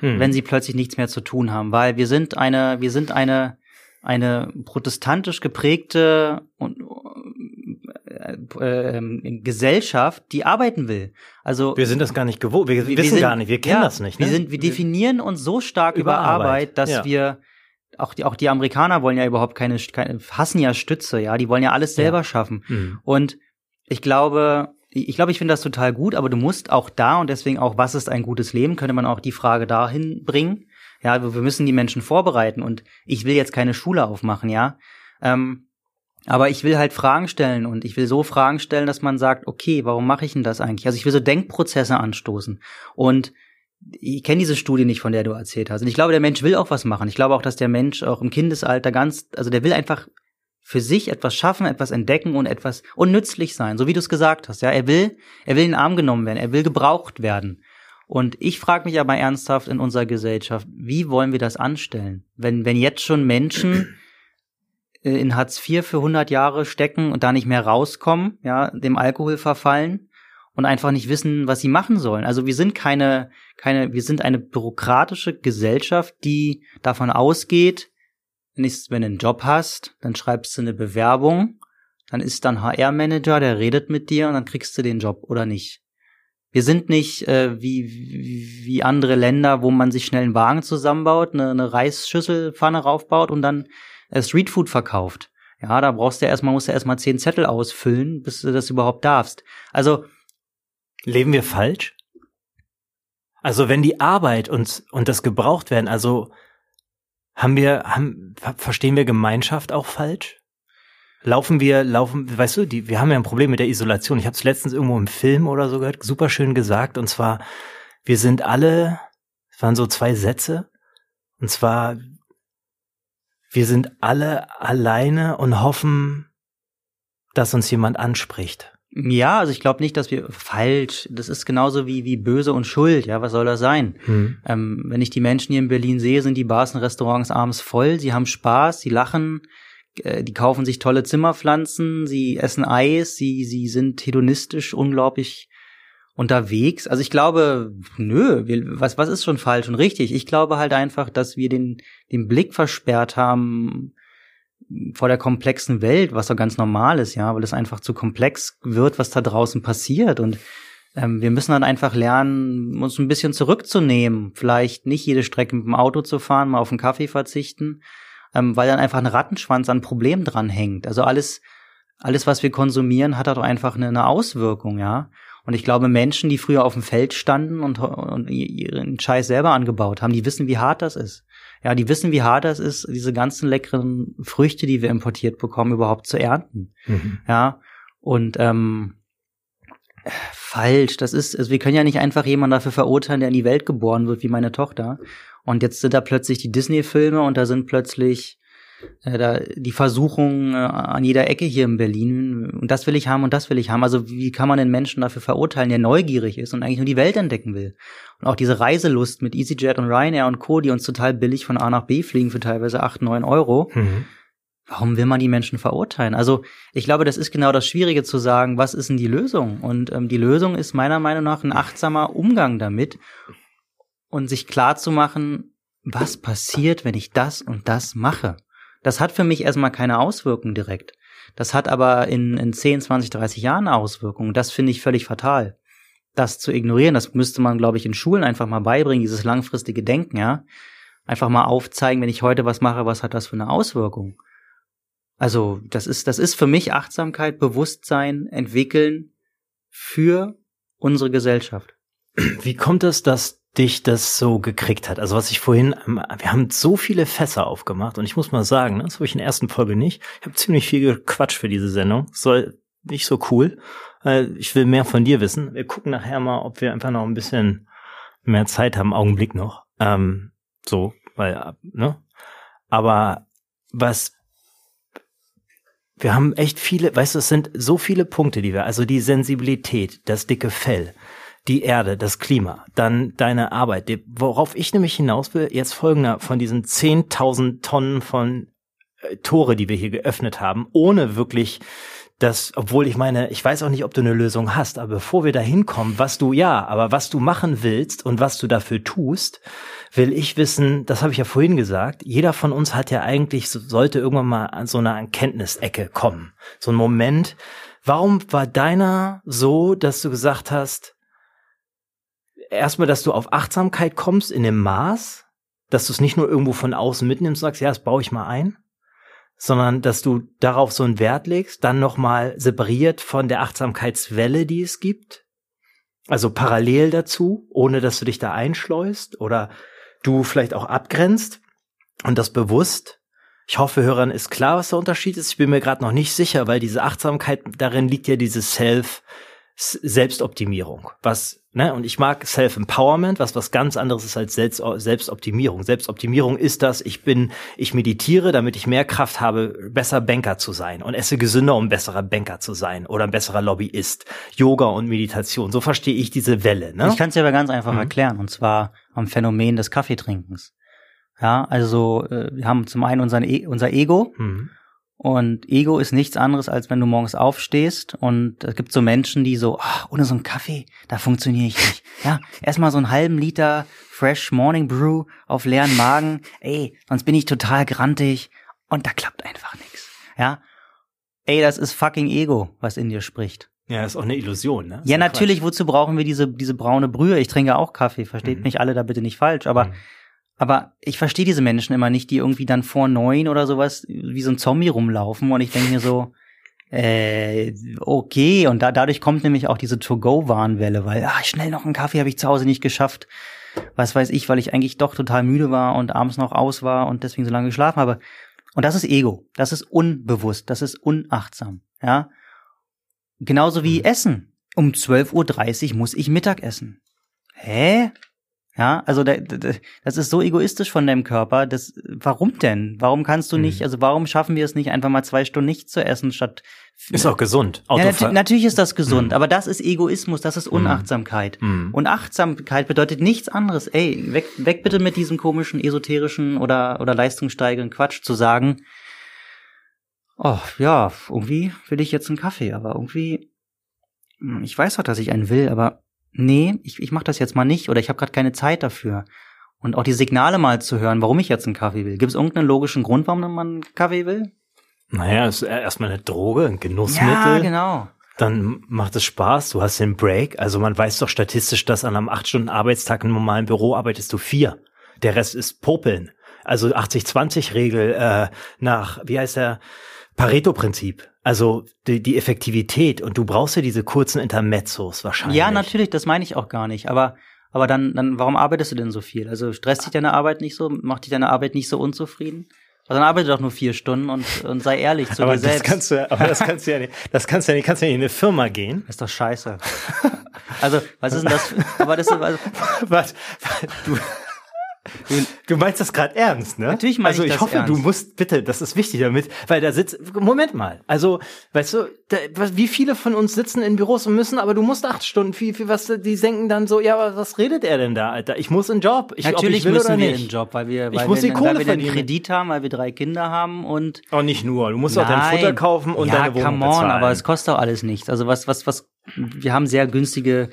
mhm. wenn sie plötzlich nichts mehr zu tun haben, weil wir sind eine, wir sind eine eine protestantisch geprägte und äh, äh, Gesellschaft, die arbeiten will. Also wir sind das gar nicht gewohnt, wir, wir wissen sind, gar nicht, wir kennen ja, das nicht. Ne? Wir sind, wir definieren uns so stark über, über Arbeit, Arbeit, dass ja. wir auch die, auch die Amerikaner wollen ja überhaupt keine, keine hassen ja Stütze, ja, die wollen ja alles selber ja. schaffen. Mhm. Und ich glaube, ich glaube, ich finde das total gut, aber du musst auch da und deswegen auch, was ist ein gutes Leben, könnte man auch die Frage dahin bringen. Ja, wir müssen die Menschen vorbereiten und ich will jetzt keine Schule aufmachen, ja. Ähm, aber ich will halt Fragen stellen und ich will so Fragen stellen, dass man sagt, okay, warum mache ich denn das eigentlich? Also ich will so Denkprozesse anstoßen. Und ich kenne diese Studie nicht, von der du erzählt hast. Und ich glaube, der Mensch will auch was machen. Ich glaube auch, dass der Mensch auch im Kindesalter ganz, also der will einfach für sich etwas schaffen, etwas entdecken und etwas unnützlich sein, so wie du es gesagt hast. Ja, er will, er will in den Arm genommen werden, er will gebraucht werden. Und ich frage mich aber ernsthaft in unserer Gesellschaft, wie wollen wir das anstellen? Wenn, wenn jetzt schon Menschen äh, in Hartz IV für 100 Jahre stecken und da nicht mehr rauskommen, ja, dem Alkohol verfallen und einfach nicht wissen, was sie machen sollen. Also wir sind keine, keine, wir sind eine bürokratische Gesellschaft, die davon ausgeht, ich, wenn du einen Job hast, dann schreibst du eine Bewerbung, dann ist dann HR-Manager, der redet mit dir und dann kriegst du den Job oder nicht. Wir sind nicht äh, wie, wie, andere Länder, wo man sich schnell einen Wagen zusammenbaut, eine, eine Reisschüsselpfanne raufbaut und dann äh, Streetfood verkauft. Ja, da brauchst du erstmal, musst du erstmal zehn Zettel ausfüllen, bis du das überhaupt darfst. Also. Leben wir falsch? Also wenn die Arbeit und, und das gebraucht werden, also haben wir, haben, verstehen wir Gemeinschaft auch falsch? Laufen wir, laufen, weißt du, die, wir haben ja ein Problem mit der Isolation. Ich habe es letztens irgendwo im Film oder so gehört, super schön gesagt. Und zwar, wir sind alle, es waren so zwei Sätze. Und zwar, wir sind alle alleine und hoffen, dass uns jemand anspricht. Ja, also ich glaube nicht, dass wir falsch. Das ist genauso wie wie böse und Schuld. Ja, was soll das sein? Hm. Ähm, wenn ich die Menschen hier in Berlin sehe, sind die Bars und Restaurants abends voll. Sie haben Spaß, sie lachen, äh, die kaufen sich tolle Zimmerpflanzen, sie essen Eis, sie, sie sind hedonistisch unglaublich unterwegs. Also ich glaube, nö, wir, was, was ist schon falsch und richtig? Ich glaube halt einfach, dass wir den, den Blick versperrt haben vor der komplexen Welt, was doch ganz normal ist, ja, weil es einfach zu komplex wird, was da draußen passiert und ähm, wir müssen dann einfach lernen, uns ein bisschen zurückzunehmen, vielleicht nicht jede Strecke mit dem Auto zu fahren, mal auf einen Kaffee verzichten, ähm, weil dann einfach ein Rattenschwanz an Problemen dran hängt. Also alles, alles, was wir konsumieren, hat doch einfach eine, eine Auswirkung, ja. Und ich glaube, Menschen, die früher auf dem Feld standen und, und ihren Scheiß selber angebaut haben, die wissen, wie hart das ist. Ja, die wissen, wie hart das ist, diese ganzen leckeren Früchte, die wir importiert bekommen, überhaupt zu ernten. Mhm. Ja, und ähm, falsch. Das ist, also wir können ja nicht einfach jemanden dafür verurteilen, der in die Welt geboren wird, wie meine Tochter. Und jetzt sind da plötzlich die Disney-Filme und da sind plötzlich äh, da die Versuchungen äh, an jeder Ecke hier in Berlin. Und das will ich haben und das will ich haben. Also wie kann man den Menschen dafür verurteilen, der neugierig ist und eigentlich nur die Welt entdecken will? Und auch diese Reiselust mit EasyJet und Ryanair und Co., die uns total billig von A nach B fliegen für teilweise acht neun Euro. Mhm. Warum will man die Menschen verurteilen? Also ich glaube, das ist genau das Schwierige zu sagen, was ist denn die Lösung? Und ähm, die Lösung ist meiner Meinung nach ein achtsamer Umgang damit und sich klar zu machen, was passiert, wenn ich das und das mache. Das hat für mich erstmal keine Auswirkungen direkt. Das hat aber in, in 10, 20, 30 Jahren Auswirkungen. Das finde ich völlig fatal. Das zu ignorieren, das müsste man, glaube ich, in Schulen einfach mal beibringen, dieses langfristige Denken, ja. Einfach mal aufzeigen, wenn ich heute was mache, was hat das für eine Auswirkung? Also, das ist, das ist für mich Achtsamkeit, Bewusstsein entwickeln für unsere Gesellschaft. Wie kommt es, dass dich das so gekriegt hat. Also was ich vorhin, wir haben so viele Fässer aufgemacht und ich muss mal sagen, das habe ich in der ersten Folge nicht. Ich habe ziemlich viel Quatsch für diese Sendung. Soll nicht so cool. Ich will mehr von dir wissen. Wir gucken nachher mal, ob wir einfach noch ein bisschen mehr Zeit haben, Augenblick noch. Ähm, so, weil, ne? Aber was wir haben echt viele, weißt du, es sind so viele Punkte, die wir, also die Sensibilität, das dicke Fell, die Erde, das Klima, dann deine Arbeit. Worauf ich nämlich hinaus will, jetzt folgender von diesen 10.000 Tonnen von äh, Tore, die wir hier geöffnet haben, ohne wirklich das, obwohl ich meine, ich weiß auch nicht, ob du eine Lösung hast, aber bevor wir da hinkommen, was du ja, aber was du machen willst und was du dafür tust, will ich wissen, das habe ich ja vorhin gesagt, jeder von uns hat ja eigentlich, sollte irgendwann mal an so einer Erkenntnisecke kommen. So ein Moment. Warum war deiner so, dass du gesagt hast, erstmal, dass du auf Achtsamkeit kommst in dem Maß, dass du es nicht nur irgendwo von außen mitnimmst und sagst, ja, das baue ich mal ein, sondern dass du darauf so einen Wert legst, dann nochmal separiert von der Achtsamkeitswelle, die es gibt, also parallel dazu, ohne dass du dich da einschleust oder du vielleicht auch abgrenzt und das bewusst. Ich hoffe, Hörern ist klar, was der Unterschied ist. Ich bin mir gerade noch nicht sicher, weil diese Achtsamkeit, darin liegt ja dieses Self, Selbstoptimierung, was Ne? Und ich mag Self-Empowerment, was was ganz anderes ist als Selbst Selbstoptimierung. Selbstoptimierung ist das, ich bin, ich meditiere, damit ich mehr Kraft habe, besser Banker zu sein und esse gesünder, um besserer Banker zu sein oder ein besserer Lobbyist. Yoga und Meditation, so verstehe ich diese Welle. Ne? Ich kann es dir aber ganz einfach mhm. erklären, und zwar am Phänomen des Kaffeetrinkens. Ja, also äh, wir haben zum einen unseren e unser Ego. Mhm und Ego ist nichts anderes, als wenn du morgens aufstehst und es gibt so Menschen, die so, oh, ohne so einen Kaffee, da funktioniere ich nicht. Ja, erstmal so einen halben Liter Fresh Morning Brew auf leeren Magen. Ey, sonst bin ich total grantig und da klappt einfach nichts. Ja, ey, das ist fucking Ego, was in dir spricht. Ja, ist auch eine Illusion, ne? Ja, natürlich, Quatsch. wozu brauchen wir diese, diese braune Brühe? Ich trinke auch Kaffee, versteht mhm. mich alle da bitte nicht falsch, aber mhm aber ich verstehe diese Menschen immer nicht, die irgendwie dann vor neun oder sowas wie so ein Zombie rumlaufen und ich denke mir so, äh, okay, und da, dadurch kommt nämlich auch diese To-Go-Warnwelle, weil, ah, schnell noch einen Kaffee habe ich zu Hause nicht geschafft. Was weiß ich, weil ich eigentlich doch total müde war und abends noch aus war und deswegen so lange geschlafen habe. Und das ist Ego. Das ist unbewusst. Das ist unachtsam. Ja. Genauso wie mhm. Essen. Um 12.30 Uhr muss ich Mittag essen. Hä? Ja, also da, da, das ist so egoistisch von deinem Körper. Das, warum denn? Warum kannst du nicht, mhm. also warum schaffen wir es nicht, einfach mal zwei Stunden nichts zu essen, statt. Ist auch gesund. Ja, nat natürlich ist das gesund, mhm. aber das ist Egoismus, das ist mhm. Unachtsamkeit. Mhm. Und Achtsamkeit bedeutet nichts anderes. Ey, weg, weg bitte mit diesem komischen, esoterischen oder, oder leistungssteigenden Quatsch zu sagen, oh, ja, irgendwie will ich jetzt einen Kaffee, aber irgendwie, hm, ich weiß doch, dass ich einen will, aber nee, ich, ich mache das jetzt mal nicht oder ich habe gerade keine Zeit dafür. Und auch die Signale mal zu hören, warum ich jetzt einen Kaffee will. Gibt es irgendeinen logischen Grund, warum man einen Kaffee will? Naja, es ist erstmal eine Droge, ein Genussmittel. Ja, genau. Dann macht es Spaß, du hast den Break. Also man weiß doch statistisch, dass an einem acht Stunden Arbeitstag im normalen Büro arbeitest du vier. Der Rest ist Popeln. Also 80-20-Regel äh, nach, wie heißt der, Pareto-Prinzip. Also die, die Effektivität und du brauchst ja diese kurzen Intermezzos wahrscheinlich. Ja, natürlich, das meine ich auch gar nicht. Aber aber dann, dann, warum arbeitest du denn so viel? Also stresst dich deine Arbeit nicht so? Macht dich deine Arbeit nicht so unzufrieden? Also dann arbeite doch nur vier Stunden und, und sei ehrlich zu aber dir selbst. Das kannst du, aber das kannst du ja nicht, das kannst du ja nicht, kannst du ja nicht in eine Firma gehen. ist doch scheiße. Also, was ist denn das? Aber das ist, also, was, du, Du, du meinst das gerade ernst, ne? Natürlich meine also ich das hoffe, ernst. du musst bitte, das ist wichtig damit, weil da sitzt. Moment mal, also weißt du, da, wie viele von uns sitzen in Büros und müssen, aber du musst acht Stunden. Viel, viel was die denken dann so, ja, aber was redet er denn da, Alter? Ich muss in Job. Ich, Natürlich ich will müssen wir in den Job, weil wir, ich weil muss wir, die Kohle weil wir einen Kredit haben, weil wir drei Kinder haben und. Oh, nicht nur. Du musst Nein. auch dein Futter kaufen und ja, deine Wohnung come on, bezahlen. aber es kostet auch alles nichts. Also was, was, was. Wir haben sehr günstige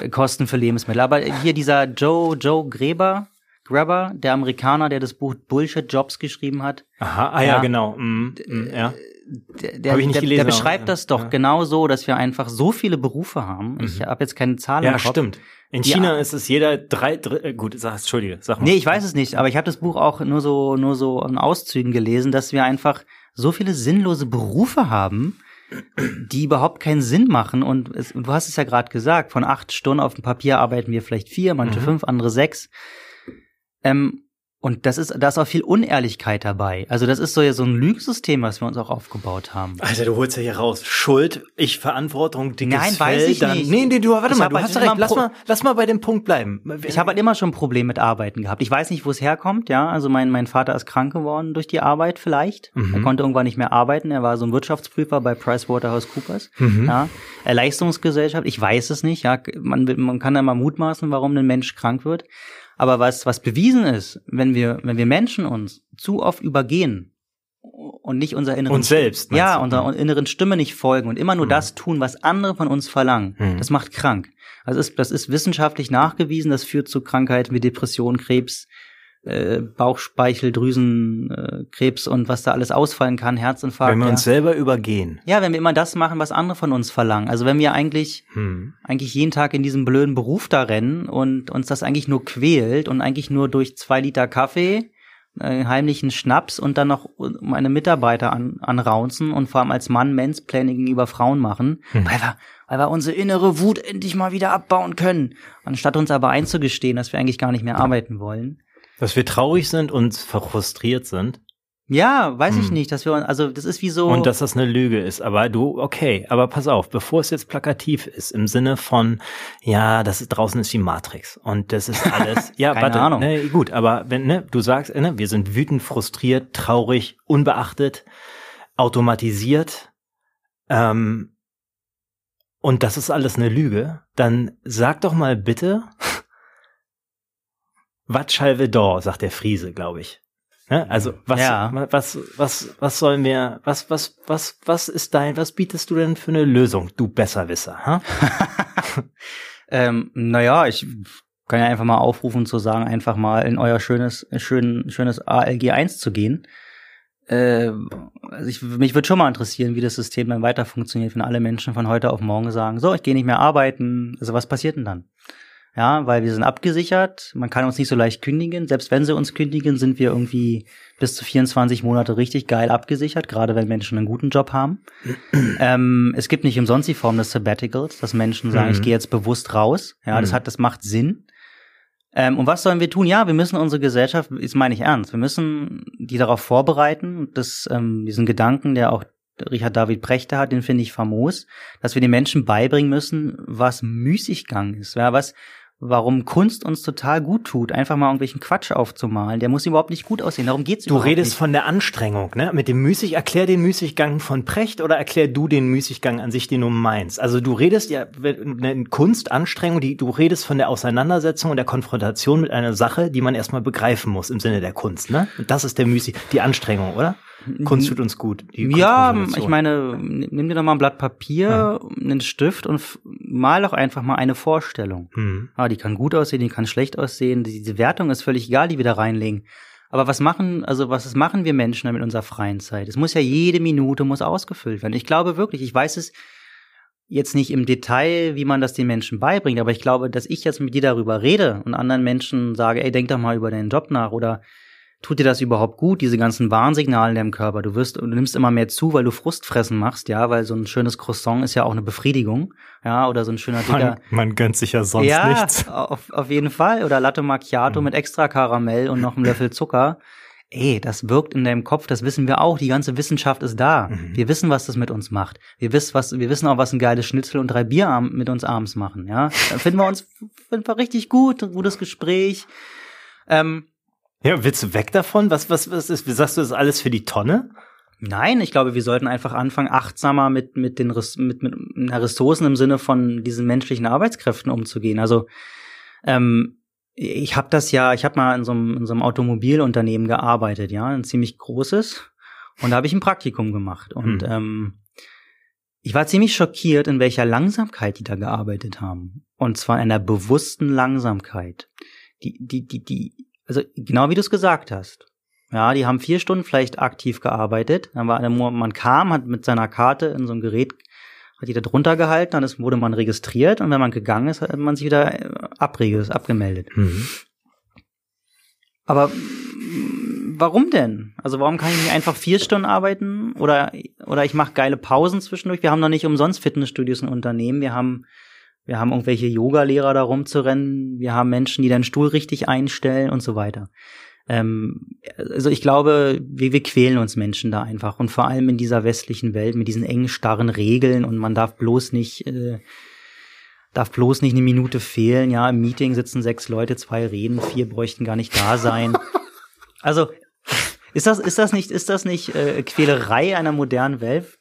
äh, Kosten für Lebensmittel. Aber hier dieser Joe, Joe Gräber Grabber, der Amerikaner, der das Buch Bullshit Jobs geschrieben hat. Aha, ah ja, ja genau. Mm, mm, ja. Der, der, der, der, beschreibt das doch ja. genau so, dass wir einfach so viele Berufe haben. Mhm. Ich habe jetzt keine Zahlen Ja, stimmt. In China ja. ist es jeder drei, drei äh, gut, sag, entschuldige, sag mal. Nee, ich weiß es nicht, aber ich habe das Buch auch nur so nur so in Auszügen gelesen, dass wir einfach so viele sinnlose Berufe haben, die überhaupt keinen Sinn machen. Und, es, und du hast es ja gerade gesagt, von acht Stunden auf dem Papier arbeiten wir vielleicht vier, manche mhm. fünf, andere sechs. Ähm, und das ist, da ist auch viel Unehrlichkeit dabei. Also das ist so ja so ein Lügensystem, was wir uns auch aufgebaut haben. Alter, du holst ja hier raus. Schuld, ich Verantwortung, dickes Nein, Fell, weiß ich dann, nicht. Nee, nee, du, warte ich mal, du halt hast recht. Lass mal, lass mal bei dem Punkt bleiben. Ich habe halt immer schon ein Problem mit Arbeiten gehabt. Ich weiß nicht, wo es herkommt, ja. Also mein, mein Vater ist krank geworden durch die Arbeit vielleicht. Mhm. Er konnte irgendwann nicht mehr arbeiten. Er war so ein Wirtschaftsprüfer bei PricewaterhouseCoopers. Mhm. Ja. Leistungsgesellschaft, ich weiß es nicht, ja. Man, man kann ja mal mutmaßen, warum ein Mensch krank wird. Aber was, was bewiesen ist, wenn wir, wenn wir Menschen uns zu oft übergehen und nicht unserer inneren uns selbst, ja, du? unserer inneren Stimme nicht folgen und immer nur mhm. das tun, was andere von uns verlangen, mhm. das macht krank. Also ist, das ist wissenschaftlich nachgewiesen, das führt zu Krankheiten wie Depression, Krebs, äh, Bauchspeicheldrüsenkrebs äh, und was da alles ausfallen kann, Herzinfarkt. Wenn wir ja. uns selber übergehen. Ja, wenn wir immer das machen, was andere von uns verlangen. Also wenn wir eigentlich, hm. eigentlich jeden Tag in diesem blöden Beruf da rennen und uns das eigentlich nur quält und eigentlich nur durch zwei Liter Kaffee, äh, heimlichen Schnaps und dann noch meine Mitarbeiter an, anraunzen und vor allem als Mann Mansplaining gegenüber Frauen machen, hm. weil wir weil wir unsere innere Wut endlich mal wieder abbauen können, anstatt uns aber einzugestehen, dass wir eigentlich gar nicht mehr arbeiten wollen. Dass wir traurig sind und frustriert sind. Ja, weiß hm. ich nicht, dass wir, also das ist wie so. Und dass das eine Lüge ist, aber du, okay, aber pass auf, bevor es jetzt plakativ ist, im Sinne von, ja, das ist draußen ist die Matrix und das ist alles, ja, Keine warte, Ahnung. Ne, gut, aber wenn, ne, du sagst, ne, wir sind wütend, frustriert, traurig, unbeachtet, automatisiert, ähm, und das ist alles eine Lüge, dann sag doch mal bitte, was Salvador, sagt der Friese, glaube ich. Ne? Also was, ja. was, was, was sollen wir, was, was, was, was ist dein, was bietest du denn für eine Lösung, du Besserwisser? Ha? ähm, naja, ich kann ja einfach mal aufrufen zu sagen, einfach mal in euer schönes, schön, schönes ALG 1 zu gehen. Äh, also ich, mich würde schon mal interessieren, wie das System dann weiter funktioniert, wenn alle Menschen von heute auf morgen sagen, so, ich gehe nicht mehr arbeiten. Also was passiert denn dann? Ja, weil wir sind abgesichert, man kann uns nicht so leicht kündigen. Selbst wenn sie uns kündigen, sind wir irgendwie bis zu 24 Monate richtig geil abgesichert, gerade wenn Menschen einen guten Job haben. ähm, es gibt nicht umsonst die Form des Sabbaticals, dass Menschen sagen, mhm. ich gehe jetzt bewusst raus. Ja, mhm. das hat, das macht Sinn. Ähm, und was sollen wir tun? Ja, wir müssen unsere Gesellschaft, das meine ich ernst, wir müssen die darauf vorbereiten, dass ähm, diesen Gedanken, der auch Richard David Prechter hat, den finde ich famos, dass wir den Menschen beibringen müssen, was Müßiggang ist, ja, was warum Kunst uns total gut tut, einfach mal irgendwelchen Quatsch aufzumalen. Der muss überhaupt nicht gut aussehen. Darum geht's du überhaupt nicht. Du redest nicht. von der Anstrengung, ne? Mit dem Müßig, erklär den Müßiggang von Precht oder erklär du den Müßiggang an sich, den du meinst. Also du redest ja eine Kunstanstrengung, die du redest von der Auseinandersetzung und der Konfrontation mit einer Sache, die man erstmal begreifen muss im Sinne der Kunst, ne? Und das ist der Müßig, die Anstrengung, oder? Kunst tut uns gut. Ja, ich meine, nimm dir doch mal ein Blatt Papier, ja. einen Stift und mal doch einfach mal eine Vorstellung. Mhm. Ja, die kann gut aussehen, die kann schlecht aussehen. Diese Wertung ist völlig egal, die wir da reinlegen. Aber was machen, also was machen wir Menschen mit unserer freien Zeit? Es muss ja jede Minute muss ausgefüllt werden. Ich glaube wirklich, ich weiß es jetzt nicht im Detail, wie man das den Menschen beibringt, aber ich glaube, dass ich jetzt mit dir darüber rede und anderen Menschen sage, ey, denk doch mal über deinen Job nach oder tut dir das überhaupt gut, diese ganzen Warnsignale in deinem Körper? Du wirst, du nimmst immer mehr zu, weil du Frustfressen machst, ja, weil so ein schönes Croissant ist ja auch eine Befriedigung, ja, oder so ein schöner dicker. Man, man gönnt sich ja sonst ja, nichts. Auf, auf jeden Fall. Oder Latte Macchiato mhm. mit extra Karamell und noch einem Löffel Zucker. Ey, das wirkt in deinem Kopf, das wissen wir auch. Die ganze Wissenschaft ist da. Mhm. Wir wissen, was das mit uns macht. Wir wissen, was, wir wissen auch, was ein geiles Schnitzel und drei Bier mit uns abends machen, ja. Dann finden wir uns, finden wir richtig gut, ein gutes Gespräch. Ähm, ja, willst du weg davon? Was, was, was ist, wie sagst du, das ist alles für die Tonne? Nein, ich glaube, wir sollten einfach anfangen, achtsamer mit, mit den mit, mit Ressourcen im Sinne von diesen menschlichen Arbeitskräften umzugehen. Also ähm, ich habe das ja, ich habe mal in so, einem, in so einem Automobilunternehmen gearbeitet, ja, ein ziemlich großes. Und da habe ich ein Praktikum gemacht. Und hm. ähm, ich war ziemlich schockiert, in welcher Langsamkeit die da gearbeitet haben. Und zwar in einer bewussten Langsamkeit. Die, die, die, die, also genau wie du es gesagt hast. Ja, die haben vier Stunden vielleicht aktiv gearbeitet. Dann war man kam, hat mit seiner Karte in so ein Gerät, hat die da drunter gehalten, dann ist, wurde man registriert und wenn man gegangen ist, hat man sich wieder äh, abregistriert, abgemeldet. Mhm. Aber warum denn? Also warum kann ich nicht einfach vier Stunden arbeiten oder oder ich mache geile Pausen zwischendurch? Wir haben doch nicht umsonst Fitnessstudios in Unternehmen. Wir haben wir haben irgendwelche Yoga-Lehrer da rumzurennen. Wir haben Menschen, die den Stuhl richtig einstellen und so weiter. Ähm, also ich glaube, wir, wir quälen uns Menschen da einfach. Und vor allem in dieser westlichen Welt mit diesen engen, starren Regeln und man darf bloß nicht, äh, darf bloß nicht eine Minute fehlen. Ja, im Meeting sitzen sechs Leute, zwei reden, vier bräuchten gar nicht da sein. Also ist das, ist das nicht, ist das nicht äh, Quälerei einer modernen Welt?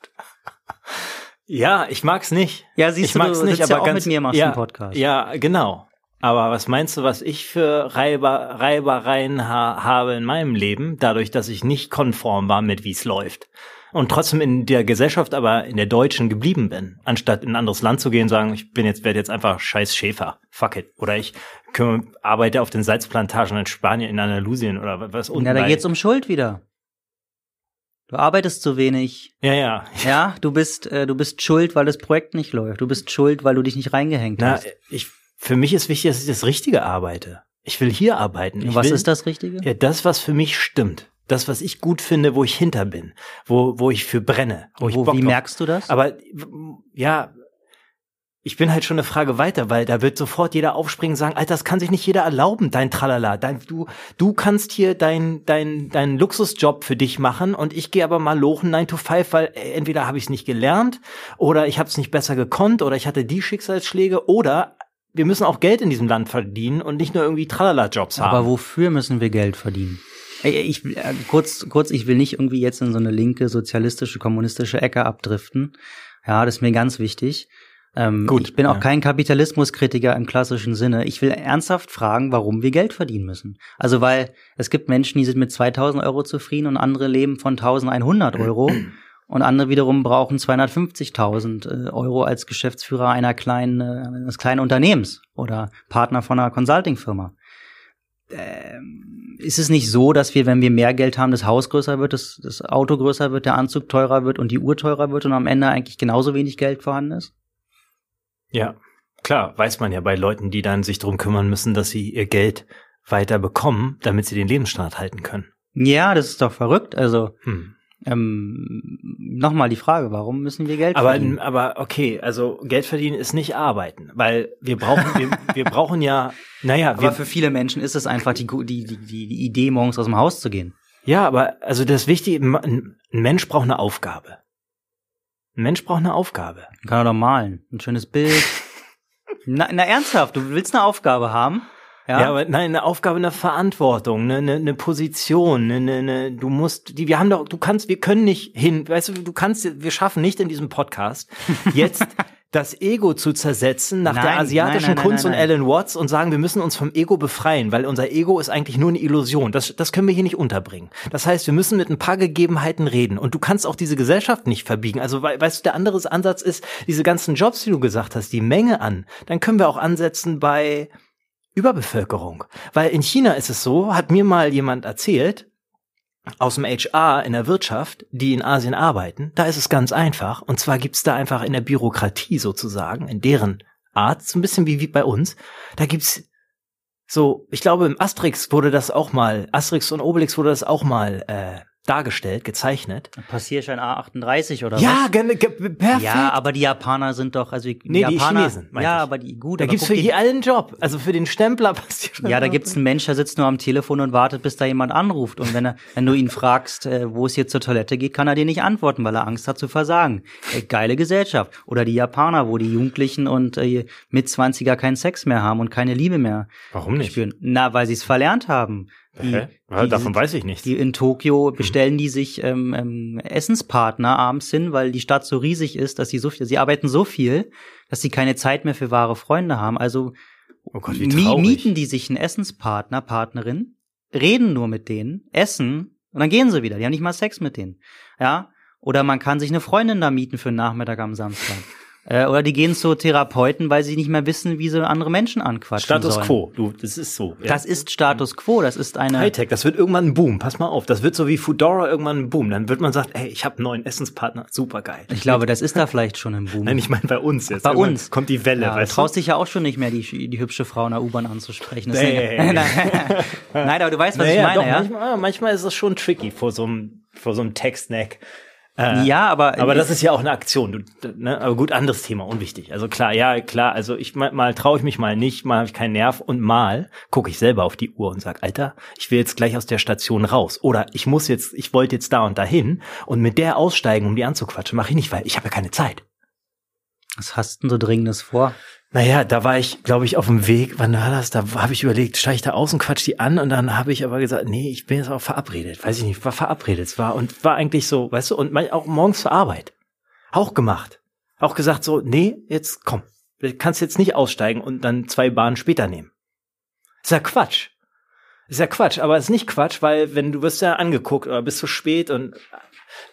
Ja, ich mag's nicht. Ja, siehst ich du, mag's du nicht, aber ja auch ganz, mit mir machst ja, einen Podcast. Ja, genau. Aber was meinst du, was ich für Reiber, Reibereien ha habe in meinem Leben, dadurch, dass ich nicht konform war mit, wie es läuft? Und trotzdem in der Gesellschaft, aber in der deutschen geblieben bin, anstatt in ein anderes Land zu gehen und sagen, ich bin jetzt, werde jetzt einfach scheiß Schäfer. Fuck it. Oder ich kümmere, arbeite auf den Salzplantagen in Spanien, in Andalusien oder was unten. Ja, da geht's um Schuld wieder. Du arbeitest zu wenig. Ja, ja. Ja, du bist, äh, du bist schuld, weil das Projekt nicht läuft. Du bist schuld, weil du dich nicht reingehängt Na, hast. Ich, für mich ist wichtig, dass ich das Richtige arbeite. Ich will hier arbeiten. Und was will, ist das Richtige? Ja, das, was für mich stimmt. Das, was ich gut finde, wo ich hinter bin, wo, wo ich für brenne. Wo, wo ich Bock wie merkst du das? Aber ja, ich bin halt schon eine Frage weiter, weil da wird sofort jeder aufspringen und sagen, Alter, das kann sich nicht jeder erlauben, dein Tralala. Dein, du, du kannst hier dein, dein, dein Luxusjob für dich machen und ich gehe aber mal lochen 9 to 5, weil entweder habe ich es nicht gelernt oder ich habe es nicht besser gekonnt oder ich hatte die Schicksalsschläge oder wir müssen auch Geld in diesem Land verdienen und nicht nur irgendwie Tralala-Jobs haben. Aber wofür müssen wir Geld verdienen? Ich, äh, kurz, kurz, ich will nicht irgendwie jetzt in so eine linke, sozialistische, kommunistische Ecke abdriften. Ja, das ist mir ganz wichtig. Ähm, Gut, ich bin auch ja. kein Kapitalismuskritiker im klassischen Sinne. Ich will ernsthaft fragen, warum wir Geld verdienen müssen. Also weil es gibt Menschen, die sind mit 2000 Euro zufrieden und andere leben von 1100 Euro. Und andere wiederum brauchen 250.000 äh, Euro als Geschäftsführer einer kleinen, äh, eines kleinen Unternehmens oder Partner von einer Consulting-Firma. Ähm, ist es nicht so, dass wir, wenn wir mehr Geld haben, das Haus größer wird, das, das Auto größer wird, der Anzug teurer wird und die Uhr teurer wird und am Ende eigentlich genauso wenig Geld vorhanden ist? Ja, klar, weiß man ja bei Leuten, die dann sich darum kümmern müssen, dass sie ihr Geld weiter bekommen, damit sie den Lebensstandard halten können. Ja, das ist doch verrückt. Also hm. ähm, nochmal die Frage, warum müssen wir Geld aber, verdienen? Aber okay, also Geld verdienen ist nicht arbeiten, weil wir brauchen, wir, wir brauchen ja, naja. Aber für viele Menschen ist es einfach die, die, die, die Idee, morgens aus dem Haus zu gehen. Ja, aber also das Wichtige, ein Mensch braucht eine Aufgabe. Ein Mensch braucht eine Aufgabe. Kann er doch malen. Ein schönes Bild. na, na, ernsthaft, du willst eine Aufgabe haben? Ja, ja aber nein, eine Aufgabe, eine Verantwortung, eine, eine, eine Position, eine, eine, du musst, die, wir haben doch, du kannst, wir können nicht hin, weißt du, du kannst, wir schaffen nicht in diesem Podcast jetzt das Ego zu zersetzen nach nein, der asiatischen nein, nein, Kunst und Alan Watts und sagen, wir müssen uns vom Ego befreien, weil unser Ego ist eigentlich nur eine Illusion. Das, das können wir hier nicht unterbringen. Das heißt, wir müssen mit ein paar Gegebenheiten reden und du kannst auch diese Gesellschaft nicht verbiegen. Also weißt du, der andere Ansatz ist, diese ganzen Jobs, die du gesagt hast, die Menge an, dann können wir auch ansetzen bei Überbevölkerung. Weil in China ist es so, hat mir mal jemand erzählt, aus dem HR in der Wirtschaft, die in Asien arbeiten, da ist es ganz einfach. Und zwar gibt's da einfach in der Bürokratie sozusagen, in deren Art, so ein bisschen wie, wie bei uns, da gibt's so, ich glaube, im Asterix wurde das auch mal, Asterix und Obelix wurde das auch mal äh, dargestellt, gezeichnet. Passierschein A38 oder ja, was? Ja, perfekt. Ja, aber die Japaner sind doch, also die nee, Japaner, die Chinesen. Ja, aber die gut. Da gibt's für jeden einen Job. Also für den Stempler Passierschein. Ja, da gibt's einen Mensch, der sitzt nur am Telefon und wartet, bis da jemand anruft. Und wenn er, wenn du ihn fragst, äh, wo es hier zur Toilette geht, kann er dir nicht antworten, weil er Angst hat zu versagen. Äh, geile Gesellschaft. Oder die Japaner, wo die Jugendlichen und äh, mit 20er keinen Sex mehr haben und keine Liebe mehr. Warum nicht? Spüren. Na, weil sie es verlernt haben. Die, ja, davon weiß ich nicht. Die in Tokio bestellen die sich ähm, ähm, Essenspartner abends hin, weil die Stadt so riesig ist, dass sie so viel, sie arbeiten so viel, dass sie keine Zeit mehr für wahre Freunde haben. Also oh Gott, mieten die sich einen Essenspartner, Partnerin, reden nur mit denen, essen und dann gehen sie wieder. Die haben nicht mal Sex mit denen. Ja. Oder man kann sich eine Freundin da mieten für einen Nachmittag am Samstag. Äh, oder die gehen zu Therapeuten, weil sie nicht mehr wissen, wie sie andere Menschen anquatschen Status sollen. quo, du, das ist so. Ja. Das ist Status quo, das ist eine Hightech, das wird irgendwann ein Boom. Pass mal auf, das wird so wie Foodora irgendwann ein Boom. Dann wird man sagen, ey, ich habe einen neuen Essenspartner, super geil. Ich glaube, das ist da vielleicht schon ein Boom. Nein, ich meine bei uns jetzt. Bei irgendwann uns kommt die Welle, ja, weißt du? traust dich ja auch schon nicht mehr, die, die hübsche Frau in der U-Bahn anzusprechen. Nee. Nein, aber du weißt, was naja, ich meine, doch, ja? Manchmal, manchmal ist es schon tricky vor so einem vor so einem Text-Snack. Äh, ja, aber aber das ist ja auch eine Aktion. Du, ne? Aber gut, anderes Thema, unwichtig. Also klar, ja klar. Also ich mal, mal traue ich mich mal nicht, mal habe ich keinen Nerv und mal gucke ich selber auf die Uhr und sag, Alter, ich will jetzt gleich aus der Station raus oder ich muss jetzt, ich wollte jetzt da und dahin und mit der aussteigen, um die anzuquatschen, mache ich nicht, weil ich habe ja keine Zeit. Was hast denn so dringendes vor? Naja, da war ich, glaube ich, auf dem Weg. Wann war das? Da habe ich überlegt, steige ich da aus und quatsch die an und dann habe ich aber gesagt, nee, ich bin jetzt auch verabredet. Weiß ich nicht, war verabredet. Es war und war eigentlich so, weißt du, und auch morgens zur Arbeit. Auch gemacht. Auch gesagt so, nee, jetzt komm, du kannst jetzt nicht aussteigen und dann zwei Bahnen später nehmen. Ist ja Quatsch. Ist ja Quatsch, aber ist nicht Quatsch, weil wenn du wirst ja angeguckt oder bist zu spät und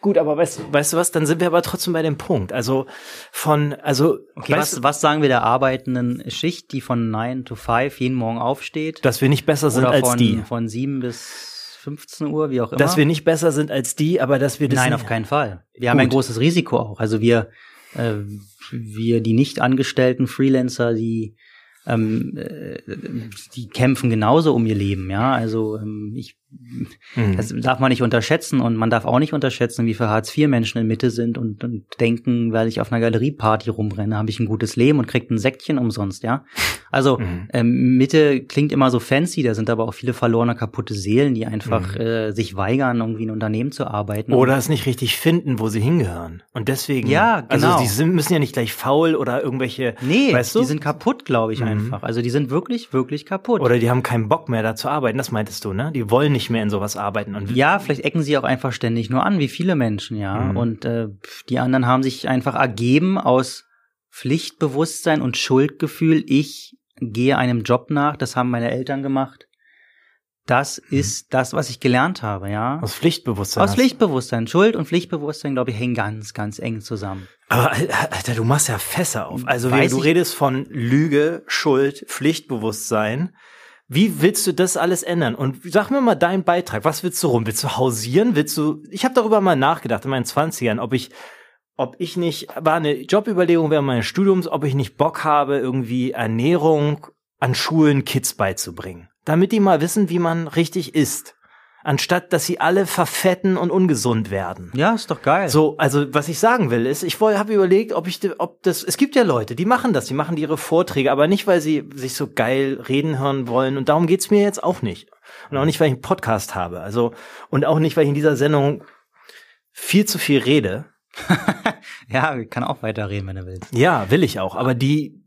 Gut, aber weißt, weißt du was, dann sind wir aber trotzdem bei dem Punkt. Also von, also. Okay, was, was sagen wir der arbeitenden Schicht, die von 9 to 5 jeden Morgen aufsteht? Dass wir nicht besser sind als von, die. Von 7 bis 15 Uhr, wie auch immer. Dass wir nicht besser sind als die, aber dass wir das. Nein, auf keinen Fall. Wir Gut. haben ein großes Risiko auch. Also wir, äh, wir, die nicht angestellten Freelancer, die ähm, äh, die kämpfen genauso um ihr Leben, ja. Also ähm, ich mhm. das darf man nicht unterschätzen und man darf auch nicht unterschätzen, wie viele Hartz-IV-Menschen in Mitte sind und, und denken, weil ich auf einer Galerieparty rumrenne, habe ich ein gutes Leben und krieg ein Säckchen umsonst, ja. Also mhm. ähm, Mitte klingt immer so fancy, da sind aber auch viele verlorene, kaputte Seelen, die einfach mhm. äh, sich weigern, irgendwie ein Unternehmen zu arbeiten. Oder es nicht richtig finden, wo sie hingehören. Und deswegen, ja, genau. also die sind, müssen ja nicht gleich faul oder irgendwelche, nee, weißt du? die sind kaputt, glaube ich mhm. einfach. Also die sind wirklich, wirklich kaputt. Oder die haben keinen Bock mehr da zu arbeiten, das meintest du, ne? Die wollen nicht mehr in sowas arbeiten. Und ja, vielleicht ecken sie auch einfach ständig nur an, wie viele Menschen, ja. Mhm. Und äh, die anderen haben sich einfach ergeben aus Pflichtbewusstsein und Schuldgefühl. Ich gehe einem Job nach, das haben meine Eltern gemacht. Das mhm. ist das, was ich gelernt habe, ja. Aus Pflichtbewusstsein. Aus Pflichtbewusstsein. Schuld und Pflichtbewusstsein, glaube ich, hängen ganz, ganz eng zusammen. Aber Alter, du machst ja Fässer auf. Also Weiß du redest von Lüge, Schuld, Pflichtbewusstsein. Wie willst du das alles ändern? Und sag mir mal deinen Beitrag. Was willst du rum? Willst du hausieren? Willst du? Ich habe darüber mal nachgedacht in meinen Zwanzigern, ob ich ob ich nicht, war eine Jobüberlegung während meines Studiums, ob ich nicht Bock habe, irgendwie Ernährung an Schulen Kids beizubringen. Damit die mal wissen, wie man richtig isst. Anstatt, dass sie alle verfetten und ungesund werden. Ja, ist doch geil. So, also was ich sagen will, ist, ich habe überlegt, ob ich, ob das, es gibt ja Leute, die machen das, die machen ihre Vorträge, aber nicht, weil sie sich so geil reden hören wollen. Und darum geht's mir jetzt auch nicht. Und auch nicht, weil ich einen Podcast habe. Also, und auch nicht, weil ich in dieser Sendung viel zu viel rede. ja, ich kann auch weiterreden, wenn du willst. Ja, will ich auch. Aber die,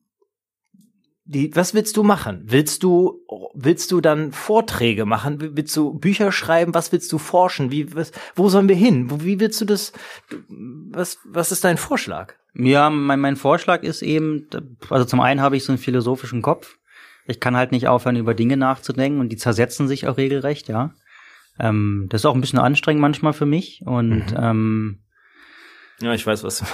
die, was willst du machen? Willst du, willst du dann Vorträge machen? Willst du Bücher schreiben? Was willst du forschen? Wie, was, wo sollen wir hin? Wie willst du das, was, was ist dein Vorschlag? Ja, mein, mein Vorschlag ist eben, also zum einen habe ich so einen philosophischen Kopf. Ich kann halt nicht aufhören, über Dinge nachzudenken und die zersetzen sich auch regelrecht, ja. Ähm, das ist auch ein bisschen anstrengend manchmal für mich und, mhm. ähm, ja, ich weiß, was du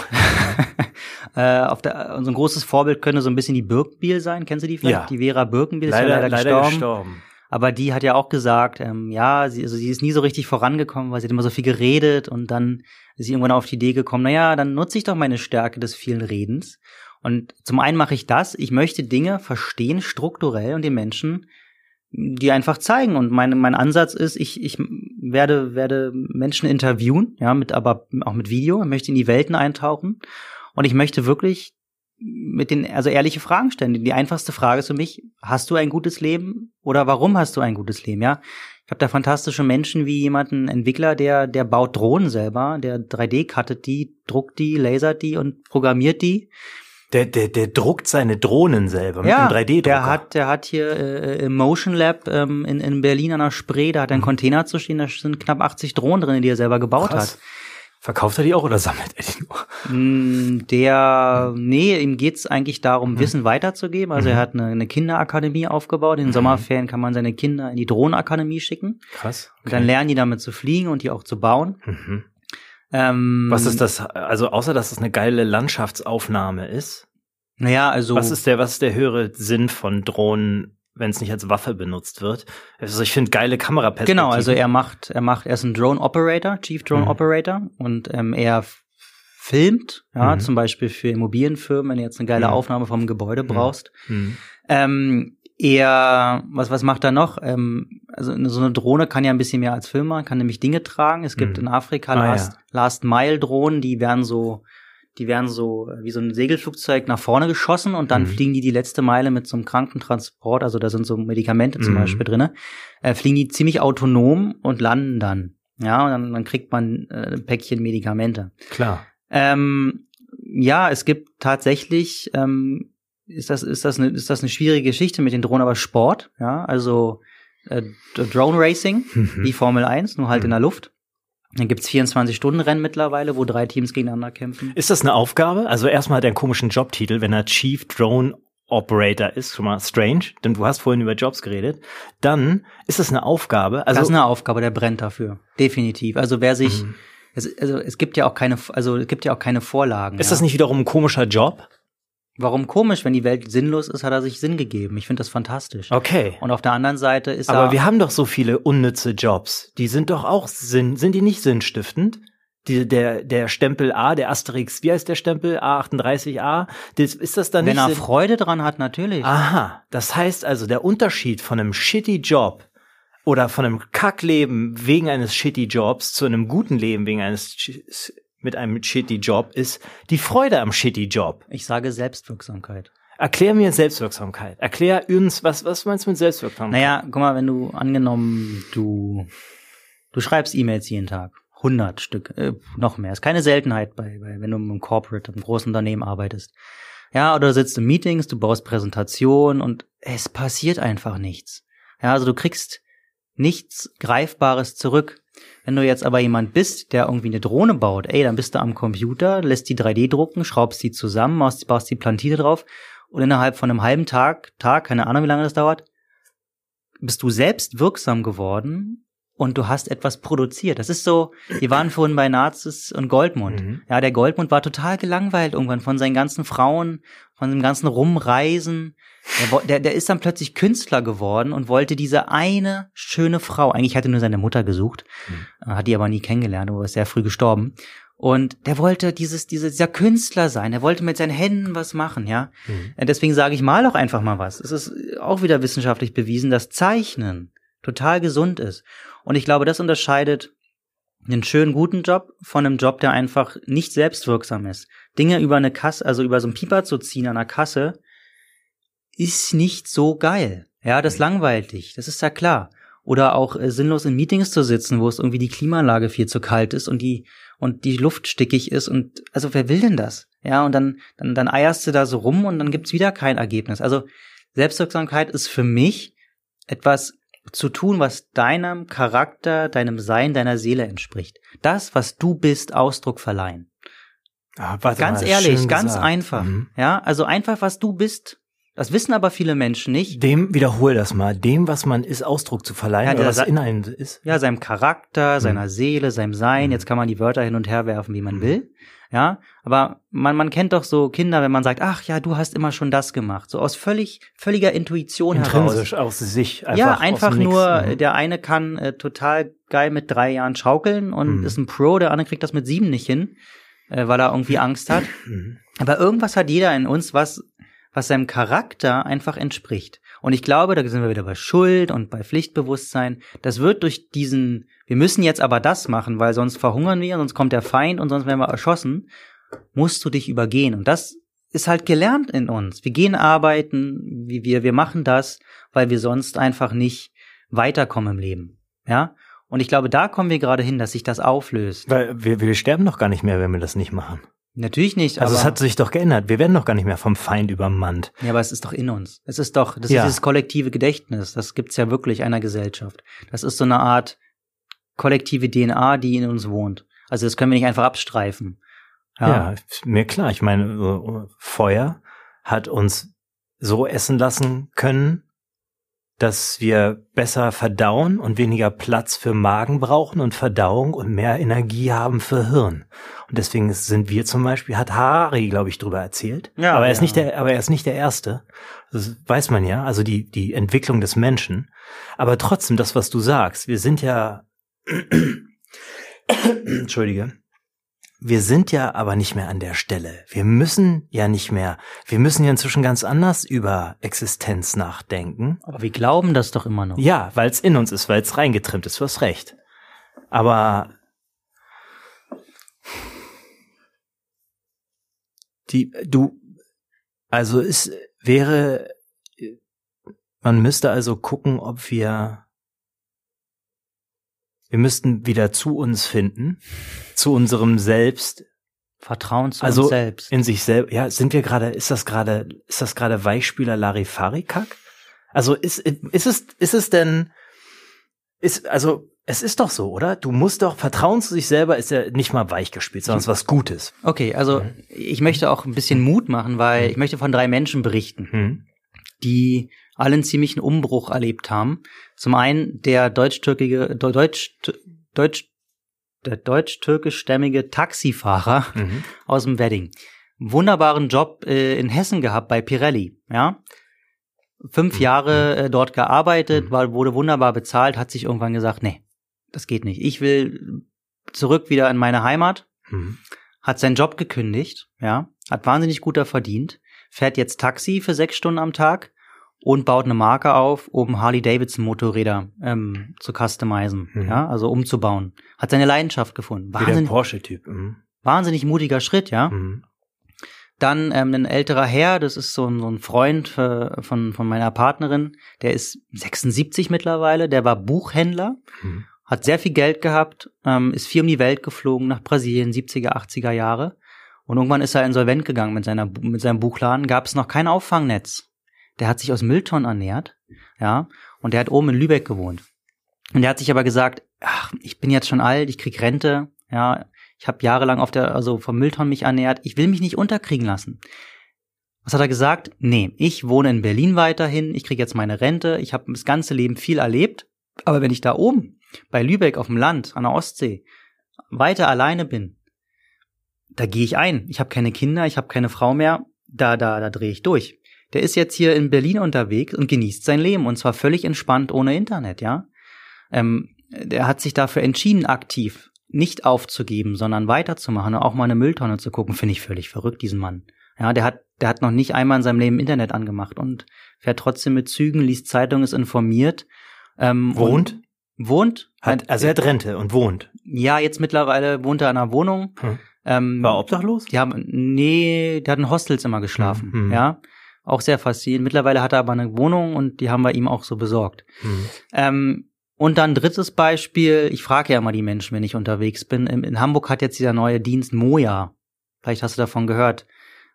äh, auf der, unser großes Vorbild könnte so ein bisschen die Birkenbiel sein. Kennst du die vielleicht? Ja. Die Vera Birkenbiel ist leider, ja leider, leider gestorben. gestorben. Aber die hat ja auch gesagt, ähm, ja, sie, also sie ist nie so richtig vorangekommen, weil sie hat immer so viel geredet und dann ist sie irgendwann auf die Idee gekommen, naja, dann nutze ich doch meine Stärke des vielen Redens. Und zum einen mache ich das, ich möchte Dinge verstehen, strukturell und den Menschen die einfach zeigen. Und mein, mein Ansatz ist, ich, ich werde, werde Menschen interviewen, ja, mit, aber auch mit Video, ich möchte in die Welten eintauchen. Und ich möchte wirklich mit den, also ehrliche Fragen stellen. Die einfachste Frage ist für mich, hast du ein gutes Leben oder warum hast du ein gutes Leben, ja? Ich habe da fantastische Menschen wie jemanden, Entwickler, der, der baut Drohnen selber, der 3D-cuttet die, druckt die, lasert die und programmiert die. Der, der, der druckt seine Drohnen selber mit ja, einem 3D-Drucker. Der hat, der hat hier äh, im Motion Lab ähm, in, in Berlin an der Spree, da hat er einen mhm. Container zu stehen, da sind knapp 80 Drohnen drin, die er selber gebaut Krass. hat. Verkauft er die auch oder sammelt er die nur? Mm, der, nee, ihm geht's eigentlich darum, mhm. Wissen weiterzugeben. Also mhm. er hat eine, eine, Kinderakademie aufgebaut. In den mhm. Sommerferien kann man seine Kinder in die Drohnenakademie schicken. Krass. Okay. Und dann lernen die damit zu fliegen und die auch zu bauen. Mhm. Ähm, Was ist das? Also außer dass es eine geile Landschaftsaufnahme ist, naja, also. Was ist der, was ist der höhere Sinn von Drohnen, wenn es nicht als Waffe benutzt wird? Also ich finde geile Kameraperspektiven. Genau, also er macht, er macht, er ist ein Drone Operator, Chief Drone mhm. Operator und ähm, er filmt, ja, mhm. zum Beispiel für Immobilienfirmen, wenn du jetzt eine geile mhm. Aufnahme vom Gebäude mhm. brauchst. Mhm. Ähm, er, was, was macht er noch? Ähm, also so eine Drohne kann ja ein bisschen mehr als Film machen, kann nämlich Dinge tragen. Es gibt mhm. in Afrika ah, Last, ja. Last Mile Drohnen, die werden so die werden so äh, wie so ein Segelflugzeug nach vorne geschossen und dann mhm. fliegen die die letzte Meile mit so einem Krankentransport, also da sind so Medikamente zum mhm. Beispiel drinne, äh, fliegen die ziemlich autonom und landen dann. Ja, und dann, dann kriegt man äh, ein Päckchen Medikamente. Klar. Ähm, ja, es gibt tatsächlich, ähm, ist das, ist das eine, ist das eine schwierige Geschichte mit den Drohnen, aber Sport, ja, also äh, Drone Racing, mhm. wie Formel 1, nur halt mhm. in der Luft. Dann gibt's 24-Stunden-Rennen mittlerweile, wo drei Teams gegeneinander kämpfen. Ist das eine Aufgabe? Also erstmal hat er einen komischen Jobtitel, wenn er Chief Drone Operator ist, schon mal strange, denn du hast vorhin über Jobs geredet. Dann ist das eine Aufgabe. Also das ist eine Aufgabe, der brennt dafür. Definitiv. Also wer sich, mhm. es, also es gibt ja auch keine, also es gibt ja auch keine Vorlagen. Ist ja. das nicht wiederum ein komischer Job? Warum komisch? Wenn die Welt sinnlos ist, hat er sich Sinn gegeben. Ich finde das fantastisch. Okay. Und auf der anderen Seite ist Aber wir haben doch so viele unnütze Jobs. Die sind doch auch Sinn, sind die nicht sinnstiftend? Die, der, der Stempel A, der Asterix, wie heißt der Stempel? A38A? Das, ist das dann Wenn nicht er Freude dran hat, natürlich. Aha. Das heißt also, der Unterschied von einem shitty Job oder von einem Kackleben wegen eines shitty Jobs zu einem guten Leben wegen eines mit einem shitty Job ist die Freude am shitty Job. Ich sage Selbstwirksamkeit. Erklär mir Selbstwirksamkeit. Erklär uns, was, was meinst du mit Selbstwirksamkeit? Naja, guck mal, wenn du angenommen, du, du schreibst E-Mails jeden Tag. 100 Stück, äh, noch mehr. Ist keine Seltenheit bei, bei, wenn du im Corporate, im großen Unternehmen arbeitest. Ja, oder du sitzt in Meetings, du baust Präsentationen und es passiert einfach nichts. Ja, also du kriegst nichts Greifbares zurück. Wenn du jetzt aber jemand bist, der irgendwie eine Drohne baut, ey, dann bist du am Computer, lässt die 3D drucken, schraubst die zusammen, baust, die Plantine drauf und innerhalb von einem halben Tag, Tag, keine Ahnung, wie lange das dauert, bist du selbst wirksam geworden und du hast etwas produziert. Das ist so, wir waren vorhin bei Nazis und Goldmund. Mhm. Ja, der Goldmund war total gelangweilt irgendwann von seinen ganzen Frauen, von dem ganzen Rumreisen. Der, der, der ist dann plötzlich Künstler geworden und wollte diese eine schöne Frau, eigentlich hatte nur seine Mutter gesucht, mhm. hat die aber nie kennengelernt, aber ist sehr früh gestorben. Und der wollte dieses, dieser, dieser Künstler sein. Er wollte mit seinen Händen was machen, ja. Mhm. Äh, deswegen sage ich mal doch einfach mal was. Es ist auch wieder wissenschaftlich bewiesen, dass Zeichnen total gesund ist. Und ich glaube, das unterscheidet einen schönen guten Job von einem Job, der einfach nicht selbstwirksam ist. Dinge über eine Kasse, also über so ein Pieper zu ziehen an einer Kasse, ist nicht so geil. Ja, das langweilt dich, das ist ja klar. Oder auch äh, sinnlos in Meetings zu sitzen, wo es irgendwie die Klimaanlage viel zu kalt ist und die und die Luft stickig ist und also wer will denn das? Ja, und dann dann dann eierst du da so rum und dann gibt's wieder kein Ergebnis. Also Selbstwirksamkeit ist für mich etwas zu tun, was deinem Charakter, deinem Sein, deiner Seele entspricht. Das, was du bist, Ausdruck verleihen. Ah, ganz ehrlich, ganz gesagt. einfach. Mhm. Ja, also einfach, was du bist. Das wissen aber viele Menschen nicht. Dem, wiederhol das mal, dem, was man ist, Ausdruck zu verleihen, ja, oder was in einem ist. Ja, seinem Charakter, mhm. seiner Seele, seinem Sein. Mhm. Jetzt kann man die Wörter hin und her werfen, wie man mhm. will. Ja, aber man, man kennt doch so Kinder, wenn man sagt, ach ja, du hast immer schon das gemacht. So aus völlig, völliger Intuition Intrinsisch heraus. aus sich. Einfach ja, einfach nur, Nix. Mhm. der eine kann äh, total geil mit drei Jahren schaukeln und mhm. ist ein Pro, der andere kriegt das mit sieben nicht hin, äh, weil er irgendwie Angst hat. Mhm. Aber irgendwas hat jeder in uns, was, was seinem Charakter einfach entspricht. Und ich glaube, da sind wir wieder bei Schuld und bei Pflichtbewusstsein. Das wird durch diesen wir müssen jetzt aber das machen, weil sonst verhungern wir, sonst kommt der Feind und sonst werden wir erschossen, musst du dich übergehen. Und das ist halt gelernt in uns. Wir gehen arbeiten, wir, wir machen das, weil wir sonst einfach nicht weiterkommen im Leben. Ja? Und ich glaube, da kommen wir gerade hin, dass sich das auflöst. Weil wir, wir sterben doch gar nicht mehr, wenn wir das nicht machen. Natürlich nicht. Also es hat sich doch geändert. Wir werden doch gar nicht mehr vom Feind übermannt. Ja, aber es ist doch in uns. Es ist doch, das ja. ist dieses kollektive Gedächtnis. Das gibt's ja wirklich einer Gesellschaft. Das ist so eine Art kollektive DNA, die in uns wohnt. Also das können wir nicht einfach abstreifen. Ja, ja mir klar. Ich meine, Feuer hat uns so essen lassen können, dass wir besser verdauen und weniger Platz für Magen brauchen und Verdauung und mehr Energie haben für Hirn. Und deswegen sind wir zum Beispiel, hat Harari, glaube ich, drüber erzählt. Ja, aber er ist nicht der, aber er ist nicht der Erste. Das weiß man ja. Also die, die Entwicklung des Menschen. Aber trotzdem, das, was du sagst, wir sind ja Entschuldige. Wir sind ja aber nicht mehr an der Stelle. Wir müssen ja nicht mehr. Wir müssen ja inzwischen ganz anders über Existenz nachdenken. Aber wir glauben das doch immer noch. Ja, weil es in uns ist, weil es reingetrimmt ist, du hast recht. Aber die, du, also es wäre, man müsste also gucken, ob wir wir müssten wieder zu uns finden, zu unserem Selbst. Vertrauen zu also uns selbst. In sich selbst. Ja, sind wir gerade, ist das gerade, ist das gerade Weichspüler Larifari-Kack? Also ist, ist es, ist es denn, ist, also, es ist doch so, oder? Du musst doch, Vertrauen zu sich selber ist ja nicht mal weichgespielt, sondern es ist was Gutes. Okay, also, mhm. ich möchte auch ein bisschen Mut machen, weil mhm. ich möchte von drei Menschen berichten, mhm. Allen ziemlichen Umbruch erlebt haben. Zum einen der deutsch-türkige, deutsch, deutsch, der deutsch-türkischstämmige Taxifahrer mhm. aus dem Wedding. Wunderbaren Job äh, in Hessen gehabt bei Pirelli, ja. Fünf mhm. Jahre äh, dort gearbeitet, mhm. war, wurde wunderbar bezahlt, hat sich irgendwann gesagt, nee, das geht nicht. Ich will zurück wieder in meine Heimat. Mhm. Hat seinen Job gekündigt, ja, hat wahnsinnig guter verdient, fährt jetzt Taxi für sechs Stunden am Tag und baut eine Marke auf, um Harley-Davidson Motorräder ähm, zu customizen, mhm. ja, also umzubauen. Hat seine Leidenschaft gefunden. Wahnsinnig, Wie der Porsche-Typ. Mhm. Wahnsinnig mutiger Schritt, ja. Mhm. Dann ähm, ein älterer Herr, das ist so ein, so ein Freund äh, von, von meiner Partnerin, der ist 76 mittlerweile, der war Buchhändler, mhm. hat sehr viel Geld gehabt, ähm, ist viel um die Welt geflogen nach Brasilien, 70er, 80er Jahre. Und irgendwann ist er insolvent gegangen mit, seiner, mit seinem Buchladen, gab es noch kein Auffangnetz. Der hat sich aus Mülltonnen ernährt, ja, und der hat oben in Lübeck gewohnt. Und der hat sich aber gesagt, ach, ich bin jetzt schon alt, ich krieg Rente, ja, ich habe jahrelang auf der, also vom Mülltonnen mich ernährt. Ich will mich nicht unterkriegen lassen. Was hat er gesagt? Nee, ich wohne in Berlin weiterhin. Ich kriege jetzt meine Rente. Ich habe das ganze Leben viel erlebt. Aber wenn ich da oben bei Lübeck auf dem Land an der Ostsee weiter alleine bin, da gehe ich ein. Ich habe keine Kinder, ich habe keine Frau mehr. Da, da, da drehe ich durch. Der ist jetzt hier in Berlin unterwegs und genießt sein Leben und zwar völlig entspannt ohne Internet, ja. Ähm, der hat sich dafür entschieden, aktiv nicht aufzugeben, sondern weiterzumachen und auch mal eine Mülltonne zu gucken, finde ich völlig verrückt, diesen Mann. Ja, der hat, der hat noch nicht einmal in seinem Leben Internet angemacht und fährt trotzdem mit Zügen, liest Zeitung, ist informiert. Ähm, wohnt? Wohnt. Hat, also er hat Rente und wohnt. Ja, jetzt mittlerweile wohnt er in einer Wohnung. Hm. Ähm, War obdachlos? Haben, nee, der hat in Hostels immer geschlafen, hm. hm. ja. Auch sehr faszinierend. Mittlerweile hat er aber eine Wohnung und die haben wir ihm auch so besorgt. Hm. Ähm, und dann drittes Beispiel, ich frage ja immer die Menschen, wenn ich unterwegs bin. In, Hamburg hat jetzt dieser neue Dienst Moja. Vielleicht hast du davon gehört.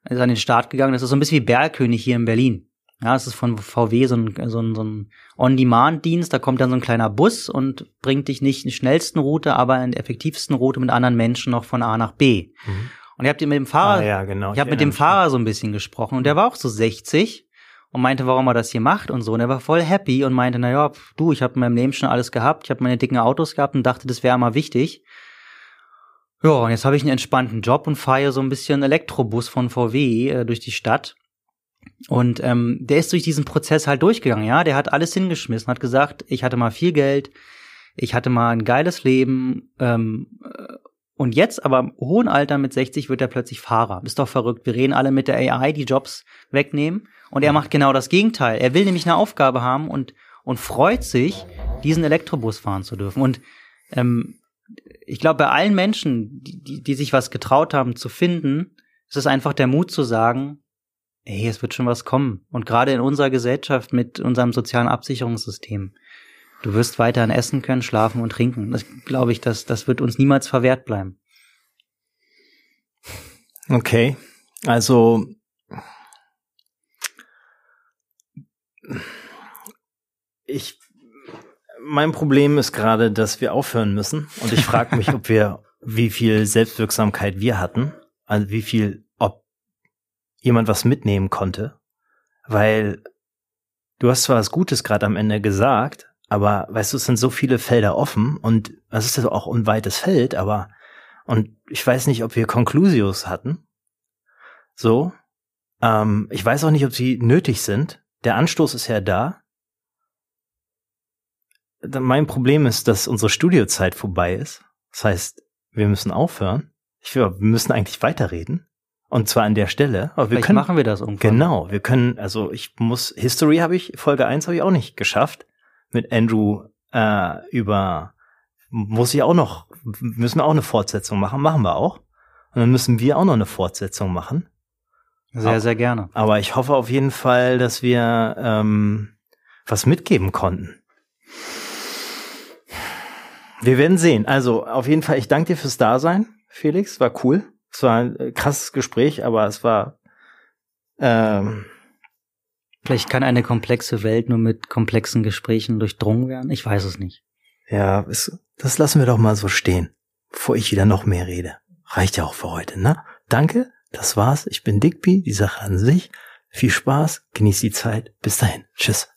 Ist an den Start gegangen. Das ist so ein bisschen wie Bergkönig hier in Berlin. Ja, es ist von VW so ein, so ein, so ein On-Demand-Dienst. Da kommt dann so ein kleiner Bus und bringt dich nicht in der schnellsten Route, aber in der effektivsten Route mit anderen Menschen noch von A nach B. Mhm. Und ihr habt mit dem Fahrer, ah, ja, genau. ich habe mit dem Fahrer so ein bisschen gesprochen und der war auch so 60 und meinte, warum er das hier macht und so. Und er war voll happy und meinte, na ja, du, ich habe in meinem Leben schon alles gehabt, ich habe meine dicken Autos gehabt und dachte, das wäre mal wichtig. Ja, und jetzt habe ich einen entspannten Job und fahre so ein bisschen Elektrobus von VW äh, durch die Stadt. Und ähm, der ist durch diesen Prozess halt durchgegangen, ja. Der hat alles hingeschmissen, hat gesagt, ich hatte mal viel Geld, ich hatte mal ein geiles Leben, ähm, äh, und jetzt, aber im hohen Alter mit 60, wird er plötzlich Fahrer. Ist doch verrückt. Wir reden alle mit der AI, die Jobs wegnehmen. Und er macht genau das Gegenteil. Er will nämlich eine Aufgabe haben und, und freut sich, diesen Elektrobus fahren zu dürfen. Und ähm, ich glaube, bei allen Menschen, die, die, die sich was getraut haben zu finden, ist es einfach der Mut zu sagen, hey, es wird schon was kommen. Und gerade in unserer Gesellschaft mit unserem sozialen Absicherungssystem, du wirst weiterhin essen können, schlafen und trinken. Das glaube ich, das, das wird uns niemals verwehrt bleiben. Okay. Also ich mein Problem ist gerade, dass wir aufhören müssen und ich frage mich, ob wir wie viel Selbstwirksamkeit wir hatten, also wie viel, ob jemand was mitnehmen konnte, weil du hast zwar was Gutes gerade am Ende gesagt, aber weißt du, es sind so viele Felder offen und es ist ja auch ein weites Feld, aber und ich weiß nicht, ob wir Conclusios hatten. So. Ähm, ich weiß auch nicht, ob sie nötig sind. Der Anstoß ist ja da. Mein Problem ist, dass unsere Studiozeit vorbei ist. Das heißt, wir müssen aufhören. Ich will, wir müssen eigentlich weiterreden. Und zwar an der Stelle. Aber wir Vielleicht können, machen wir das irgendwann. Genau, wir können, also ich muss, History habe ich, Folge 1 habe ich auch nicht geschafft. Mit Andrew äh, über, muss ich auch noch, müssen wir auch eine Fortsetzung machen, machen wir auch. Und dann müssen wir auch noch eine Fortsetzung machen. Sehr, sehr gerne. Aber ich hoffe auf jeden Fall, dass wir ähm, was mitgeben konnten. Wir werden sehen. Also auf jeden Fall, ich danke dir fürs Dasein, Felix. War cool. Es war ein äh, krasses Gespräch, aber es war. Ähm, Vielleicht kann eine komplexe Welt nur mit komplexen Gesprächen durchdrungen werden. Ich weiß es nicht. Ja, es, das lassen wir doch mal so stehen, bevor ich wieder noch mehr rede. Reicht ja auch für heute, ne? Danke das war's. Ich bin Digby, die Sache an sich. Viel Spaß, genieß die Zeit. Bis dahin. Tschüss.